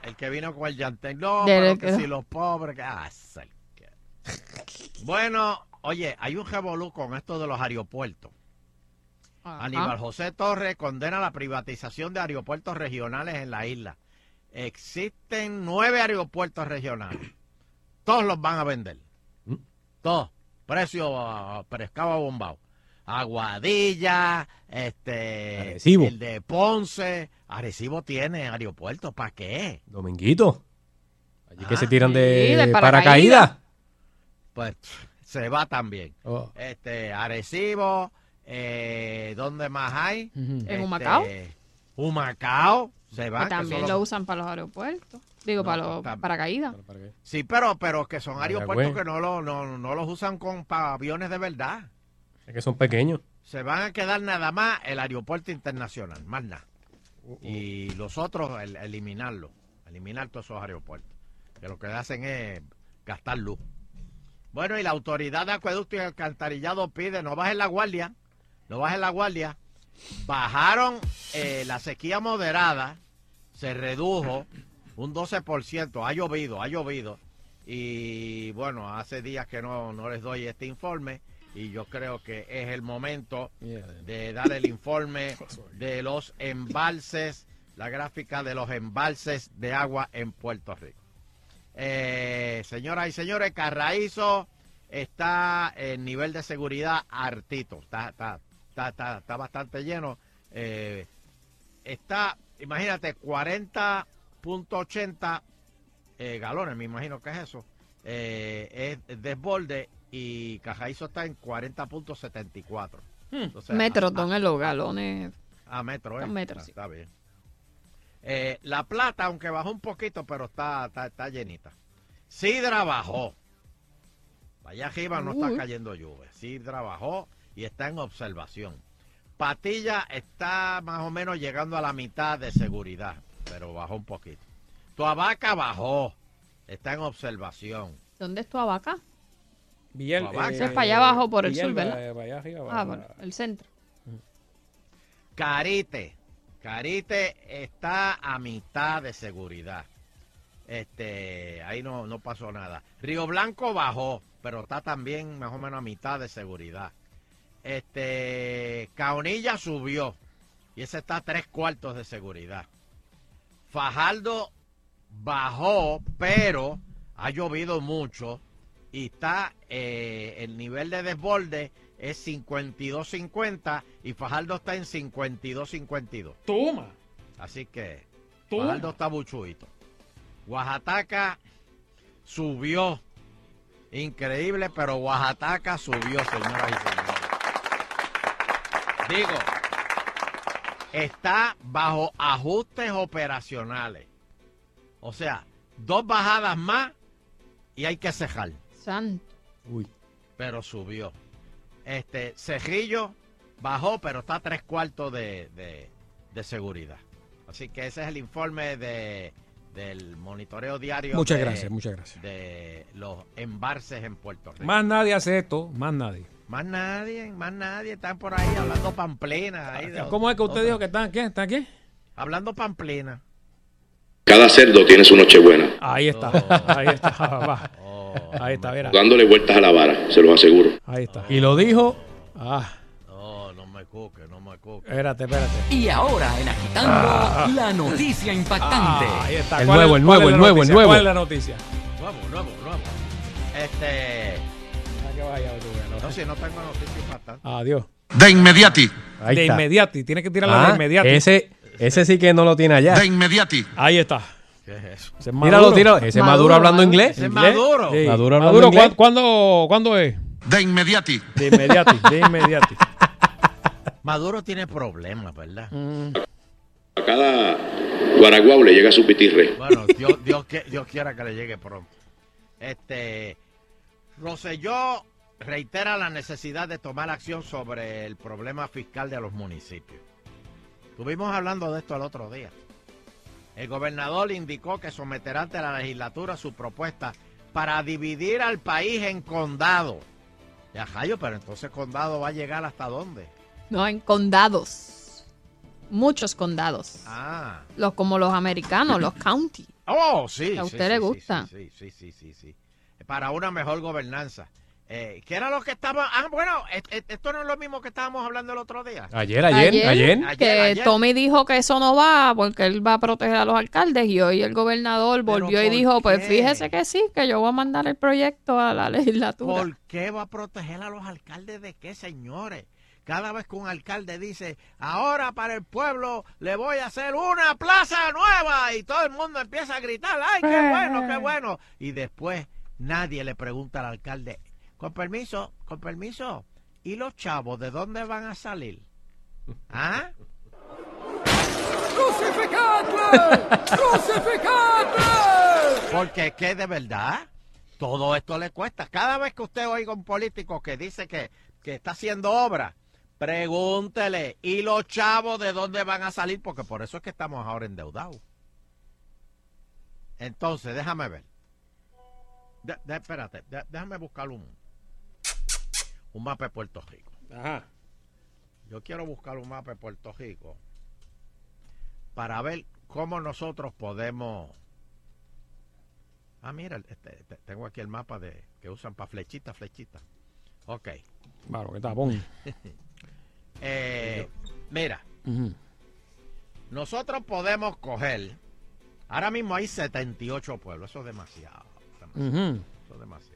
S3: El que vino con el llantén. No, pero que si los pobres. que- ah, Bueno, oye, hay un revolú con esto de los aeropuertos. Aníbal José Torres condena la privatización de aeropuertos regionales en la isla. Existen nueve aeropuertos regionales. Todos los van a vender. Todos. Precio ah, pescado bombao. Aguadilla, este,
S11: Arecibo.
S3: el de Ponce. Arecibo tiene aeropuertos. ¿Para qué?
S11: Dominguito. Allí que
S3: Ah,
S11: se tiran de,
S3: sí, de
S11: paracaídas.
S3: paracaídas. Pues se va también.
S11: Oh.
S3: Este, Arecibo, eh, ¿dónde más hay?
S4: ¿En
S3: Este,
S4: Humacao?
S3: Humacao, se
S4: que también lo
S3: los-
S4: usan para los aeropuertos. Digo, para los paracaídas.
S3: Sí, pero, pero que son aeropuertos que no, lo- no, no los usan con pa- aviones de verdad.
S11: Es que son pequeños.
S3: Se van a quedar nada más el aeropuerto internacional, más nada. Y los otros, el- eliminarlo. Eliminar todos esos aeropuertos. Que lo que hacen es gastar luz. Bueno, y la autoridad de acueducto y alcantarillado pide, no bajen la guardia, no bajen la guardia. Bajaron eh, la sequía moderada, se redujo un 12%, ha llovido, ha llovido. Y bueno, hace días que no, no les doy este informe y yo creo que es el momento de dar el informe de los embalses, la gráfica de los embalses de agua en Puerto Rico. Eh, señoras y señores, Carraízo está en nivel de seguridad hartito, está, está, está, está, está bastante lleno. Eh, está, imagínate, 40.80 eh, galones, me imagino que es eso. Eh, es desborde y Carraízo está en 40.74. Entonces,
S4: Metros,
S3: ah,
S4: don Elo, galones.
S3: a metro, ¿eh?
S4: Está metro,
S3: Ah,
S4: sí.
S3: Está bien. Eh, la plata, aunque bajó un poquito, pero está, está, está llenita. Sidra bajó. Allá arriba no está cayendo lluvia. Sidra bajó y está en observación. Patilla está más o menos llegando a la mitad de seguridad, pero bajó un poquito. Tuabaca bajó. Está en observación.
S4: ¿Dónde es tu abaca?
S2: Villar,
S3: Tuabaca.
S4: Ese es para allá abajo por el sur, ¿verdad?
S2: para- para allá arriba,
S4: Ah, bueno, el centro.
S3: Carite. Carite está a mitad de seguridad. Este, ahí no, no pasó nada. Río Blanco bajó, pero está también más o menos a mitad de seguridad. Este, Caonilla subió y ese está a tres cuartos de seguridad. Fajardo bajó, pero ha llovido mucho y está eh, el nivel de desborde es 52.50 y Fajardo está en 52.52.
S2: Toma.
S3: Así que
S2: Toma.
S3: Fajardo está buchuito. Oaxaca subió. Increíble, pero Oaxaca subió, señoras y señores. Digo, está bajo ajustes operacionales. O sea, dos bajadas más y hay que cejar.
S4: Santo.
S11: Uy.
S3: Pero subió. Este, Cejillo bajó, pero está a tres cuartos de, de- de seguridad. Así que ese es el informe de, del monitoreo diario.
S2: Muchas
S3: de-
S2: gracias, muchas gracias.
S3: De los embarces en Puerto Rico.
S2: Más nadie hace esto, más nadie.
S3: Más nadie, más nadie. Están por ahí hablando pamplina. ahí de-
S2: ¿Cómo es que usted
S3: otra-
S2: dijo que están aquí? ¿Están aquí?
S3: Hablando pamplina.
S37: Cada cerdo tiene su nochebuena,
S2: Ahí está, ahí está. va. Ahí está, verá.
S37: dándole vueltas a la vara, se los aseguro.
S2: Ahí está.
S11: Y lo dijo.
S2: Ah,
S3: No, no me cuque, no me cuque.
S2: espérate, espérate.
S38: Y ahora en Agitando,
S2: Ah.
S38: la noticia impactante.
S2: Ah, ahí está.
S11: El
S2: ¿Cuál es-
S11: nuevo, el nuevo, el nuevo, el
S2: noticia?
S11: nuevo.
S2: ¿Cuál es la noticia?
S3: Nuevo, nuevo, nuevo. Este.
S2: Ah.
S3: No, si no tengo noticias impactantes.
S2: Adiós.
S39: De inmediati.
S11: Ahí
S2: de
S11: está.
S2: inmediati, tiene que tirarla
S11: Ah,
S2: de inmediati.
S11: Ese, ese sí que no lo tiene allá.
S39: De inmediati.
S2: Ahí está.
S3: ¿Qué es eso?
S2: Ese es
S11: Míralo,
S2: Maduro.
S11: tíralo. Ese es Maduro,
S4: Maduro,
S11: hablando
S4: Maduro.
S11: inglés.
S3: Ese es
S2: ¿Inglés?
S3: Maduro.
S2: Sí.
S11: Maduro hablando
S2: Maduro,
S11: inglés.
S2: ¿cuán- ¿cuándo, ¿cuándo es?
S39: De inmediati.
S2: De inmediati, de inmediati.
S3: Maduro tiene problemas, ¿verdad?
S37: A cada guaraguao le llega su pitirre.
S3: Bueno, Dios, Dios, que- Dios quiera que le llegue pronto. Este. Roselló reitera la necesidad de tomar acción sobre el problema fiscal de los municipios. Estuvimos hablando de esto el otro día. El gobernador indicó que someterá ante la legislatura su propuesta para dividir al país en condados. Ya, Jayo, pero entonces condado va a llegar hasta dónde?
S4: No, en condados. Muchos condados.
S3: Ah.
S4: Los, como los americanos, los county.
S3: Oh, sí.
S4: Que a usted
S3: sí,
S4: le
S3: sí,
S4: gusta.
S3: Sí, sí, sí, sí, sí. Para una mejor gobernanza. Eh, ¿Qué era lo que estaba? Ah, bueno, et- et- esto no es lo mismo que estábamos hablando el otro día.
S11: Ayer, ayer, ayer.
S4: que
S3: Ayer, ayer.
S4: Tommy dijo que eso no va porque él va a proteger a los alcaldes y hoy el gobernador volvió y
S3: ¿por
S4: dijo, pues fíjese que sí, que yo voy a mandar el proyecto a la legislatura.
S3: ¿Por qué va a proteger a los alcaldes de qué, señores? Cada vez que un alcalde dice, ahora para el pueblo le voy a hacer una plaza nueva y todo el mundo empieza a gritar, ay, qué bueno, qué bueno. Y después nadie le pregunta al alcalde, con permiso, con permiso, ¿y los chavos de dónde van a salir? ¿Ah?
S36: ¡Crucificadle! ¡Crucificadle!
S3: Porque es que de verdad todo esto le cuesta. Cada vez que usted oiga un político que dice que, que está haciendo obra, pregúntele, ¿y los chavos de dónde van a salir? Porque por eso es que estamos ahora endeudados. Entonces, déjame ver. De- de- espérate, de- déjame buscar un, un mapa de Puerto Rico.
S2: Ajá.
S3: Yo quiero buscar un mapa de Puerto Rico para ver cómo nosotros podemos. Ah, mira, este, este, tengo aquí el mapa de que usan para flechita, flechita. Ok.
S2: Claro, que tapón.
S3: Eh, mira, nosotros podemos coger. Ahora mismo hay 78 pueblos, eso es demasiado. demasiado. Eso es demasiado.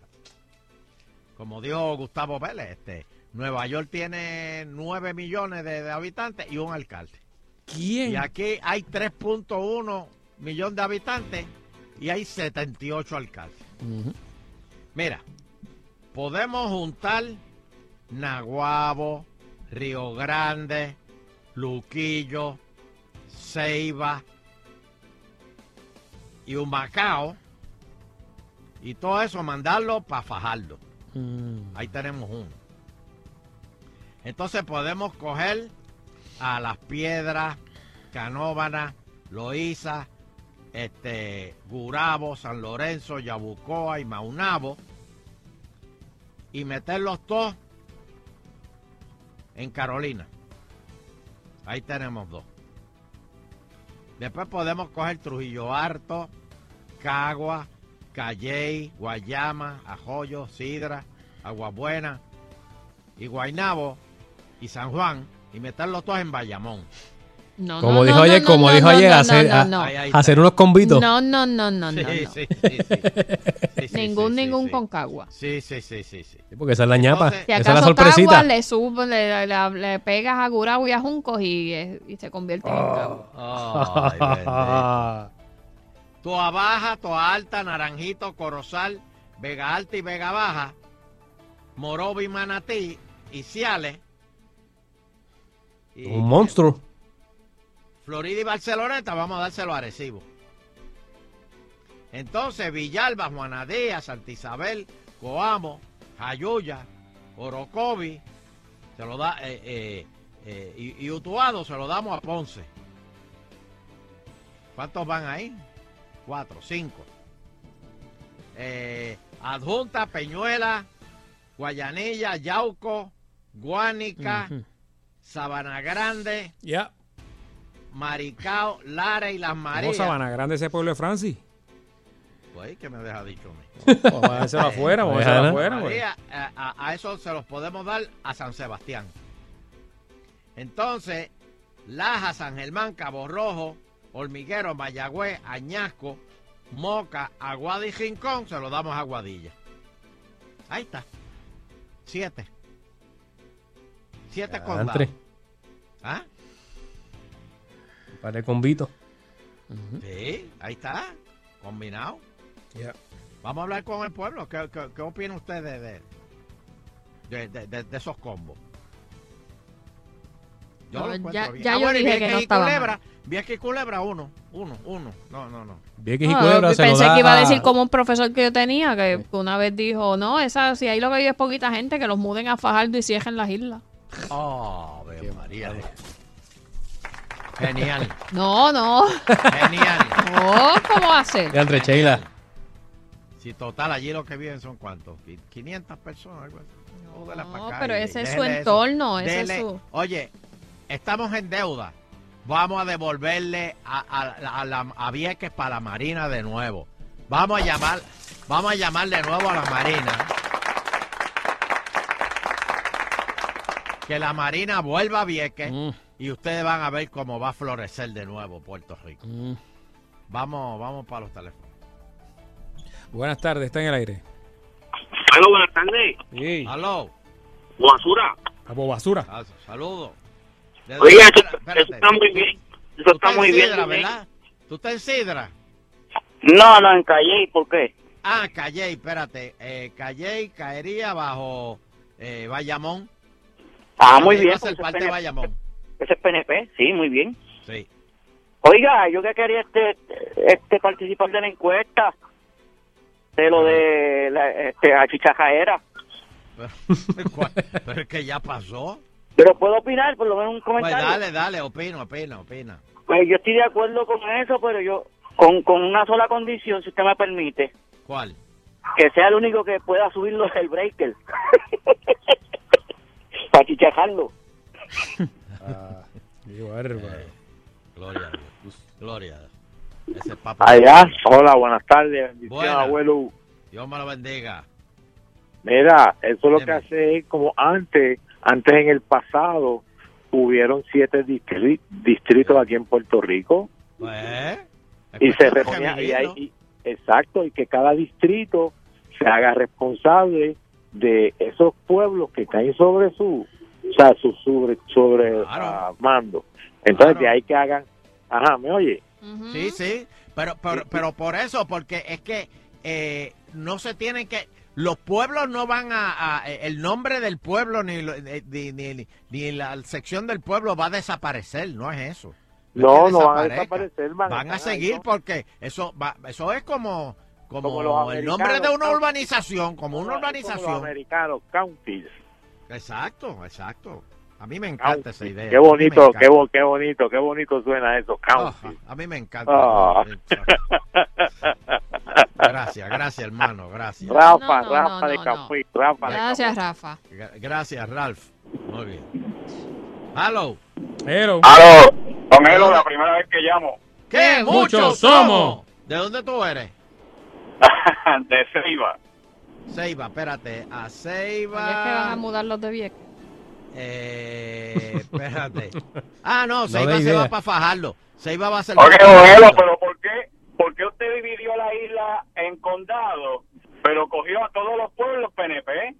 S3: Como dijo Gustavo Vélez, este, Nueva York tiene 9 millones de, de habitantes y un alcalde.
S2: ¿Quién?
S3: Y aquí hay 3.1 millón de habitantes y hay 78 alcaldes. Mira, podemos juntar Naguabo, Río Grande, Luquillo, Ceiba y Humacao y todo eso mandarlo para Fajardo.
S2: Mm.
S3: Ahí tenemos uno. Entonces podemos coger a Las Piedras, Canóvana, Loíza, este, Gurabo, San Lorenzo, Yabucoa y Maunabo y meterlos todos en Carolina. Ahí tenemos dos. Después podemos coger Trujillo Harto, Cagua, Calley, Guayama, Ajoyo, Sidra, Aguabuena y Guaynabo y San Juan y meterlos todos en Bayamón.
S4: No,
S11: Como
S4: no,
S11: dijo
S4: no,
S11: ayer,
S4: no,
S11: como
S4: no,
S11: dijo
S4: no,
S11: ayer,
S4: no,
S11: hacer,
S4: no,
S11: a- hacer unos convitos.
S4: No, no, no, no, no.
S3: Sí,
S4: no.
S3: sí, sí,
S4: ningún, ningún concagua.
S3: Sí, sí, sí, sí,
S11: Porque esa es la ñapa.
S3: Entonces-
S4: Si
S11: esa es la
S4: acaso
S11: sorpresita.
S4: Cagua le sube, le, le- le pegas a Gurabo y a Juncos y, eh, y se convierte en Cagua.
S3: Ay, bendito. Toa Baja, Toa Alta, Naranjito, Corozal, Vega Alta y Vega Baja, Morovi, Manatí y Ciales. Y
S11: Un monstruo.
S3: Florida y Barceloneta vamos a dárselo a Arecibo. Entonces Villalba, Juanadía, Santa Isabel, Coamo, Jayuya, Orocovi, Se lo da, eh, eh, eh, y, y Utuado se lo damos a Ponce. ¿Cuántos van ahí? Cuatro, cinco. Eh, Adjunta, Peñuela, Guayanilla, Yauco, Guánica. Sabana Grande,
S2: Ya.
S3: Maricao, Lara y Las
S2: ¿Cómo
S3: Marías.
S2: Sabana Grande ese pueblo de Francis?
S3: Pues, ¿qué me deja dicho a mí?
S2: Vamos a dejárselo afuera, vamos a dejárselo afuera. pues.
S3: María, a, a- a eso se los podemos dar a San Sebastián. Entonces, Laja, San Germán, Cabo Rojo, Hormiguero, Mayagüez, Añasco, Moca, Aguada y Rincón, se lo damos a Aguadilla. Ahí está. Siete. Siete condados. ¿Ah?
S11: Para el convito.
S3: Sí, ahí está. Combinado. Vamos a hablar con el pueblo. ¿Qué, qué, qué opina usted de, de, de, de- de- de esos combos?
S4: No,
S3: lo encuentro
S4: ya-
S3: bien.
S4: ya
S3: Ah,
S4: yo
S3: bueno, y
S4: dije que no estaba
S3: Culebra, Vieques y Culebra, uno, uno, uno. No, no, no.
S11: Vieques y
S4: No,
S11: Culebra se lo
S4: pensé
S11: da
S4: que iba a decir como un profesor que yo tenía, que una vez dijo, no, esa, si ahí lo que vive es poquita gente, que los muden a Fajardo y cierren las islas.
S3: Oh, Ave María. Genial,
S4: No, no.
S3: genial.
S4: No, ¿cómo hacer?
S11: De entre Sheila.
S3: Si total allí lo que viven son cuántos, Qui- 500 personas, algo así.
S4: No, pero ese es su entorno, ese es su...
S3: Oye, estamos en deuda. Vamos a devolverle a, a, a la- a Vieques para la Marina de nuevo. Vamos a llamar, vamos a llamar de nuevo a la Marina. Que la Marina vuelva a Vieques
S2: Mm.
S3: y ustedes van a ver cómo va a florecer de nuevo Puerto Rico.
S2: Mm.
S3: Vamos, vamos para los teléfonos.
S2: Buenas tardes, está en el aire.
S40: Aló, buenas tardes.
S2: Sí.
S3: Aló.
S40: Basura.
S2: Basura.
S3: Ah, Saludos. ¿De
S40: Oiga,
S3: dónde-
S40: eso, está muy bien. Eso
S3: Tú
S40: está
S3: estás
S40: muy
S3: en
S40: bien.
S3: Sidra. ¿verdad? ¿Tú estás en Sidra?
S40: No, no, en Calle, ¿por qué?
S3: Ah, Calley, espérate. Eh, Calley caería bajo eh, Bayamón.
S40: Ah, muy bien. pues,
S3: parte
S40: ese
S3: de
S40: es
S3: Bayamón.
S40: Ese es PNP, sí, muy bien.
S3: Sí.
S40: Oiga, yo que quería este, este participar de la encuesta de lo de la este, achichajaera.
S3: ¿Cuál? Pero es que ya pasó.
S40: Pero puedo opinar, por lo menos un
S3: Pues
S40: comentario.
S3: dale, dale, opina, opina, opina.
S40: Pues yo estoy de acuerdo con eso, pero yo con, con una sola condición, si usted me permite,
S3: ¿Cuál?
S40: que sea el único que pueda subirlo el breaker. Para chichajarlo.
S2: Qué bárbaro.
S3: Gloria a Dios. Gloria a Dios. Ese papá.
S41: Allá, hola, buenas tardes, bendiciones,
S3: Buena.
S41: abuelo.
S3: Dios me lo bendiga.
S41: Mira, eso lo que hace es como antes, antes en el pasado, hubieron siete distri- distritos aquí en Puerto Rico.
S3: Pues,
S41: y se reponía, y hay- y- exacto, y que cada distrito se haga responsable de esos pueblos que caen sobre su, o sea, su sobre, sobre ah, mando. Entonces, de ahí que hagan, ajá, ¿me oye?
S3: Sí, sí, pero, pero, pero por eso, porque es que eh, no se tienen que... Los pueblos no van a... a- el nombre del pueblo ni, ni, ni- ni la sección del pueblo va a desaparecer, no es eso. es
S41: No, no van a desaparecer, van,
S3: Van a seguir
S41: ¿no?
S3: porque eso va, eso es como, como, el nombre de una urbanización, como una
S41: Como los
S3: urbanización.
S41: americanos, counties.
S3: Exacto, exacto. A mí me encanta esa idea.
S41: Qué bonito, qué, qué bonito, qué bonito suena eso,
S3: Ajá,
S41: county.
S3: a mí me encanta.
S41: Ah.
S3: Gracias, gracias, hermano, gracias.
S41: Rafa,
S4: No, no,
S41: Rafa
S4: no,
S41: de
S4: no,
S41: Capuí, Rafa de
S4: Gracias, Rafa.
S3: Gra- Gracias, Ralph. Muy bien. Hello.
S2: Hello.
S42: Aló, don Elo, la primera vez que llamo.
S3: ¿Qué?
S2: Muchos somos.
S3: somos. ¿De dónde tú eres?
S42: de Ceiba.
S3: Ceiba, espérate. A
S4: Oye, es que van a
S3: Ceiba.
S4: mudar los de Vieques.
S3: Eh, espérate. Ah, no,
S11: No
S3: Ceiba
S11: da
S3: se va para fajarlo. Ceiba va a ser.
S42: Oye, don Elo, pero ¿por qué, ¿por qué usted dividió la isla en condado, pero cogió a todos los pueblos PNP?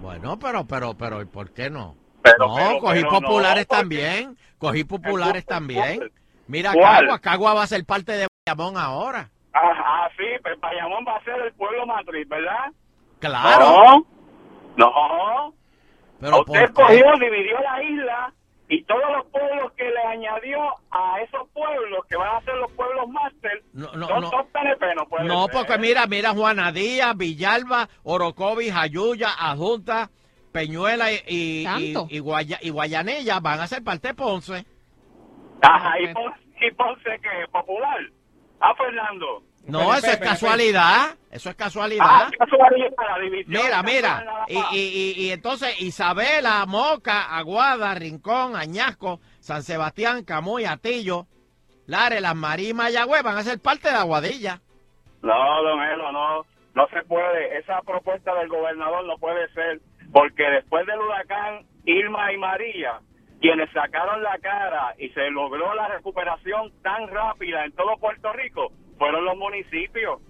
S3: Bueno, pero, pero, pero, ¿y ¿por qué no?
S42: Pero,
S3: no,
S42: pero,
S3: cogí
S42: pero
S3: populares
S42: no,
S3: también. Cogí populares también. Mira,
S42: ¿Cuál?
S3: Cagua, Cagua va a ser parte de Bayamón ahora.
S42: Ah, ah, sí, pues Bayamón va a ser el pueblo matriz, ¿verdad?
S3: Claro.
S42: No, no.
S3: Pero
S42: usted
S3: ¿por qué?
S42: cogió, dividió la isla y todos los pueblos que le añadió a esos pueblos que van a ser los pueblos máster
S3: No, no,
S42: son
S3: no.
S42: todos PNP, no puede
S3: No,
S42: ser.
S3: porque mira, mira Juana Díaz, Villalba, Orocovi, Jayuya, Adjunta, Peñuela y, y, y, y Guaya- y Guayanilla van a ser parte de Ponce.
S42: Ajá, y Ponce, y Ponce que popular. Ah, Fernando.
S3: No, eso es casualidad. Eso es casualidad.
S42: Ah.
S3: Mira, mira. Y, y, y, y entonces Isabela, Moca, Aguada, Rincón, Añasco, San Sebastián, Camuy, Atillo, Lares, Las Marías y Mayagüez van a ser parte de Aguadilla.
S42: No, don Elo, no, no se puede. Esa propuesta del gobernador no puede ser, porque después del huracán Irma y María, quienes sacaron la cara y se logró la recuperación tan rápida en todo Puerto Rico, fueron los municipios.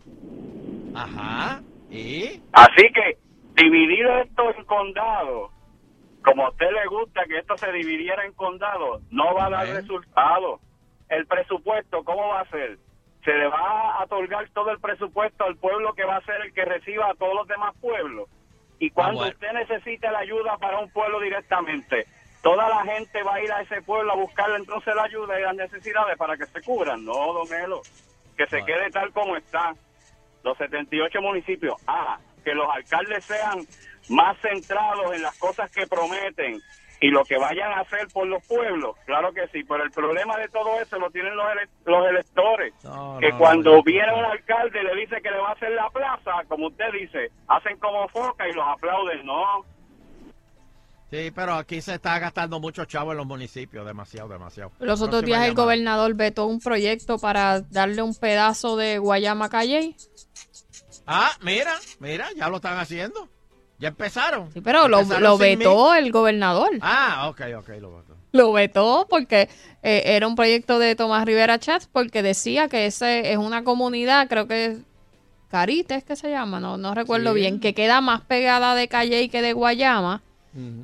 S3: Ajá. ¿Y?
S42: Así que dividir esto en condados, como a usted le gusta que esto se dividiera en condados, no va a dar resultado. El presupuesto, ¿cómo va a ser? Se le va a otorgar todo el presupuesto al pueblo que va a ser el que reciba a todos los demás pueblos. Y cuando
S3: bueno.
S42: usted necesite la ayuda para un pueblo directamente, toda la gente va a ir a ese pueblo a buscarle entonces la ayuda y las necesidades para que se cubran. No, don Elo, que se quede tal como está los 78 municipios. Ah, que los alcaldes sean más centrados en las cosas que prometen y lo que vayan a hacer por los pueblos. Claro que sí, pero el problema de todo eso lo tienen los, ele- los electores. que
S3: no,
S42: cuando
S3: no,
S42: viene un alcalde y le dice que le va a hacer la plaza, como usted dice, hacen como foca y los aplauden. No,
S3: Sí, pero aquí se está gastando mucho chavo en los municipios, demasiado, demasiado.
S4: Los otros días el
S3: llamada.
S4: gobernador vetó un proyecto para darle un pedazo de Guayama Calle.
S3: Ah, mira, mira, ya lo están haciendo. Ya empezaron.
S4: Sí, pero lo,
S3: Empezaron
S4: lo
S3: mí.
S4: vetó el gobernador.
S3: Ah, ok, ok, lo vetó.
S4: Lo vetó porque eh, era un proyecto de Tomás Rivera Chats porque decía que ese es una comunidad, creo que es Carite es que se llama, no, no recuerdo
S2: Sí.
S4: bien, que queda más pegada de Calle que de Guayama.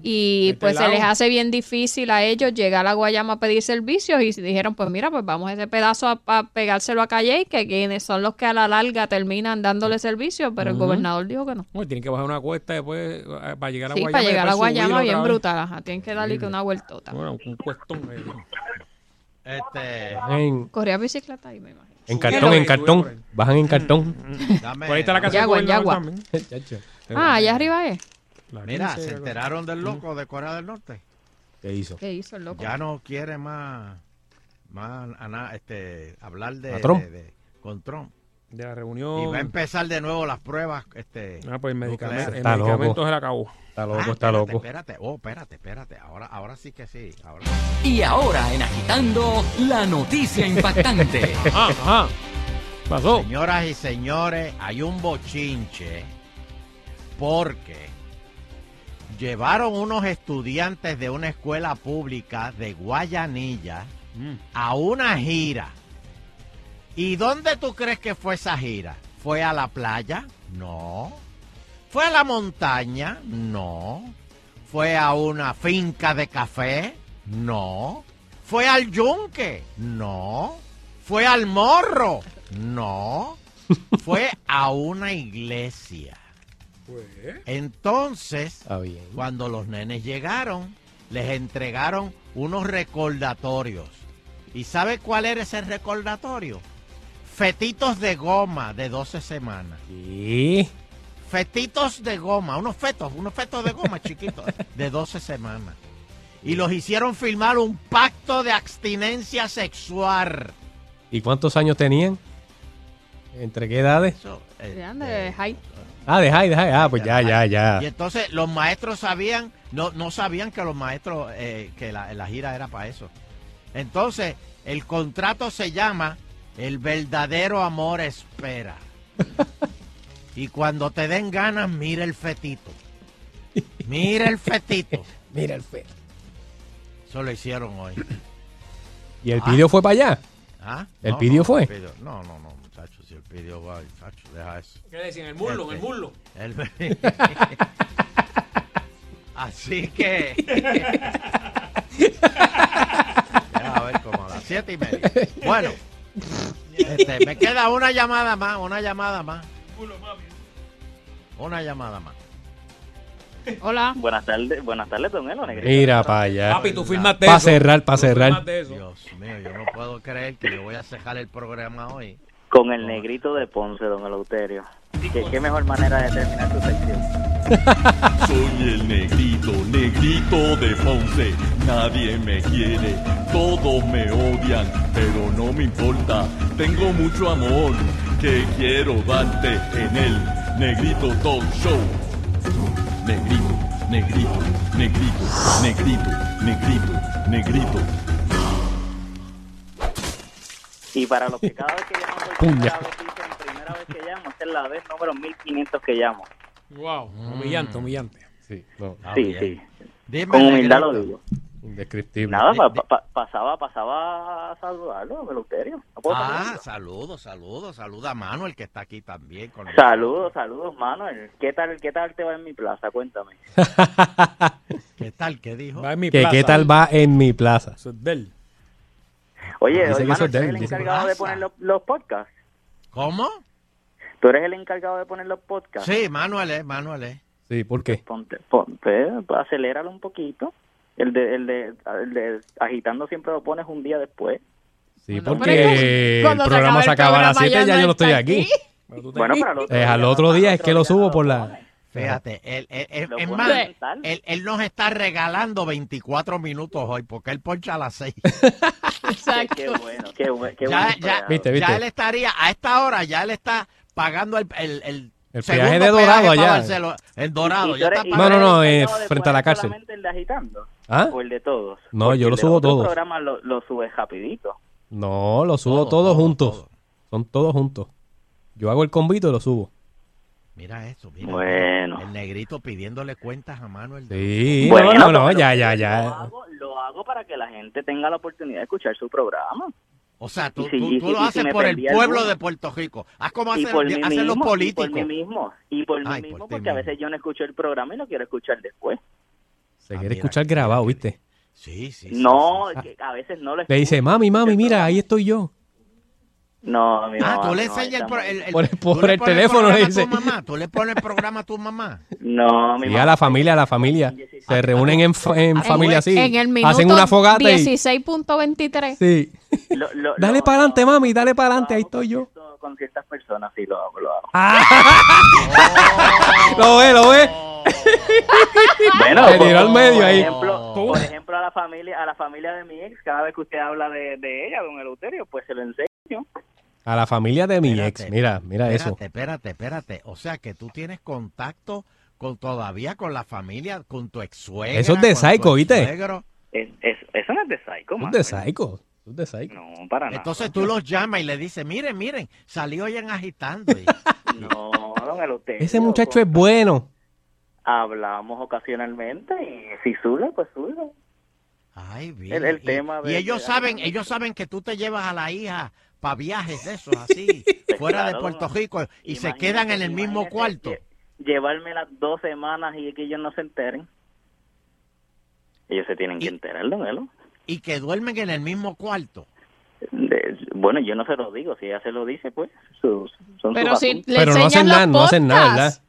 S4: Y
S2: Este
S4: pues se les hace bien difícil a ellos llegar a Guayama a pedir servicios y dijeron, pues mira, pues vamos a ese pedazo a, a pegárselo a Calle, que quienes son los que a la larga terminan dándole servicios, pero el gobernador dijo que no.
S2: Uy, tienen que bajar una cuesta después para llegar a
S4: Sí,
S2: Guayama.
S4: para llegar a Guayama bien brutal, ajá, tienen que darle que una vueltota.
S2: Bueno, un cuestón. eh.
S3: Este.
S11: En,
S4: Corría bicicleta ahí, me imagino.
S11: en cartón, en cartón. Bajan en cartón.
S3: Dame-
S2: Por ahí está la casa
S4: Yagua, Yagua. Ah, allá arriba es.
S2: La
S3: Mira,
S2: 15,
S3: se enteraron del loco de Corea del Norte.
S11: ¿Qué hizo?
S4: ¿Qué hizo el loco?
S3: Ya no quiere más, más ana- este, hablar de,
S11: ¿A Trump?
S3: de- de- con Trump.
S2: De la
S3: Y
S2: reunión.
S3: va a empezar de nuevo las pruebas. Este,
S2: Ah, pues el medicamento, el
S11: Está loco.
S2: medicamento se le acabó.
S11: Está loco,
S3: Ah,
S11: está
S3: espérate,
S11: loco.
S3: Espérate, oh, espérate, espérate. Ahora, ahora sí que sí. Ahora.
S38: Y ahora en Agitando, la noticia impactante.
S2: Ah, ajá. Pasó.
S3: Señoras y señores, hay un bochinche porque llevaron unos estudiantes de una escuela pública de Guayanilla a una gira. ¿Y dónde tú crees que fue esa gira? ¿Fue a la playa? No. ¿Fue a la montaña? No. ¿Fue a una finca de café? No. ¿Fue al yunque? No. ¿Fue al morro? No. Fue a una iglesia. Entonces,
S11: Está bien.
S3: cuando los nenes llegaron, les entregaron unos recordatorios. ¿Y sabe cuál era ese recordatorio? Fetitos de goma de 12 semanas.
S11: ¿Qué?
S3: Fetitos de goma, unos fetos, unos fetos de goma chiquitos, de 12 semanas. Y los hicieron firmar un pacto de abstinencia sexual.
S11: ¿Y cuántos años tenían? ¿Entre qué edades?
S3: Eso, eh,
S4: high.
S11: Ah, de high, de high. Ah, pues ya, ya, ya.
S3: Y entonces los maestros sabían, no, no sabían que los maestros, eh, que la, la gira era para eso. Entonces, el contrato se llama El verdadero amor espera. y cuando te den ganas, mira el fetito. Mira el fetito.
S11: Mira el fe.
S3: Eso lo hicieron hoy.
S11: ¿Y el pidió fue para allá?
S3: ¿Ah?
S11: ¿El
S3: No,
S11: pidió
S3: no,
S11: fue?
S3: el no, no, no, muchachos. Si el pidió va, muchachos, deja eso.
S2: ¿Qué le decían? El muslo, en el muslo.
S3: El- Así que. Deja ver como a las siete y media. Bueno, este, me queda una llamada más, una llamada más. Una llamada más.
S4: Hola.
S40: Buenas tardes, buenas tardes, don Elo, negrito.
S11: Mira para allá.
S2: Papi, tú firmaste
S11: Para cerrar, para cerrar.
S3: Dios mío, yo no puedo creer que yo voy a cejar el programa hoy.
S40: Con el negrito de Ponce, don Eleuterio.
S43: ¿Qué, qué mejor manera de terminar tu sección?
S44: Soy el negrito, negrito de Ponce. Nadie me quiere, todos me odian, pero no me importa. Tengo mucho amor que quiero darte en el Negrito Talk Show. Negrito, negrito, negrito, negrito, negrito, negrito.
S43: Y para los que cada vez que llaman por primera vez dicen primera vez que llamo, esta es la vez número 1500 que llamo.
S2: Wow, humillante, humillante.
S11: Sí, no.
S43: sí, sí. Con humildad lo digo.
S11: Indescriptible.
S43: Nada, pa- pa- pasaba, pasaba a saludarlo, Meluterio. ¿No
S3: Ah,
S43: saludarlo?
S3: saludos, saludos, saluda a Manuel que está aquí también. Con
S43: Saludos, saludos, Manuel. ¿Qué tal, ¿Qué tal te va en mi plaza? Cuéntame.
S3: ¿Qué tal? ¿Qué dijo?
S2: Va en mi
S11: ¿Qué,
S2: plaza.
S11: ¿Qué tal va en mi plaza?
S2: Eso es de él.
S43: Oye, Manuel,
S11: es
S43: ¿tú
S11: de
S43: eres
S11: él,
S43: el encargado de poner los, los podcasts?
S3: ¿Cómo?
S43: ¿Tú eres el encargado de poner los podcasts?
S3: Sí, Manuel es, Manuel es.
S11: Sí, ¿por qué?
S43: Ponte, ponte, aceléralo un poquito. El de, el de, el de agitando siempre lo pones un día después.
S11: Sí,
S4: Pero
S11: porque
S4: que
S11: el programa se acaba a las
S4: programa
S11: 7
S4: ya
S11: yo no estoy aquí.
S4: aquí.
S43: Bueno, para otro
S11: Es al
S43: día,
S11: otro día,
S43: al
S11: es que lo
S43: día
S11: subo por la...
S3: Fíjate, él, él- él- es más, él, él nos está regalando 24 minutos hoy porque él poncha a las 6.
S4: Exacto.
S43: Qué bueno, qué, bueno, qué
S3: ya, ya,
S43: empleado.
S11: Viste, viste.
S3: ya él estaría, a esta hora ya él está pagando el, el, el,
S11: El
S3: segundo
S11: peaje de Dorado
S3: peaje
S11: allá.
S43: ¿Y
S3: Dorado. Ya está
S11: No, no, no,
S43: el
S11: eh, frente a la cárcel.
S43: solamente el de agitando?
S11: ¿Ah?
S43: ¿O el de todos?
S11: No,
S43: Porque
S11: yo lo
S43: el
S11: subo
S43: los otros
S11: todos.
S43: programas lo, lo subes rapidito.
S11: No, lo subo
S3: Todo,
S11: todos
S3: todo,
S11: juntos.
S3: todo.
S11: Son todos juntos. Yo hago el convito y lo subo.
S3: Mira eso, mira.
S43: Bueno.
S3: El negrito pidiéndole cuentas a Manuel.
S11: Sí,
S43: Bueno,
S11: no, no, no,
S43: pero
S11: ya, ya,
S43: Lo
S11: ya.
S43: hago, lo hago para que la gente tenga la oportunidad de escuchar su programa.
S3: O sea, tú,
S43: Y y
S3: lo
S43: y
S3: haces por el pueblo de Puerto Rico. Haz como
S43: y
S3: hacen,
S43: por mí
S3: hacen
S43: mismo,
S3: los
S43: y
S3: políticos.
S43: por mí mismo, y por mí
S3: Ay,
S43: mismo, porque a veces yo no escucho el programa y lo quiero escuchar después.
S11: Se
S3: Ah,
S11: quiere
S3: mira,
S11: escuchar grabado. ¿viste?
S3: Sí, sí. sí,
S43: No,
S3: sí, sí.
S43: que a veces no lo
S11: Le dice,
S43: escucho.
S11: mami, mami, mira, ahí estoy yo.
S43: No, mi
S3: Ah,
S43: mamá
S3: tú le
S43: no,
S3: enseñas el,
S43: no.
S3: el, el-
S11: Por-
S3: tú
S11: por
S3: le
S11: el teléfono,
S3: programa
S11: le
S3: a
S11: dice.
S3: tu mamá. Tú le pones el programa a tu mamá.
S43: No, mi
S11: Sí,
S43: mamá.
S11: a la familia, a la familia. Se reúnen en, fa- en familia así.
S4: En el minuto
S11: Hacen una fogata y...
S4: 16.23.
S11: Sí.
S43: Lo- lo-
S11: Dale para adelante, mami, dale para adelante, ahí estoy yo.
S43: Con ciertas personas sí lo hago, lo hago.
S11: Lo ve, lo ve.
S43: Bueno,
S11: tiró al medio
S43: por
S11: ahí.
S43: Ejemplo, por ejemplo, a la familia, a la familia de mi ex, cada vez que usted habla de, de ella, don Eleuterio, pues se lo enseño.
S11: A la familia de mi
S3: Espérate,
S11: ex. Mira, mira eso.
S3: Espérate, espérate, espérate. O sea que tú tienes contacto con todavía con la familia, con tu ex suegra.
S11: Eso es de psycho, ¿viste?
S43: Es, es, eso no es de psycho,
S11: Es
S43: man.
S11: de psycho. Es de psycho.
S43: No, para nada.
S3: Entonces tú los llamas y le dices, miren, miren, salió ya en agitando. Y-
S43: No, don Eleuterio.
S11: Ese muchacho es bueno.
S43: Hablamos ocasionalmente y si sube, pues sube.
S3: Ay, bien.
S43: El- el
S3: Y-
S43: tema
S3: y,
S43: de-
S3: ellos
S43: de-
S3: saben, ellos saben que tú te llevas a la hija para viajes de esos así, fuera de Puerto Rico y se quedan en el mismo cuarto.
S43: lle- Llevarme las dos semanas y que ellos no se enteren. Ellos se tienen que enterar, don Elo.
S3: Y que duermen en el mismo cuarto.
S43: De- bueno, yo no se lo digo, si ella se lo dice, pues sus, son
S4: Pero
S43: sus
S4: si le
S11: Pero no hacen
S4: los
S11: nada, no hacen nada, ¿verdad?
S4: podcasts.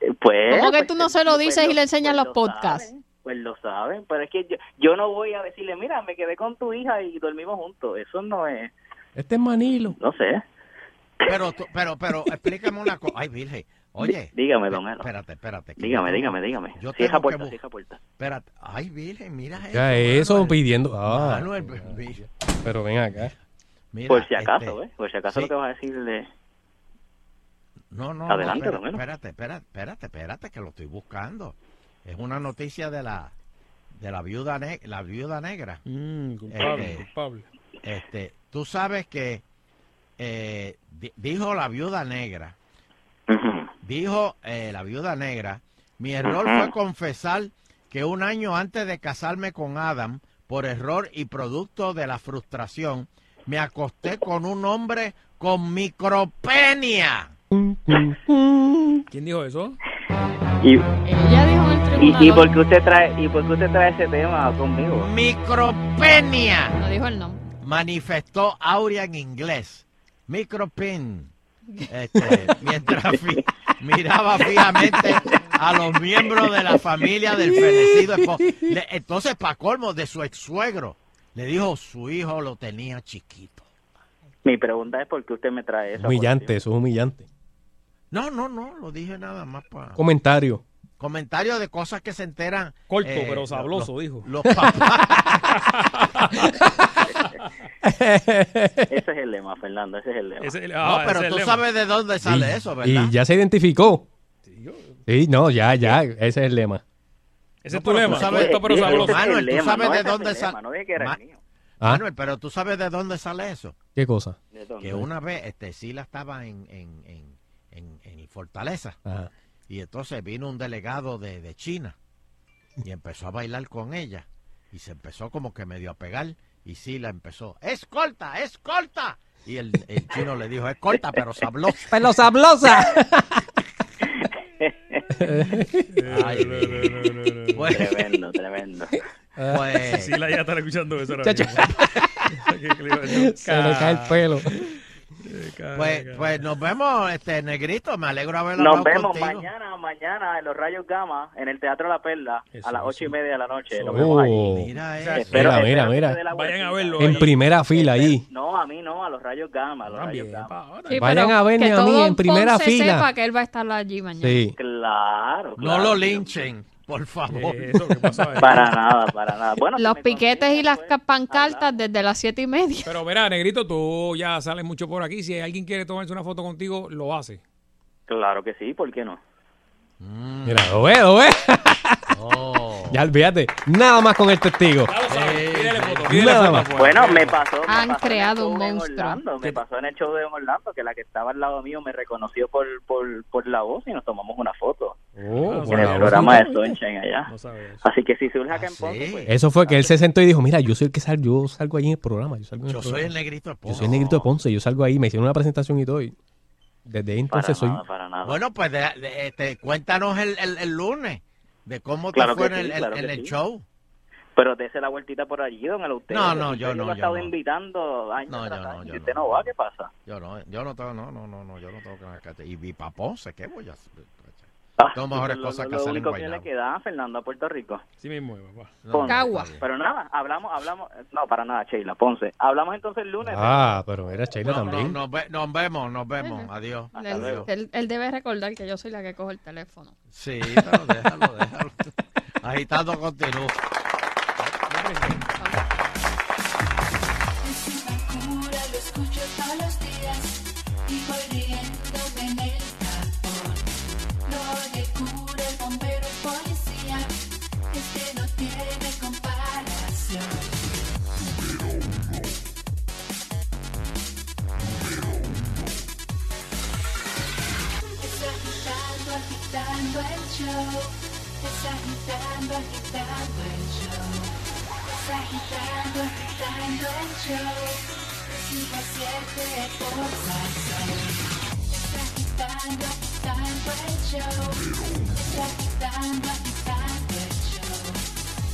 S43: Eh, Pues,
S4: ¿Cómo que
S43: pues,
S4: tú no se lo
S43: pues
S4: dices y le enseñas
S43: pues
S4: los podcasts?
S43: saben, pues lo saben, pero es que yo, yo no voy a decirle, mira, me quedé con tu hija y dormimos juntos. Eso no es,
S11: Este es Manilo.
S43: no sé.
S3: Pero, tú- pero, pero, explícame una cosa. Ay, Virgen. Oye.
S43: Dígame, don Elo.
S3: Espérate, espérate. que
S43: Dígame,
S3: yo
S43: dígame, dígame.
S3: Yo
S43: Cierra
S3: tengo
S43: puerta,
S3: que bu-
S43: cierra puerta.
S3: Espérate. Ay, Virgen, mira eso.
S11: Ya eso
S3: Manuel.
S11: pidiendo. Ah,
S3: Manuel, vi-
S11: pero ven acá.
S3: mira,
S43: Por si acaso,
S3: este,
S43: ¿eh? Por si acaso
S3: sí.
S43: lo que vas a decirle...
S3: No, no,
S43: Adelante,
S3: no,
S43: don Elo.
S3: espérate, espérate, espérate, espérate, que lo estoy buscando. Es una noticia de la de la viuda ne- la viuda negra.
S2: Mm, culpable,
S3: Este,
S2: culpable.
S3: Este, tú sabes que eh, di- dijo la viuda negra, dijo eh, la viuda negra, mi error fue confesar que un año antes de casarme con Adam, por error y producto de la frustración, me acosté con un hombre con micropenia.
S2: ¿Quién dijo eso?
S43: Y,
S4: Ella dijo en el
S43: y, por qué usted trae y por qué usted trae ese tema conmigo
S3: Micropenia.
S4: No dijo el nombre.
S3: Manifestó Aurea en inglés. Micropin. Este, mientras fi- miraba fijamente a los miembros de la familia del fenecido esposo. Le- entonces, para colmo, de su ex suegro, le dijo su hijo lo tenía chiquito.
S43: mi pregunta es por qué usted me trae eso
S11: Humillante, eso es humillante.
S3: No, no, no, lo dije nada más para...
S11: Comentario.
S3: Comentarios de cosas que se enteran.
S2: Corto,
S3: eh,
S2: pero
S3: lo-
S2: sabroso,
S3: lo-
S2: dijo.
S3: Los papás.
S43: Ese es el lema, Fernando, ese es el lema.
S3: no, pero tú sabes de dónde sale
S11: Y-
S3: eso, ¿verdad?
S11: Y ya se identificó. Sí, no, ya, ya, ese es el lema.
S2: Ese es tu lema.
S3: tú sabes-
S2: corto, pero sabroso.
S3: Manuel, tú sabes
S43: no,
S3: de dónde sale.
S43: lema, no dije que era
S3: Ma-
S43: el mío.
S11: Ah.
S3: Manuel, pero tú sabes de dónde sale eso.
S11: ¿Qué cosa?
S3: Que una vez este Sila estaba en, en, en, en, en Fortaleza
S11: Ajá.
S3: y entonces vino un delegado de, de China y empezó a bailar con ella y se empezó como que medio a pegar y Sila empezó, ¡es corta, es corta! Y el, el chino le dijo, es corta, pero sablosa.
S11: ¡Pero sablosa!
S3: Ay, mi- Bueno,
S43: Tremendo, tremendo.
S3: pues,
S2: Sí, la ya está escuchando eso ahora
S11: Chacho.
S2: mismo.
S11: Se le cae el pelo.
S3: Pues, pues nos vemos, este negrito, me alegro de haber
S43: Nos
S3: hablado
S43: vemos
S3: contigo.
S43: mañana, mañana en los Rayos Gama, en el Teatro La Perla,
S2: Eso,
S43: a las ocho y media de la noche. Nos
S11: Oh.
S43: vemos ahí.
S3: Mira
S2: sea,
S3: eso.
S43: Espero-
S11: Mira, mira,
S2: Vayan a verlo.
S11: En primera fila ahí.
S43: No, a mí no, a los Rayos Gama, a los Rayos
S2: También,
S43: Gama.
S4: Sí,
S11: Vayan a verme
S4: que
S11: a mí en primera
S4: Ponce
S11: fila.
S4: sepa que él va a estar allí mañana.
S11: Sí.
S43: Claro,
S3: No
S43: claro.
S3: lo linchen, por favor.
S2: Eh, Eso, ¿qué pasó ahí?
S43: Para nada, para nada. Bueno,
S4: Los
S43: si
S4: piquetes y las
S43: pues,
S4: ca- pancartas desde las siete y media.
S2: Pero verá, Negrito, tú ya sales mucho por aquí. Si alguien quiere tomarse una foto contigo, lo hace.
S43: Claro que sí, ¿por qué no?
S11: Mira, lo ve, lo ve.
S3: Oh.
S11: Ya olvídate. Nada más con el testigo. Nada más.
S43: Bueno, me pasó. me
S4: Han
S43: pasó en el
S4: creado
S43: show
S4: un
S43: en
S4: monstruo.
S43: Orlando, me pasó en el show de Orlando que la que estaba al lado mío me reconoció por, por, por la voz y nos tomamos una foto
S11: Oh,
S43: en el programa de Sunshine allá.
S2: No.
S43: Así que si surge acá
S3: Ah,
S43: en Ponce, pues,
S11: Eso fue que él se sentó y dijo, mira, yo soy el que salgo, yo salgo ahí en el programa. Yo, salgo en el
S3: Yo soy
S11: programa.
S3: el negrito de
S11: Yo
S3: Ponce.
S11: soy el negrito de Ponce, yo salgo ahí, me hicieron una presentación y todo. y desde ahí
S43: para
S11: entonces soy...
S43: nada, para nada.
S3: Bueno, pues de- de- este, cuéntanos el, el, el lunes de cómo te
S43: Claro
S3: fue en el,
S43: sí,
S3: el-
S43: claro
S3: en
S43: que
S3: el
S43: sí.
S3: show.
S43: Pero dése la vueltita por allí, don Eleuterio.
S3: No, no,
S43: Si
S3: yo
S43: usted
S3: no, yo
S43: estado
S3: no.
S43: invitando años
S3: No, yo no,
S43: años,
S3: yo
S43: y usted
S3: no.
S43: no va, ¿qué pasa?
S3: Yo no, yo no tengo, no, no, no, no, yo no tengo que marcarte. Y mi Ponce, ¿qué voy a hacer?
S43: Ah,
S3: Tengo mejores
S43: lo-
S3: cosas
S43: lo,
S3: que
S43: lo
S3: hacer en
S43: único que le queda, Fernando, a Puerto Rico.
S2: Sí mismo, papá.
S3: No,
S43: Ponce.
S4: Cagua.
S43: Pero nada, hablamos, hablamos, no, para nada, Sheila, Ponce. Hablamos entonces el lunes.
S11: Ah, pero era Sheila
S3: No, no,
S11: también.
S3: nos, ve- nos vemos, nos vemos. Adiós.
S43: Hasta
S4: Él,
S43: luego.
S4: él- él debe recordar que yo soy la que cojo el teléfono.
S3: Sí, pero déjalo, déjalo. Agitando continuo.
S17: Agitando, agitando el show. Está agitando, agitando el show. Agitando, agitando el show. Sigo siete por. Está agitando, agitando el show. Está agitando, agitando el show.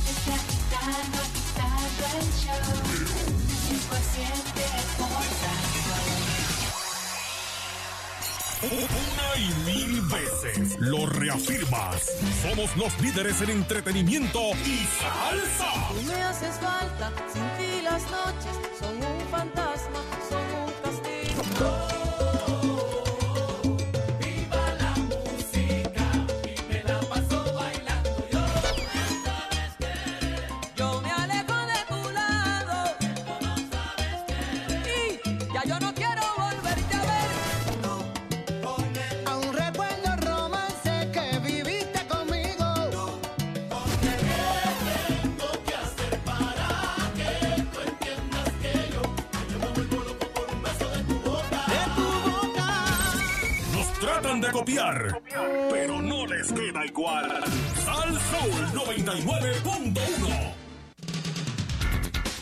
S17: Está agitando, agitando el show. Sigo siete por.
S15: Una y mil veces lo reafirmas. Somos los líderes en entretenimiento y salsa.
S17: Tú me haces falta, sin ti las noches son un fantasma, son un castigo.
S15: Copiar, pero no les queda igual. Sal Soul 99.1.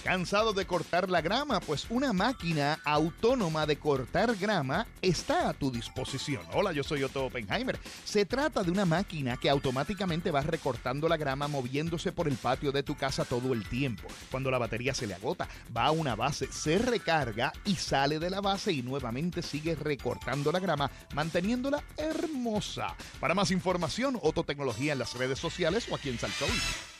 S31: ¿Cansado de cortar la grama? Pues una máquina autónoma de cortar grama está a tu disposición. Hola, yo soy Otto Oppenheimer. Se trata de una máquina que automáticamente va recortando la grama moviéndose por el patio de tu casa todo el tiempo. Cuando la batería se le agota, va a una base, se recarga y sale de la base y nuevamente sigue recortando la grama, manteniéndola hermosa. Para más información, Otto Tecnología en las redes sociales o aquí en Salsoul.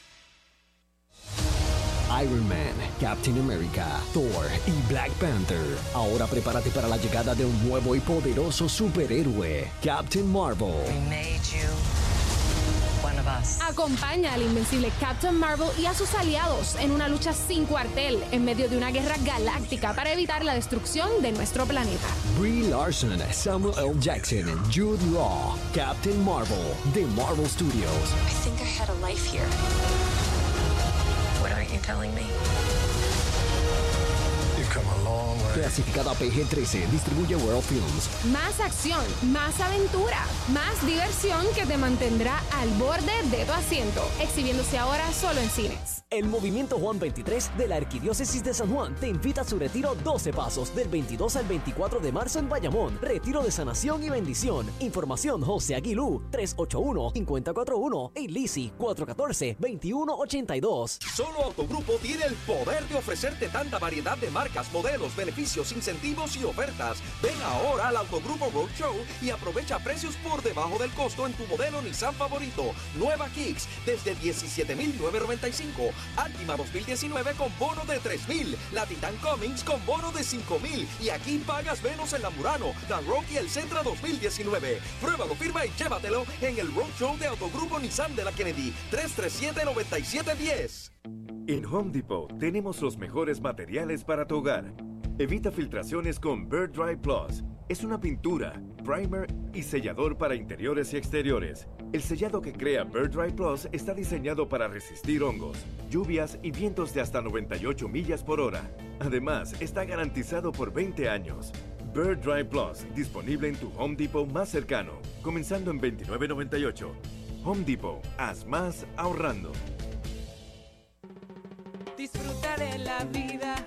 S14: Iron Man, Captain America, Thor y Black Panther. Ahora prepárate para la llegada de un nuevo y poderoso superhéroe, Captain Marvel.
S45: Acompaña al invencible Captain Marvel y a sus aliados en una lucha sin cuartel en medio de una guerra galáctica para evitar la destrucción de nuestro planeta.
S14: Brie Larson, Samuel L. Jackson, Jude Law, Captain Marvel, de Marvel Studios.
S46: I think I had a life here. What aren't you telling me?
S14: Clasificada PG-13, distribuye World Films.
S45: Más acción, más aventura, más diversión que te mantendrá al borde de tu asiento. Exhibiéndose ahora solo en cines.
S47: El Movimiento Juan 23 de la Arquidiócesis de San Juan te invita a su retiro 12 Pasos del 22 al 24 de marzo en Bayamón. Retiro de sanación y bendición. Información José Aguilú 381-541 y Lisi 414-2182.
S48: Solo Autogrupo tiene el poder de ofrecerte tanta variedad de marcas, modelos, beneficios, incentivos y ofertas. Ven ahora al Autogrupo Roadshow y aprovecha precios por debajo del costo en tu modelo Nissan favorito. Nueva Kicks desde 17,995. Altima 2019 con bono de 3,000. La Titan Cummings con bono de 5,000. Y aquí pagas menos en la Murano, la Rock y el Centra 2019. Pruébalo, firma y llévatelo en el Roadshow de Autogrupo Nissan de la Kennedy. 337-9710.
S12: En Home Depot tenemos los mejores materiales para tu hogar. Evita filtraciones con Bird Dry Plus. Es una pintura, primer y sellador para interiores y exteriores. El sellado que crea Bird Dry Plus está diseñado para resistir hongos, lluvias y vientos de hasta 98 millas por hora. Además, está garantizado por 20 años. Bird Dry Plus, disponible en tu Home Depot más cercano, comenzando en $29.98. Home Depot, haz más ahorrando.
S36: Disfruta de la vida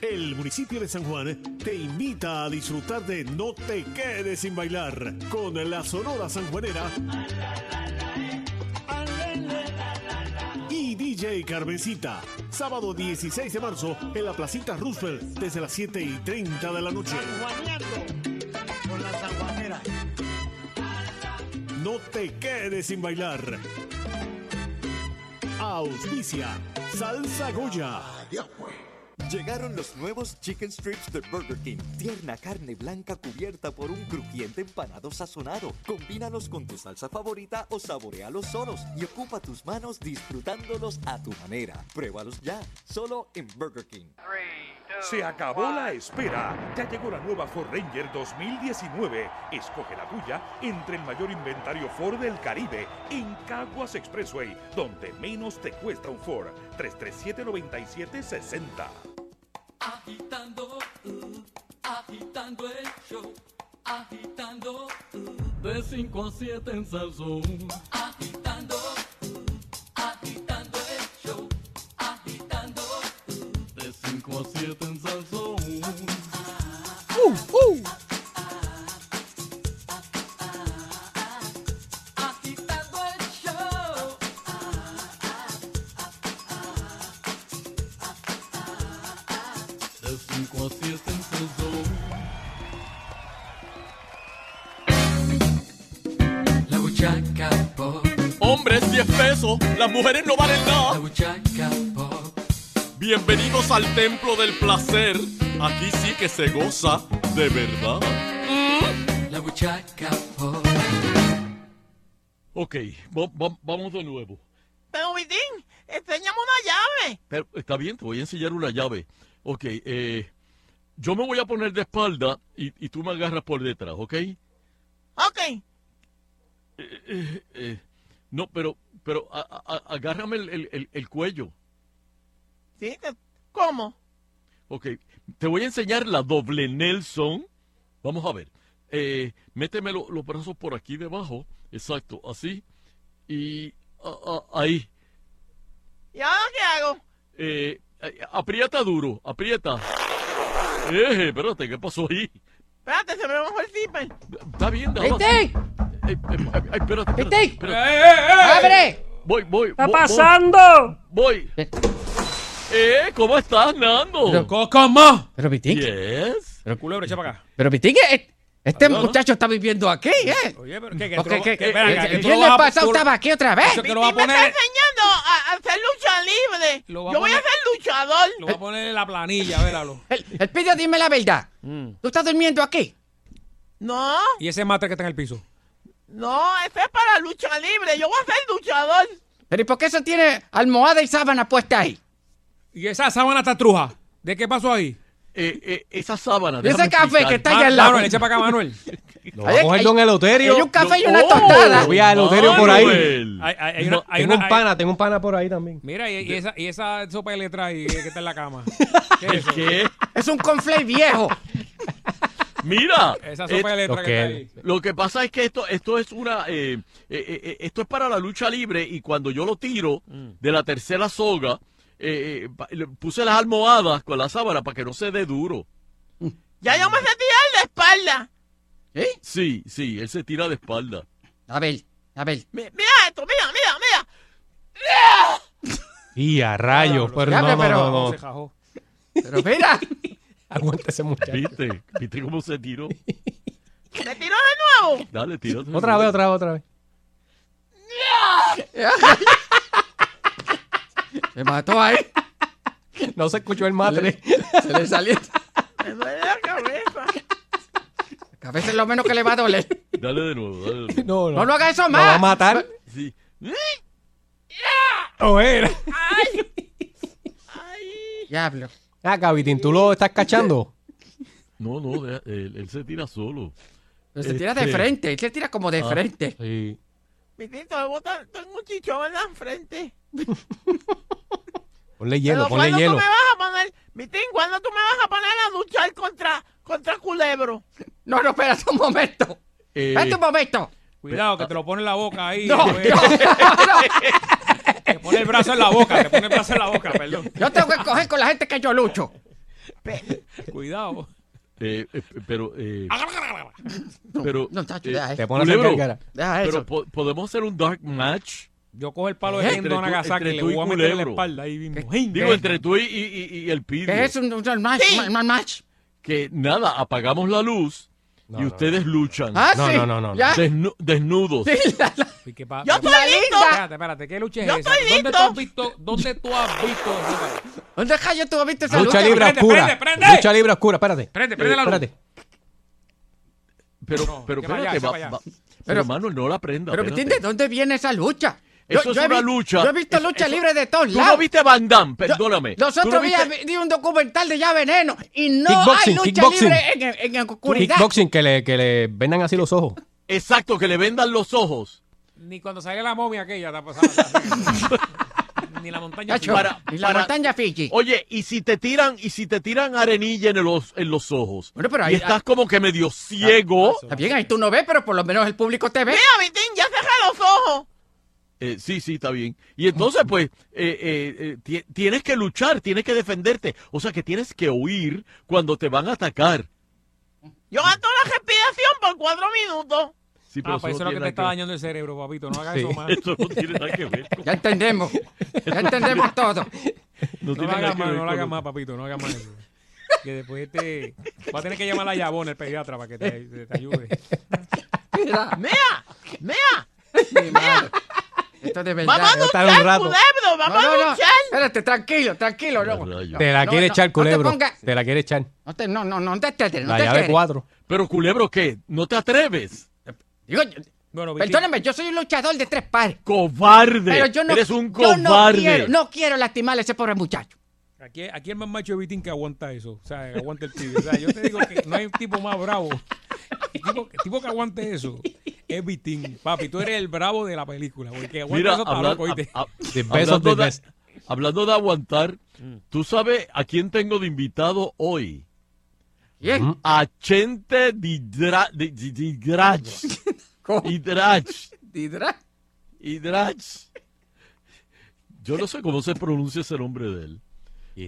S24: El municipio de San Juan te invita a disfrutar de No te quedes sin bailar con la Sonora Sanjuanera y DJ Carmencita. Sábado 16 de marzo en la Placita Roosevelt desde las 7 y 30 de la noche.
S3: Con la.
S24: No te quedes sin bailar. Auspicia Salsa Goya.
S49: Llegaron los nuevos Chicken Strips de Burger King. Tierna carne blanca cubierta por un crujiente empanado sazonado. Combínalos con tu salsa favorita o saborealos solos y ocupa tus manos disfrutándolos a tu manera. Pruébalos ya, solo en Burger King.
S15: Se acabó la espera. Ya llegó la nueva Ford Ranger 2019. Escoge la tuya entre el mayor inventario Ford del Caribe en Caguas Expressway, donde menos te cuesta un Ford. 337-9760.
S38: Agitando, uh, agitando el show. Agitando, uh, de 5 a 7 en Salsón. Agitando, buchaca pop.
S30: Hombres 10 pesos, las mujeres no valen
S38: La
S30: nada.
S38: pop.
S30: Bienvenidos al templo del placer. Aquí sí que se goza de verdad.
S38: La buchaca pop.
S50: Ok, va- va- vamos de nuevo.
S51: Pero, Vidín, enséñame una llave.
S50: Pero está bien, te voy a enseñar una llave. Ok, eh, yo me voy a poner de espalda y, y tú me agarras por detrás, ¿ok?
S51: Ok.
S50: Eh, eh, eh, no, pero, pero a- agárrame el, el- el- el cuello.
S51: ¿Sí? ¿Qué- ¿Cómo?
S50: Ok, te voy a enseñar la doble Nelson. Vamos a ver. Eh, méteme lo- los brazos por aquí debajo. Exacto, así. Y ah, ah, ahí.
S51: ¿Y ahora qué hago?
S50: Eh, Eh, aprieta duro, aprieta. Eh, espérate, ¿qué pasó ahí?
S51: Espérate, se me bajó el zipper.
S50: Está bien, así.
S52: ¡Viste!
S50: Eh, eh, eh, ay, espérate, espérate,
S52: ¡Viste!
S50: espérate.
S52: ¡Abre!
S50: Voy, voy.
S52: ¿Qué está
S50: voy, voy.
S52: pasando?
S50: Voy. Eh, ¿cómo estás, Nando?
S2: ¿Cómo?
S52: Pero Vitín,
S50: Yes.
S2: Pero culebra, echa para acá.
S52: pero Vitín, eh, este muchacho está viviendo aquí, ¿eh?
S2: Oye, pero ¿qué? ¿Qué?
S52: Porque
S2: tú lo-
S52: que-
S2: qué- espera,
S52: el- viernes pasado
S2: tú
S52: estaba aquí otra vez.
S2: Eso que lo va a
S51: Me está enseñando a, a hacer lucha libre.
S2: Lo va a
S51: Yo voy a ser luchador.
S2: lo va a poner en la planilla, véralo.
S52: El, el Pidio, dime la verdad.
S2: Mm.
S52: ¿Tú estás durmiendo aquí?
S51: No,
S2: Y ese matre que está en el piso.
S51: no, ese es para lucha libre. Yo voy a ser luchador.
S52: ¿Pero y por qué eso tiene almohada y sábana puesta ahí?
S2: Y esa sábana está truja. ¿De qué pasó ahí?
S50: Eh, eh, esa sábana.
S52: ¿Y ese café
S50: explicar.
S52: que está ahí al lado?
S2: Manuel, echa para acá, Manuel.
S11: Lo va a coger don Eloterio.
S52: Hay un café y una
S50: oh,
S52: tostada.
S11: Lo vi a Eloterio por ahí.
S2: Hay, hay- hay
S11: No,
S2: una, hay
S11: tengo
S2: una-
S11: un pana, tengo un pana por ahí también.
S2: Mira, y, y esa, y esa sopa de letra ahí que está en la cama. ¿Qué es eso?
S50: ¿Qué?
S52: Es un conflay viejo.
S50: Mira.
S2: Esa sopa de
S50: eh,
S2: letra
S11: lo
S2: que está ahí.
S50: Lo que pasa es que esto, esto es una, eh, eh, eh, esto es para la lucha libre y cuando yo lo tiro
S2: Mm.
S50: de la tercera soga, eh, eh, puse las almohadas con la sábana para que no se dé duro.
S51: Ya yo me sé tirar de espalda.
S50: Sí, sí, él se tira de espalda.
S52: A ver, a ver.
S51: Mi- Mira esto, mira, mira, mira.
S11: Y a rayos, pero
S52: Ya,
S11: no, no,
S52: pero-
S11: no, no.
S2: Se jajó.
S52: Pero mira.
S11: Aguanta ese muchacho.
S50: ¿Viste? ¿Viste cómo se tiró?
S51: ¿Me tiró de nuevo?
S50: Dale, tírate.
S11: Otra vez, otra vez, otra vez.
S52: Se mató ahí.
S11: No se escuchó el matre.
S52: Se le salió.
S51: Me duele la cabeza.
S52: La cabeza es lo menos que le va a doler.
S50: Dale de nuevo, dale de nuevo.
S11: No,
S52: No, no haga eso
S11: Lo va a
S52: más.
S11: matar.
S50: Sí.
S11: O era.
S52: Diablo.
S11: Ah, Vitín, ¿tú lo estás cachando?
S50: No, no, él, él se tira solo.
S52: Pero se tira de
S50: Este,
S52: frente. Él se tira como de
S50: Ah.
S52: frente.
S11: Sí.
S51: Mi tito, bota- tengo un chichón en la frente.
S11: Ponle hielo,
S51: Pero
S11: ponle
S51: ¿cuándo
S11: hielo.
S51: tú me vas a poner, Mitín, cuándo tú me vas a poner a luchar contra, contra Culebro?
S52: No, no, espérate un momento.
S50: eh,
S52: Espérate un momento.
S2: Cuidado, que te lo pone en la boca ahí.
S52: No,
S2: después. Te pone el brazo en la boca, te pone el brazo en la boca, perdón.
S52: Yo tengo que escoger con la gente que yo lucho.
S2: Cuidado.
S50: Eh, eh, pero, eh, pero,
S52: No, tacho,
S50: eh,
S52: deja eso.
S11: Te pones a
S50: Culebro,
S11: cargar.
S52: Deja
S50: pero po- podemos hacer un dark match.
S2: Yo cojo el palo de
S50: Entre
S2: Gendo
S50: tú-
S2: Nagasaki y
S50: entre
S2: le
S50: tú y
S2: voy a meter en la
S50: Culebro.
S2: espalda ahí mismo.
S50: Digo, entre tú y, y- y- y el pidio.
S52: ¿Qué es un, un match? Un un match.
S50: Que nada, apagamos la luz y ustedes luchan.
S52: Ah,
S11: No,
S52: sí.
S11: no, no, no, no.
S52: Ya.
S50: Desnu- desnudos.
S52: Sí, la- la-
S2: Que pa-
S51: Yo estoy listo.
S52: linda.
S2: Espérate, espérate, ¿qué lucha es
S51: Yo
S2: esa?
S51: estoy
S2: ¿Dónde
S51: listo.
S2: tú has visto, dónde tú has visto eso?
S52: ¿Dónde tú has visto esa
S11: Lucha
S52: lucha?
S11: libre
S2: Prende,
S11: oscura.
S2: prende, prende.
S11: Lucha libre oscura, espérate.
S2: Prende, prende la luz.
S11: Espérate.
S50: Pero,
S2: No,
S50: pero
S2: que
S50: espérate,
S2: que
S50: va-
S2: vaya.
S50: va- pero Manuel, no la prenda.
S52: Pero
S50: espérate.
S52: ¿entiendes de dónde viene esa lucha?
S50: Eso es
S52: he
S50: una
S52: vi-
S50: lucha.
S52: Yo he visto
S50: Eso-
S52: lucha
S50: eso-
S52: libre de todos
S50: Tú
S52: lados.
S50: no viste Van Damme, perdóname.
S52: Los
S50: Tú no
S52: otros días
S50: viste-
S52: vi un documental de Ya Veneno y no hay
S11: Kickboxing,
S52: lucha
S11: kickboxing.
S52: libre en, en oscuridad.
S11: Kickboxing, que le, que le vendan así los ojos.
S50: Exacto, que le vendan los ojos.
S2: Ni cuando sale la momia aquella está pasando. Ni la montaña.
S52: Chacho,
S50: Para-
S52: y la
S50: para-
S52: montaña Fiji.
S50: Oye, y si te tiran, y si te tiran arenilla en los, en los ojos.
S52: Bueno, pero
S50: y
S52: ahí-
S50: estás como que medio ciego.
S52: Está bien, ahí tú no ves, pero por lo menos el público te ve.
S51: Mira, Mitín, ya cerré los ojos.
S50: Eh, sí, sí, está bien. Y entonces, pues, eh, eh, eh, ti- tienes que luchar, tienes que defenderte. O sea, que tienes que huir cuando te van a atacar.
S51: Yo gasto la respiración por cuatro minutos.
S50: Sí,
S2: Ah, pues eso es lo que te está
S50: dañando.
S2: dañando el cerebro, papito. No hagas
S50: Sí.
S2: eso más.
S50: Eso no tiene nada que ver. con-
S52: Ya entendemos. Ya entendemos todo.
S50: No
S2: No lo hagas más, no lo hagas más, papito. No hagas más eso. Que después te. Va a tener que llamar a Yabón, el pediatra, para que te, te- te ayude.
S52: Mira,
S51: Mira, mira.
S52: mi madre. Esto es de verdad.
S51: Vamos a
S11: estar
S51: luchar,
S11: un rato.
S51: Culebro, vamos
S52: No, no,
S51: a luchar.
S52: Espérate, tranquilo, tranquilo. No,
S50: Rayo.
S11: Te la quiere
S52: no,
S11: echar,
S52: no te
S11: culebro.
S52: ponga-
S11: Te la quiere echar.
S52: no, te, no, no, no te no
S11: La
S52: te
S11: llave
S52: alteres.
S11: 4.
S50: Pero, culebro, ¿qué? ¿No te atreves?
S52: Digo, yo-
S2: Bueno,
S52: perdóname, yo soy un luchador de tres pares.
S50: ¡Cobarde!
S52: Pero yo no,
S50: Eres un
S52: yo no
S50: cobarde.
S52: quiero, no quiero lastimar a ese pobre muchacho.
S2: Aquí, aquí el más macho de Vitín que aguanta eso. O sea, que aguanta el tibio. O sea, yo te digo que no hay un tipo más bravo. El tipo, el tipo que aguante eso es Vitín. Papi, tú eres el bravo de la película. Porque aguanta
S50: Mira,
S2: eso está
S50: habla-
S2: loco, ¿oíste?
S50: a- a-
S11: The best of
S50: hablando,
S11: the
S50: de,
S11: best.
S50: hablando de aguantar,
S2: Mm.
S50: ¿tú sabes a quién tengo de invitado hoy?
S52: ¿Quién?
S50: A Chente Didra- Di- Di- Didrach. Didrach.
S52: Didra.
S50: Didrach. Yo no sé cómo se pronuncia ese nombre de él.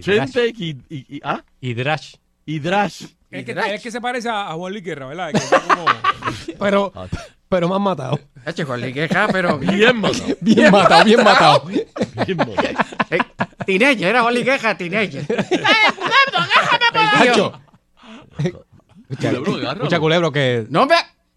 S50: Chente y, y, y- ¿ah?
S11: Y Drash.
S50: Y Drash.
S2: Es que, es que se parece a, a Juan Luis Guerra, ¿verdad? Que está como-
S11: Pero, pero me han matado.
S52: Eche, Juan Luis Guerra, pero...
S50: Bien matado.
S11: Bien matado, bien matado.
S50: Bien matado.
S52: Eh, teenager, era Juan Luis Guerra, teenager.
S11: Hacho.
S50: Culebro.
S11: Escucha, culebro, que.
S52: No me...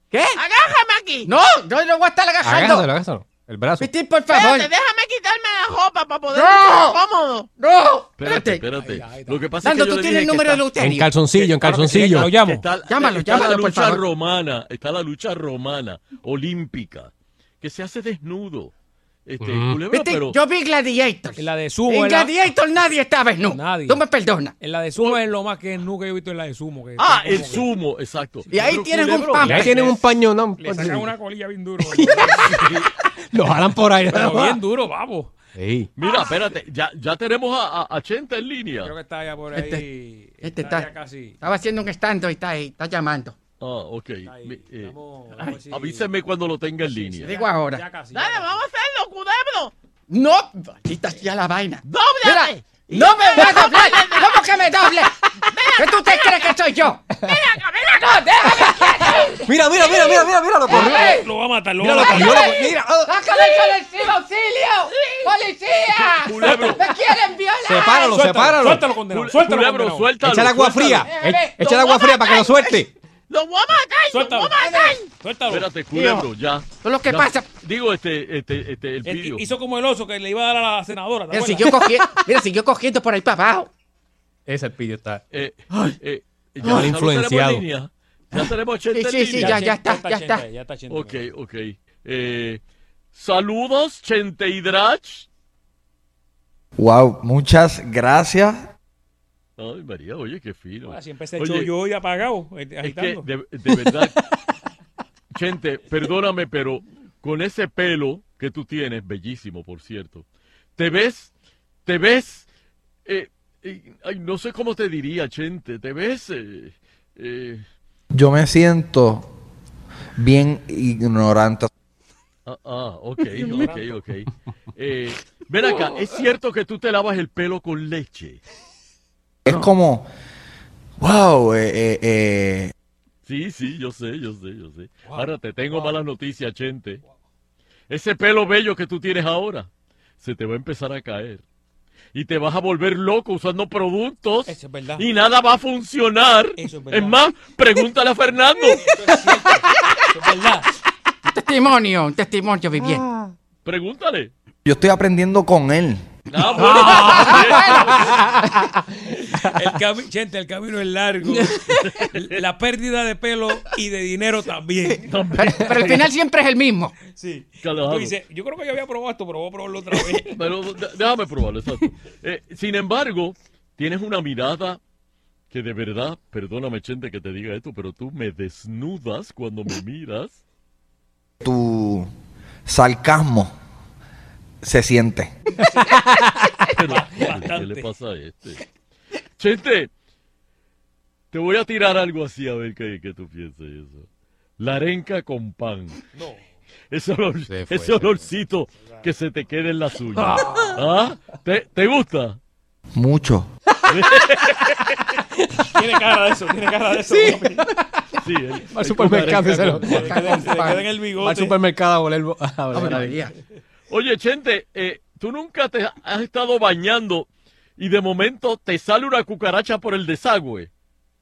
S52: ¿Qué?
S51: Agájame aquí.
S52: No, yo no voy a estar agajando.
S11: Agásalo, agásalo. El brazo.
S52: Pitín, por favor.
S51: Espérate, déjame quitarme la ropa para poder
S52: ¡No!
S51: estar cómodo.
S52: No.
S50: Espérate, espérate. Lo que pasa
S52: Nando,
S50: es que
S52: tú tienes el número de Leuterio.
S11: En calzoncillo, en calzoncillo.
S2: Lo llamo.
S50: Está,
S52: Llámalo,
S50: está
S52: llámalo,
S50: la
S52: por
S50: lucha
S52: favor.
S50: romana, está la lucha romana, olímpica, que se hace desnudo. Este,
S11: Mm.
S50: culebro,
S52: Viste,
S50: pero
S52: Yo vi Gladiator.
S2: En la de sumo.
S52: En
S2: en la-
S52: Gladiator nadie estaba desnudo.
S2: Nadie.
S52: Tú me perdonas.
S2: En la de sumo es lo más que nu que he visto en la de sumo. Que
S50: ah,
S2: está
S50: el
S2: que
S50: sumo, exacto.
S52: Y ahí
S50: Pero,
S52: tienen un
S50: culebro,
S52: pamper.
S11: Y ahí tienen un paño, ¿no?
S2: Le sacan una colilla bien duro.
S11: Lo jalan por ahí.
S2: Pero bien duro, vamos.
S11: Sí.
S50: Mira, espérate, ya, ya tenemos a, a, a Chente en línea.
S2: Creo que está allá por ahí.
S52: Este- este
S2: está,
S52: está-
S2: casi.
S52: Estaba haciendo un stand y está ahí, está llamando.
S50: Ah, ok.
S2: ahí.
S50: Eh,
S2: Vamos, vamos a si-
S50: avíseme cuando lo tenga en
S2: Sí, sí,
S50: línea.
S52: Digo ahora.
S2: Ya casi.
S51: Dale,
S2: ya casi.
S51: vamos a hacerlo, culebro.
S52: No, maldita sea la vaina.
S51: ¡Dóblate!
S52: Mira, no me voy a doblar. ¿Cómo que me doble? ¿Qué tú te crees que soy yo? No, déjame
S11: Mira, mira, mira, mira, mira, mira, lo corrió.
S52: ¡Ey!
S2: Lo va a matar, lo
S11: Mira,
S2: va
S11: lo
S2: a matar.
S11: lo- mira. ah.
S52: ¡Sácame colectivo, auxilio! ¡Policía! ¡Me quieren violar!
S11: Sepáralo,
S2: Suéltalo,
S11: sepáralo.
S2: Suéltalo, condenado.
S50: Cul-
S2: Suéltalo,
S50: culebro,
S2: condenado.
S50: suéltalo.
S11: Echa el agua
S50: suéltalo.
S11: fría. Echa el agua fría para que lo suelte.
S51: ¡Lo voy a matar! ¡Lo
S2: Suéltalo.
S51: voy a matar!
S2: Suéltalo.
S50: Espérate, culebro, ya.
S52: Eso es lo que
S50: Ya.
S52: pasa.
S50: Digo, este, este, este, el
S2: Él
S50: vídeo.
S2: hizo como el oso que le iba a dar a la senadora. ¿te
S52: Mira,
S2: acuerdas?
S52: siguió cogiendo, mira, siguió cogiendo por ahí para abajo.
S11: Ese el pillo está.
S50: Eh, eh, ya,
S11: Mal
S50: ya lo tenemos en
S11: influenciado.
S50: línea. Ya tenemos a Chente
S52: Sí,
S50: en
S52: sí, sí, ya, ya está, ya
S2: Chente,
S52: está.
S2: Ya está.
S50: Ok, ok. Eh, saludos, Chente y Drach.
S53: Wow, muchas gracias.
S50: Ay, María, oye, qué fino.
S2: Así empecé
S50: Oye,
S2: yo y apagado, eh,
S50: Es que,
S2: agitando.
S50: de, de verdad, Chente, perdóname, pero con ese pelo que tú tienes, bellísimo, por cierto, te ves, te ves, eh, eh, ay, no sé cómo te diría, Chente, te ves, eh, eh,
S53: Yo me siento bien ignorante.
S50: ah, ah, ok, ok, ok. Eh, ven acá, ¿es cierto que tú te lavas el pelo con leche?
S53: Es como, wow, eh, eh, eh,
S50: Sí, sí, yo sé, yo sé, yo sé. Ahora te tengo malas noticias, Chente. Ese pelo bello que tú tienes ahora se te va a empezar a caer. Y te vas a volver loco usando productos.
S2: Eso es verdad.
S50: Y nada va a funcionar.
S2: Eso es verdad.
S50: es más, pregúntale a Fernando.
S2: Eso es cierto. Eso es verdad.
S52: Un testimonio, un testimonio viviente.
S50: Pregúntale.
S53: yo estoy aprendiendo con él.
S50: Ah,
S2: El cami- Chente, el camino es largo. La pérdida de pelo y de dinero también.
S52: Pero, pero el final siempre es el mismo.
S2: Sí. Tú dices, yo creo que yo había probado esto, pero voy a probarlo otra vez.
S50: Pero déjame probarlo, exacto. Eh, sin embargo, tienes una mirada que de verdad, perdóname, Chente, que te diga esto, pero tú me desnudas cuando me miras.
S53: Tu sarcasmo se siente.
S50: ¿Qué le pasa a este? Chente, te voy a tirar algo así a ver qué, qué tú piensas de eso. La arenca con pan.
S2: No.
S50: Ese, olor-
S11: Se fue,
S50: ese
S11: se fue.
S50: olorcito que se te quede en las uñas. ¿Ah? ¿Te, te gusta?
S53: Mucho.
S2: Tiene cara de eso, tiene cara de eso. papi.
S50: Sí, el-
S11: al supermercado se lo.
S2: queda- queda en el
S11: Va al
S2: bigote.
S11: supermercado a oler. a oler
S52: Ave
S11: ahí.
S50: Oye, Chente, eh, tú nunca te has estado bañando y de momento te sale una cucaracha por el desagüe.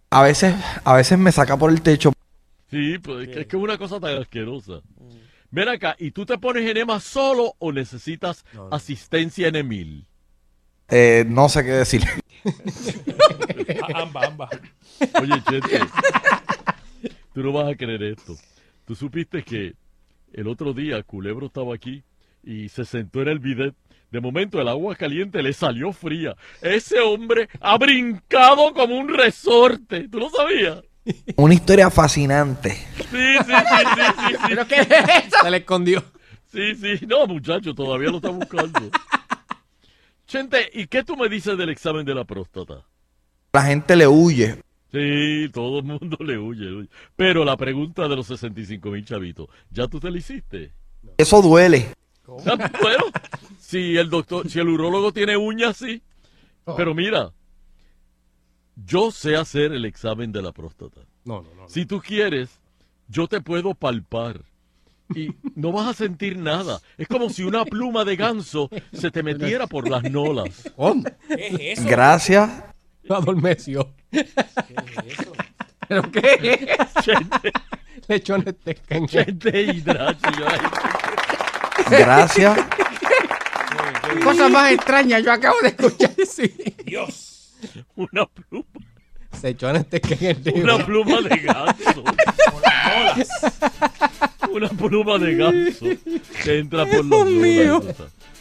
S53: A veces, a veces me saca por el techo.
S50: Sí, pues es que es que es una cosa tan asquerosa. Ven acá, ¿y tú te pones enema solo o necesitas asistencia en Emil?
S53: Eh, no sé qué decir.
S2: A- Ambas, ambas.
S50: Oye, Chente, tú no vas a creer esto. Tú supiste que el otro día Culebro estaba aquí y se sentó en el bidet. De momento el agua caliente le salió fría. Ese hombre ha brincado como un resorte. ¿Tú lo sabías?
S53: Una historia fascinante.
S50: Sí, sí, sí, sí, sí, sí.
S52: ¿Pero qué es eso?
S11: Se le escondió.
S50: Sí, sí. No, muchacho, todavía lo está buscando. Chente, ¿y qué tú me dices del examen de la próstata?
S53: La gente le huye.
S50: Sí, todo el mundo le huye, le huye. Pero la pregunta de los 65 mil chavitos, ¿ya tú te la hiciste?
S53: Eso duele.
S50: Ah, Bueno, si el doctor, si el urólogo tiene uñas, sí. Pero mira, yo sé hacer el examen de la próstata.
S11: No, no, no.
S50: Si tú quieres, yo te puedo palpar. Y no vas a sentir nada. Es como si una pluma de ganso se te metiera por las nolas.
S2: ¿Qué es eso?
S53: Gracias.
S11: Lo adormeció. ¿Pero qué? Lechones de.
S50: Gente hidracho,
S53: Gracias.
S52: Cosa más extraña, yo acabo de escuchar.
S2: Dios.
S50: Una pluma.
S11: Lechones de caña.
S50: Una pluma de ganso. Una pluma de ganso que entra por los
S52: mío.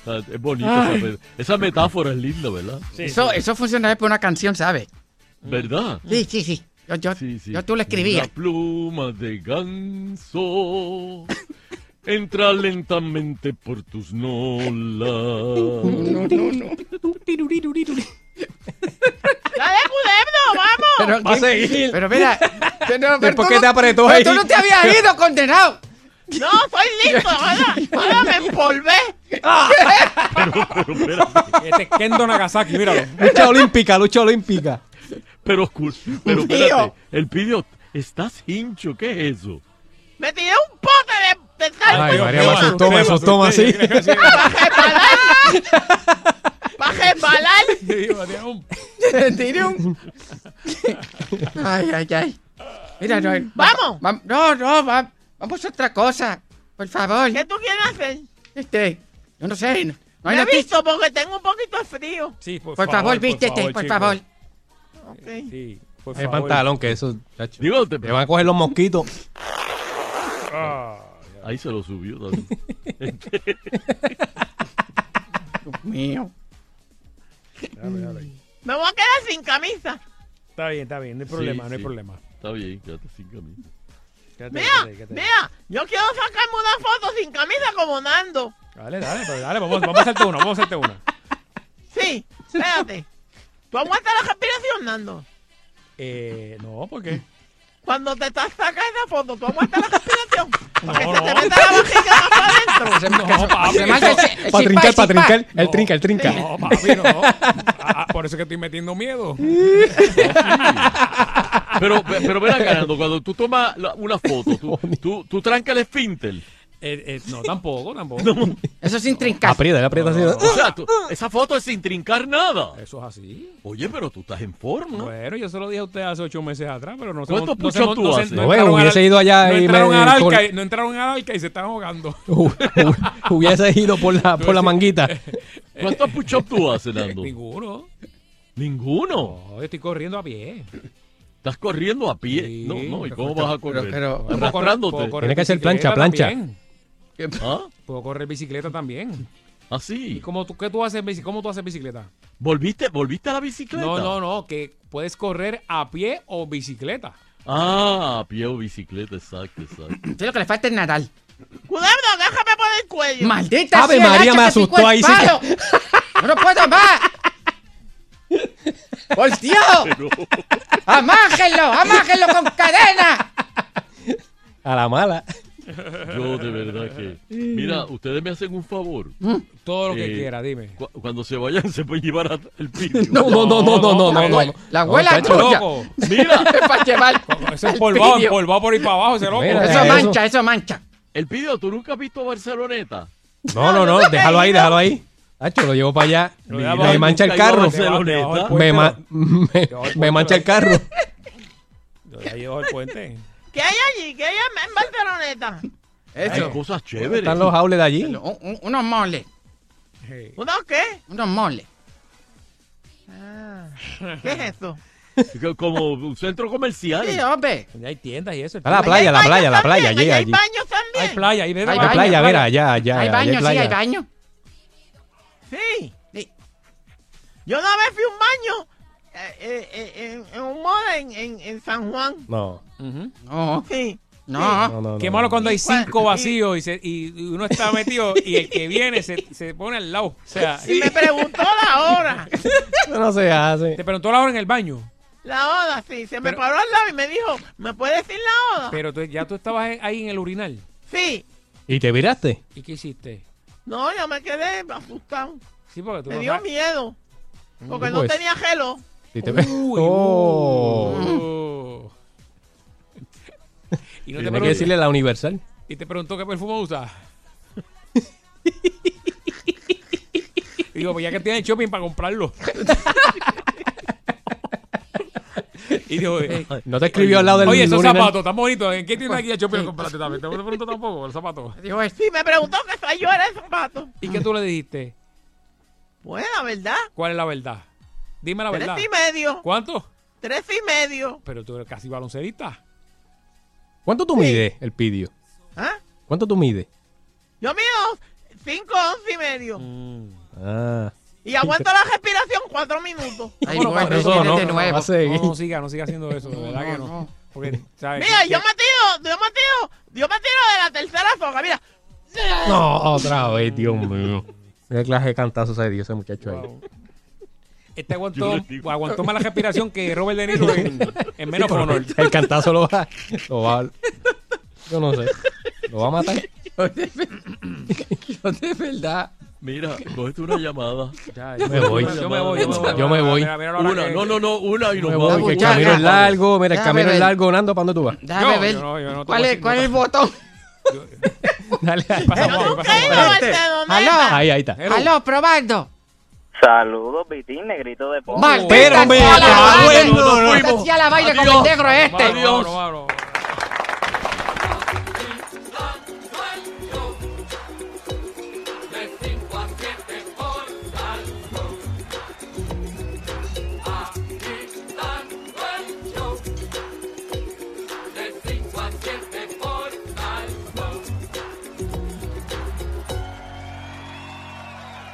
S50: Es bonito.
S52: Ay.
S50: esa, me- esa metáfora es linda, ¿verdad?
S52: eso, eso funcionaría por una canción, ¿sabes?
S50: ¿Verdad?
S52: Sí, sí, sí. Yo, yo, yo tú lo escribías.
S50: Una pluma de ganso entra lentamente por tus nolas.
S52: No, no, no.
S3: ¡Dale, culebro, vamos!
S52: Pero,
S11: Va a
S52: ¿qué-
S11: seguir.
S52: Pero mira, pero, pero
S11: que
S52: no-
S11: te apretó ahí.
S52: tú no te habías ido, condenado.
S3: No, estoy listo. Ahora, ahora me empolvé.
S50: Pero, pero, espérate.
S2: Este es Kendo Nagasaki, míralo.
S11: Lucha olímpica, lucha olímpica.
S50: Pero, pero espérate. El pidió, ¿estás hincho? ¿Qué es eso?
S3: Me tiré un pote de sal.
S11: Ay, María, me asustó, me asustó
S2: me
S11: así.
S2: asusté.
S3: Para resbalar.
S2: Sí, María, un-
S52: Te. Ay, ay, ay. Mira, no,
S3: Vamos.
S52: va- no, no, va- vamos a otra cosa. Por favor.
S3: ¿Qué tú quieres hacer?
S52: Este, yo no sé. No, no hay
S3: Me he visto porque tengo un poquito de frío.
S2: Sí, por,
S52: Por favor, vístete,
S2: favor,
S52: por favor.
S3: Ok.
S2: Sí, por
S11: El
S2: favor.
S11: pantalón, que eso, chacho.
S50: Digo, te-
S11: Le van a coger los mosquitos.
S2: Ah,
S50: ahí se lo subió también.
S52: Dios mío.
S2: dale, dale.
S3: Me voy a quedar sin camisa.
S2: Está bien, está bien, no hay problema,
S50: Sí,
S2: no hay
S50: sí.
S2: problema.
S50: Está bien, quédate sin camisa.
S2: Quédate,
S3: Mira,
S2: quédate, quédate.
S3: mira, yo quiero sacarme una foto sin camisa como Nando.
S2: Dale, dale, pero dale, vamos, vamos a hacerte una, vamos a hacerte una.
S3: Sí, espérate. ¿Tú aguantas la respiración, Nando?
S2: Eh, no, ¿por qué?
S3: Cuando te estás sacando foto, ¿tú aguantas la respiración?
S2: No,
S3: Para que se te
S2: no.
S3: meta la vajiga más para adentro.
S2: No, papi,
S11: trincar, para trincar. El
S2: No.
S11: trinca, el trinca.
S2: No, papi, no. Ah, por eso es que estoy metiendo miedo.
S50: Pero, pero ven acá, cuando tú tomas una foto, tú, tú, tú trancas el esfínter.
S2: Eh, eh, no, tampoco, tampoco.
S52: Eso sin trincar.
S11: Aprieta, aprieta así.
S50: O sea, tú- esa foto es sin trincar nada.
S2: Eso es así.
S50: Oye, pero tú estás en forma.
S2: Bueno, yo se lo dije a usted hace ocho meses atrás, pero no se
S50: ¿Cuántos push-ups tú haces?
S2: no
S11: hubiese
S2: al-
S11: ido allá
S2: no
S11: y
S2: entraron
S11: me-
S2: al arca
S11: con-
S2: y- no entraron al arca y se están ahogando.
S11: Hubiese ido por la, por la manguita.
S50: ¿Cuántos push-ups tú haces, Nando?
S2: Ninguno.
S50: Ninguno.
S2: No, yo estoy corriendo a pie.
S50: Estás corriendo a pie.
S2: Sí.
S50: no, no, ¿y
S52: Pero-
S50: cómo
S52: pero-
S50: vas a correr?
S52: pero-
S2: Puedo correr-
S50: Arrastrándote.
S2: puedo correr
S11: Tiene que ser plancha, plancha.
S2: también.
S50: ¿Ah?
S2: Puedo correr bicicleta también. ¿Y
S50: ¿Así?
S2: cómo tú, qué tú haces, cómo tú haces bicicleta?
S50: ¿Volviste, ¿Volviste a la bicicleta?
S2: No, no, no, que puedes correr a pie o bicicleta.
S50: Ah, a pie o bicicleta, exacto, exacto.
S52: Sí, lo que le falta es nadar.
S3: Culebro, déjame por el cuello.
S52: Maldita
S11: Ave
S52: sea,
S11: María, me asustó ahí, sí.
S52: No lo puedo más. ¡Por Dios! ¡Amájenlo! ¡Amájenlo con cadena!
S11: A la mala.
S50: Yo de verdad que... Mira, ustedes me hacen un favor.
S2: Todo lo que
S50: Eh,
S2: quiera, dime.
S50: Cu- cuando se vayan se pueden llevar el pidio.
S11: No, no, no, no, no, no, no, no.
S52: La abuela tuya.
S50: Mira,
S52: Es para llevar.
S2: Eso es
S52: el
S2: polvado, polvado por ahí para abajo, ese loco.
S11: Mira,
S52: Eso mancha, eso mancha.
S50: el pidio, ¿tú nunca has visto Barceloneta?
S11: No, no, no, déjalo ahí, déjalo ahí. Hacho, lo llevo para allá.
S50: Mira,
S11: Me mancha el carro. Me, me mancha el carro.
S2: Yo ya llevo el puente.
S3: ¿Qué hay allí? ¿Qué hay en Barceloneta?
S50: Hay
S52: Eso.
S50: cosas chéveres.
S11: Están los jaules de allí.
S52: Un- un- unos moles.
S2: Hey.
S3: ¿Uno qué?
S52: Unos moles.
S3: Ah, ¿Qué es eso?
S50: Que- Como un centro comercial.
S52: Sí, hombre.
S2: Hay tiendas y eso.
S11: Está la
S3: Allá
S11: playa,
S3: hay
S11: la
S3: baños
S11: playa, la playa,
S3: también, allá hay baños también.
S2: Hay playa, ahí
S52: Hay
S11: La
S52: baño,
S11: playa,
S52: playa.
S11: mira, allá, allá.
S52: hay
S11: allá
S52: baño, sí,
S11: playa.
S52: hay baño.
S3: Sí.
S52: Sí.
S3: Yo una vez fui a un baño eh, eh, eh, en, en un mall en, en, en San Juan.
S11: No.
S52: No,
S3: Sí.
S52: no.
S11: no, no.
S2: Qué malo cuando hay
S3: ¿Y cuál-
S2: cinco vacíos y, se- y uno está metido y el que viene se, se pone al lado. O sea,
S3: Y me preguntó la hora.
S11: No se hace.
S2: te preguntó la hora en el baño.
S3: La hora, sí. Se me paró al lado y me dijo, ¿me puede decir la hora?
S2: Pero tú- ya tú estabas ahí en el urinal.
S3: Sí.
S11: ¿Y te viraste?
S2: ¿Y qué hiciste?
S3: No, yo me quedé asustado.
S2: Sí, porque tú
S3: Me
S2: no
S3: dio
S2: sabes-
S3: miedo. Porque
S11: Sí,
S3: no
S11: pues.
S3: tenía gelo.
S11: Si te ve- Oh.
S2: Y no te
S11: Tiene que
S2: preguntó-
S11: decirle la universal.
S2: Y te preguntó qué perfume usa. Digo, pues ya que tiene shopping para comprarlo. y digo, eh,
S11: No te escribió al lado del
S2: Oye, esos
S11: urinal.
S2: zapatos tan bonitos. ¿En qué tienda aquí a shopping lo compraste también? ¿Te preguntó tampoco los zapatos?
S3: Sí, me preguntó que soy yo era el zapato.
S2: ¿Y qué tú le dijiste?
S3: Pues la verdad.
S2: ¿Cuál es la verdad? Dime la
S3: Tres
S2: verdad.
S3: y medio.
S2: ¿Cuánto?
S3: Tres y medio.
S2: Pero tú eres casi baloncerista.
S11: ¿Cuánto tú mides, el pidio?
S3: ¿Ah?
S11: ¿Cuánto tú mides?
S3: Yo mido cinco, once y medio.
S11: Ah.
S3: Y aguanto la respiración cuatro minutos.
S52: Ay,
S2: Bueno,
S52: bueno, eso no,
S2: no,
S52: de nuevo.
S2: No, no siga, no siga haciendo eso, de verdad que no. Porque, ¿sabes?
S3: Mira, yo me tiro, yo me tiro, yo me tiro de la tercera soga, mira.
S11: No, otra vez, Dios mío. ¿Qué clase de cantazo se dio ese muchacho ahí?
S2: Este aguantó, aguantó más la respiración que Robert De Niro en, en menos
S11: Sí,
S2: honor.
S11: El cantazo lo va, lo va. Yo no sé. ¿Lo va a matar?
S52: Yo de verdad.
S50: Mira, cógete una llamada.
S2: Ya,
S11: Yo me voy.
S2: Yo me voy, yo me voy.
S11: Yo me voy.
S2: Mira, mira la hora
S50: Una, no, no, no, una y
S11: Me
S50: nos
S11: voy,
S50: vamos.
S11: que el camino
S52: ya.
S11: es largo. Mira, el camino es largo, Nando. ¿Para dónde tú vas?
S52: Déjame
S2: Yo,
S52: ver.
S2: yo no, yo no te
S52: ¿Cuál,
S2: voy a
S52: es,
S2: decir
S52: ¿Cuál es el botón?
S11: Dale, ahí.
S2: Pasa
S3: Yo
S2: por ahí,
S11: está.
S52: Aló, probando.
S43: Saludos, Vitín, negrito de pombo.
S52: Maldita
S11: Pero me
S52: sea la
S11: no, no
S52: Maldita sea la vaina con el negro este.
S2: Vámonos.